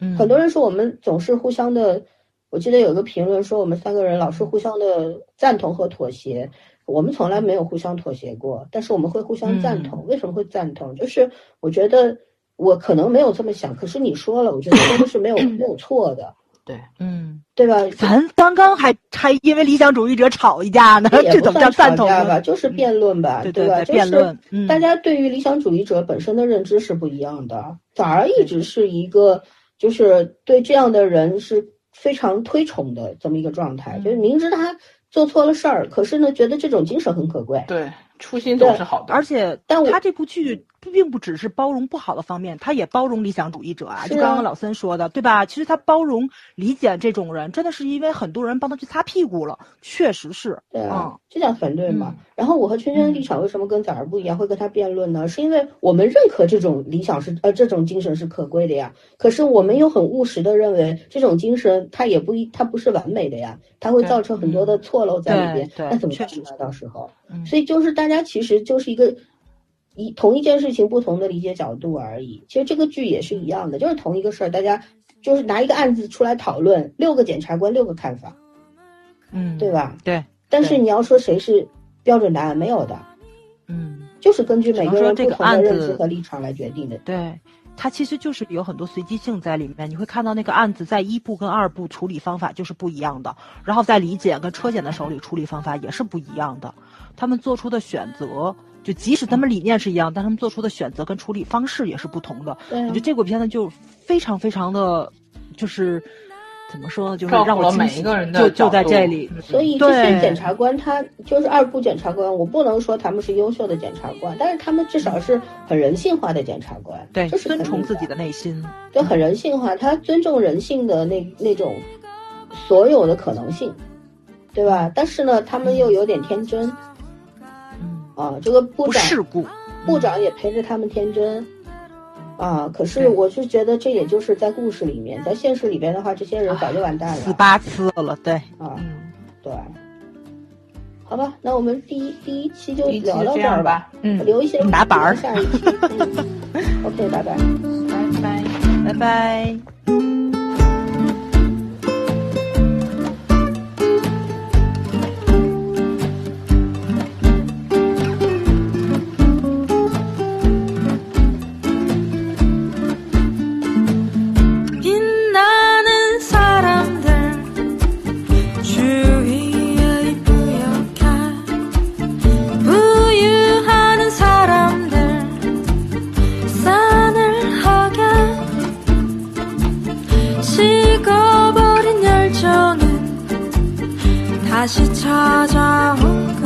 嗯，很多人说我们总是互相的，我记得有个评论说我们三个人老是互相的赞同和妥协，我们从来没有互相妥协过，但是我们会互相赞同。为什么会赞同？就是我觉得我可能没有这么想，可是你说了，我觉得这个是没有没有错的，对，嗯，对吧？咱刚刚还还因为理想主义者吵一架呢，这怎么叫算赞同吧，就是辩论吧，对吧？对，辩论，嗯，大家对于理想主义者本身的认知是不一样的，反而一直是一个就是对这样的人是非常推崇的这么一个状态，嗯就是明知他做错了事儿，可是呢，觉得这种精神很可贵。对，初心总是好的。而且，但他这部剧并不只是包容不好的方面，他也包容理想主义者啊。啊就刚刚老森说的，对吧？其实他包容、理解这种人，真的是因为很多人帮他去擦屁股了，确实是。对啊嗯，这叫反对嘛。嗯然后我和圈圈的立场为什么跟崽儿不一样，会跟他辩论呢？是因为我们认可这种理想是呃这种精神是可贵的呀。可是我们又很务实的认为，这种精神它也不一它不是完美的呀，它会造成很多的错漏在里边。对对那怎么办确实呢？到时候，嗯所以就是大家其实就是一个。一同一件事情不同的理解角度而已。其实这个剧也是一样的，就是同一个事儿，大家就是拿一个案子出来讨论，六个检察官六个看法，嗯，对吧？对，但是你要说谁是标准答案，没有的，嗯，就是根据每个人不同的认案子知和立场来决定的。对。它其实就是有很多随机性在里面，你会看到那个案子在一部跟二部处理方法就是不一样的，然后在李检跟车检的手里处理方法也是不一样的，他们做出的选择，就即使他们理念是一样，但他们做出的选择跟处理方式也是不同的。我觉得这部片子就非常非常的，就是怎么说呢，就是让我惊喜每一个人的就就在这里。所以这些检察官，他就是二部检察官，我不能说他们是优秀的检察官，但是他们至少是很人性化的检察官，对，就是肯定遵从自己的内心。就，很人性化，他尊重人性的那那种所有的可能性，对吧？但是呢，他们又有点天真嗯，啊。这个部不长世故。部长也陪着他们天真啊。可是我是觉得，这也就是在故事里面，在现实里边的话，这些人早就完蛋了死八次了，对，啊。嗯，对，好吧，那我们第一第一期就第一期就聊到这儿吧。嗯，留一些打板儿下一期。嗯 OK，拜拜。拜拜。拜拜。 다시 찾아올까요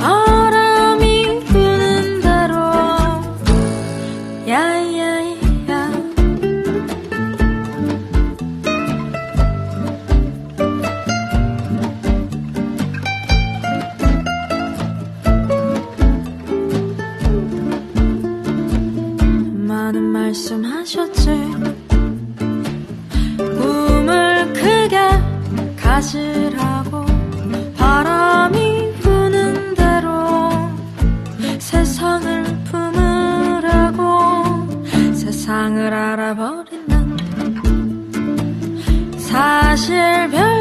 바람이 부는 대로. 야야야. 많은 말씀하셨지 가지라고 바람이 부는 대로 세상을 품으라고 세상을 알아버리는 사실 별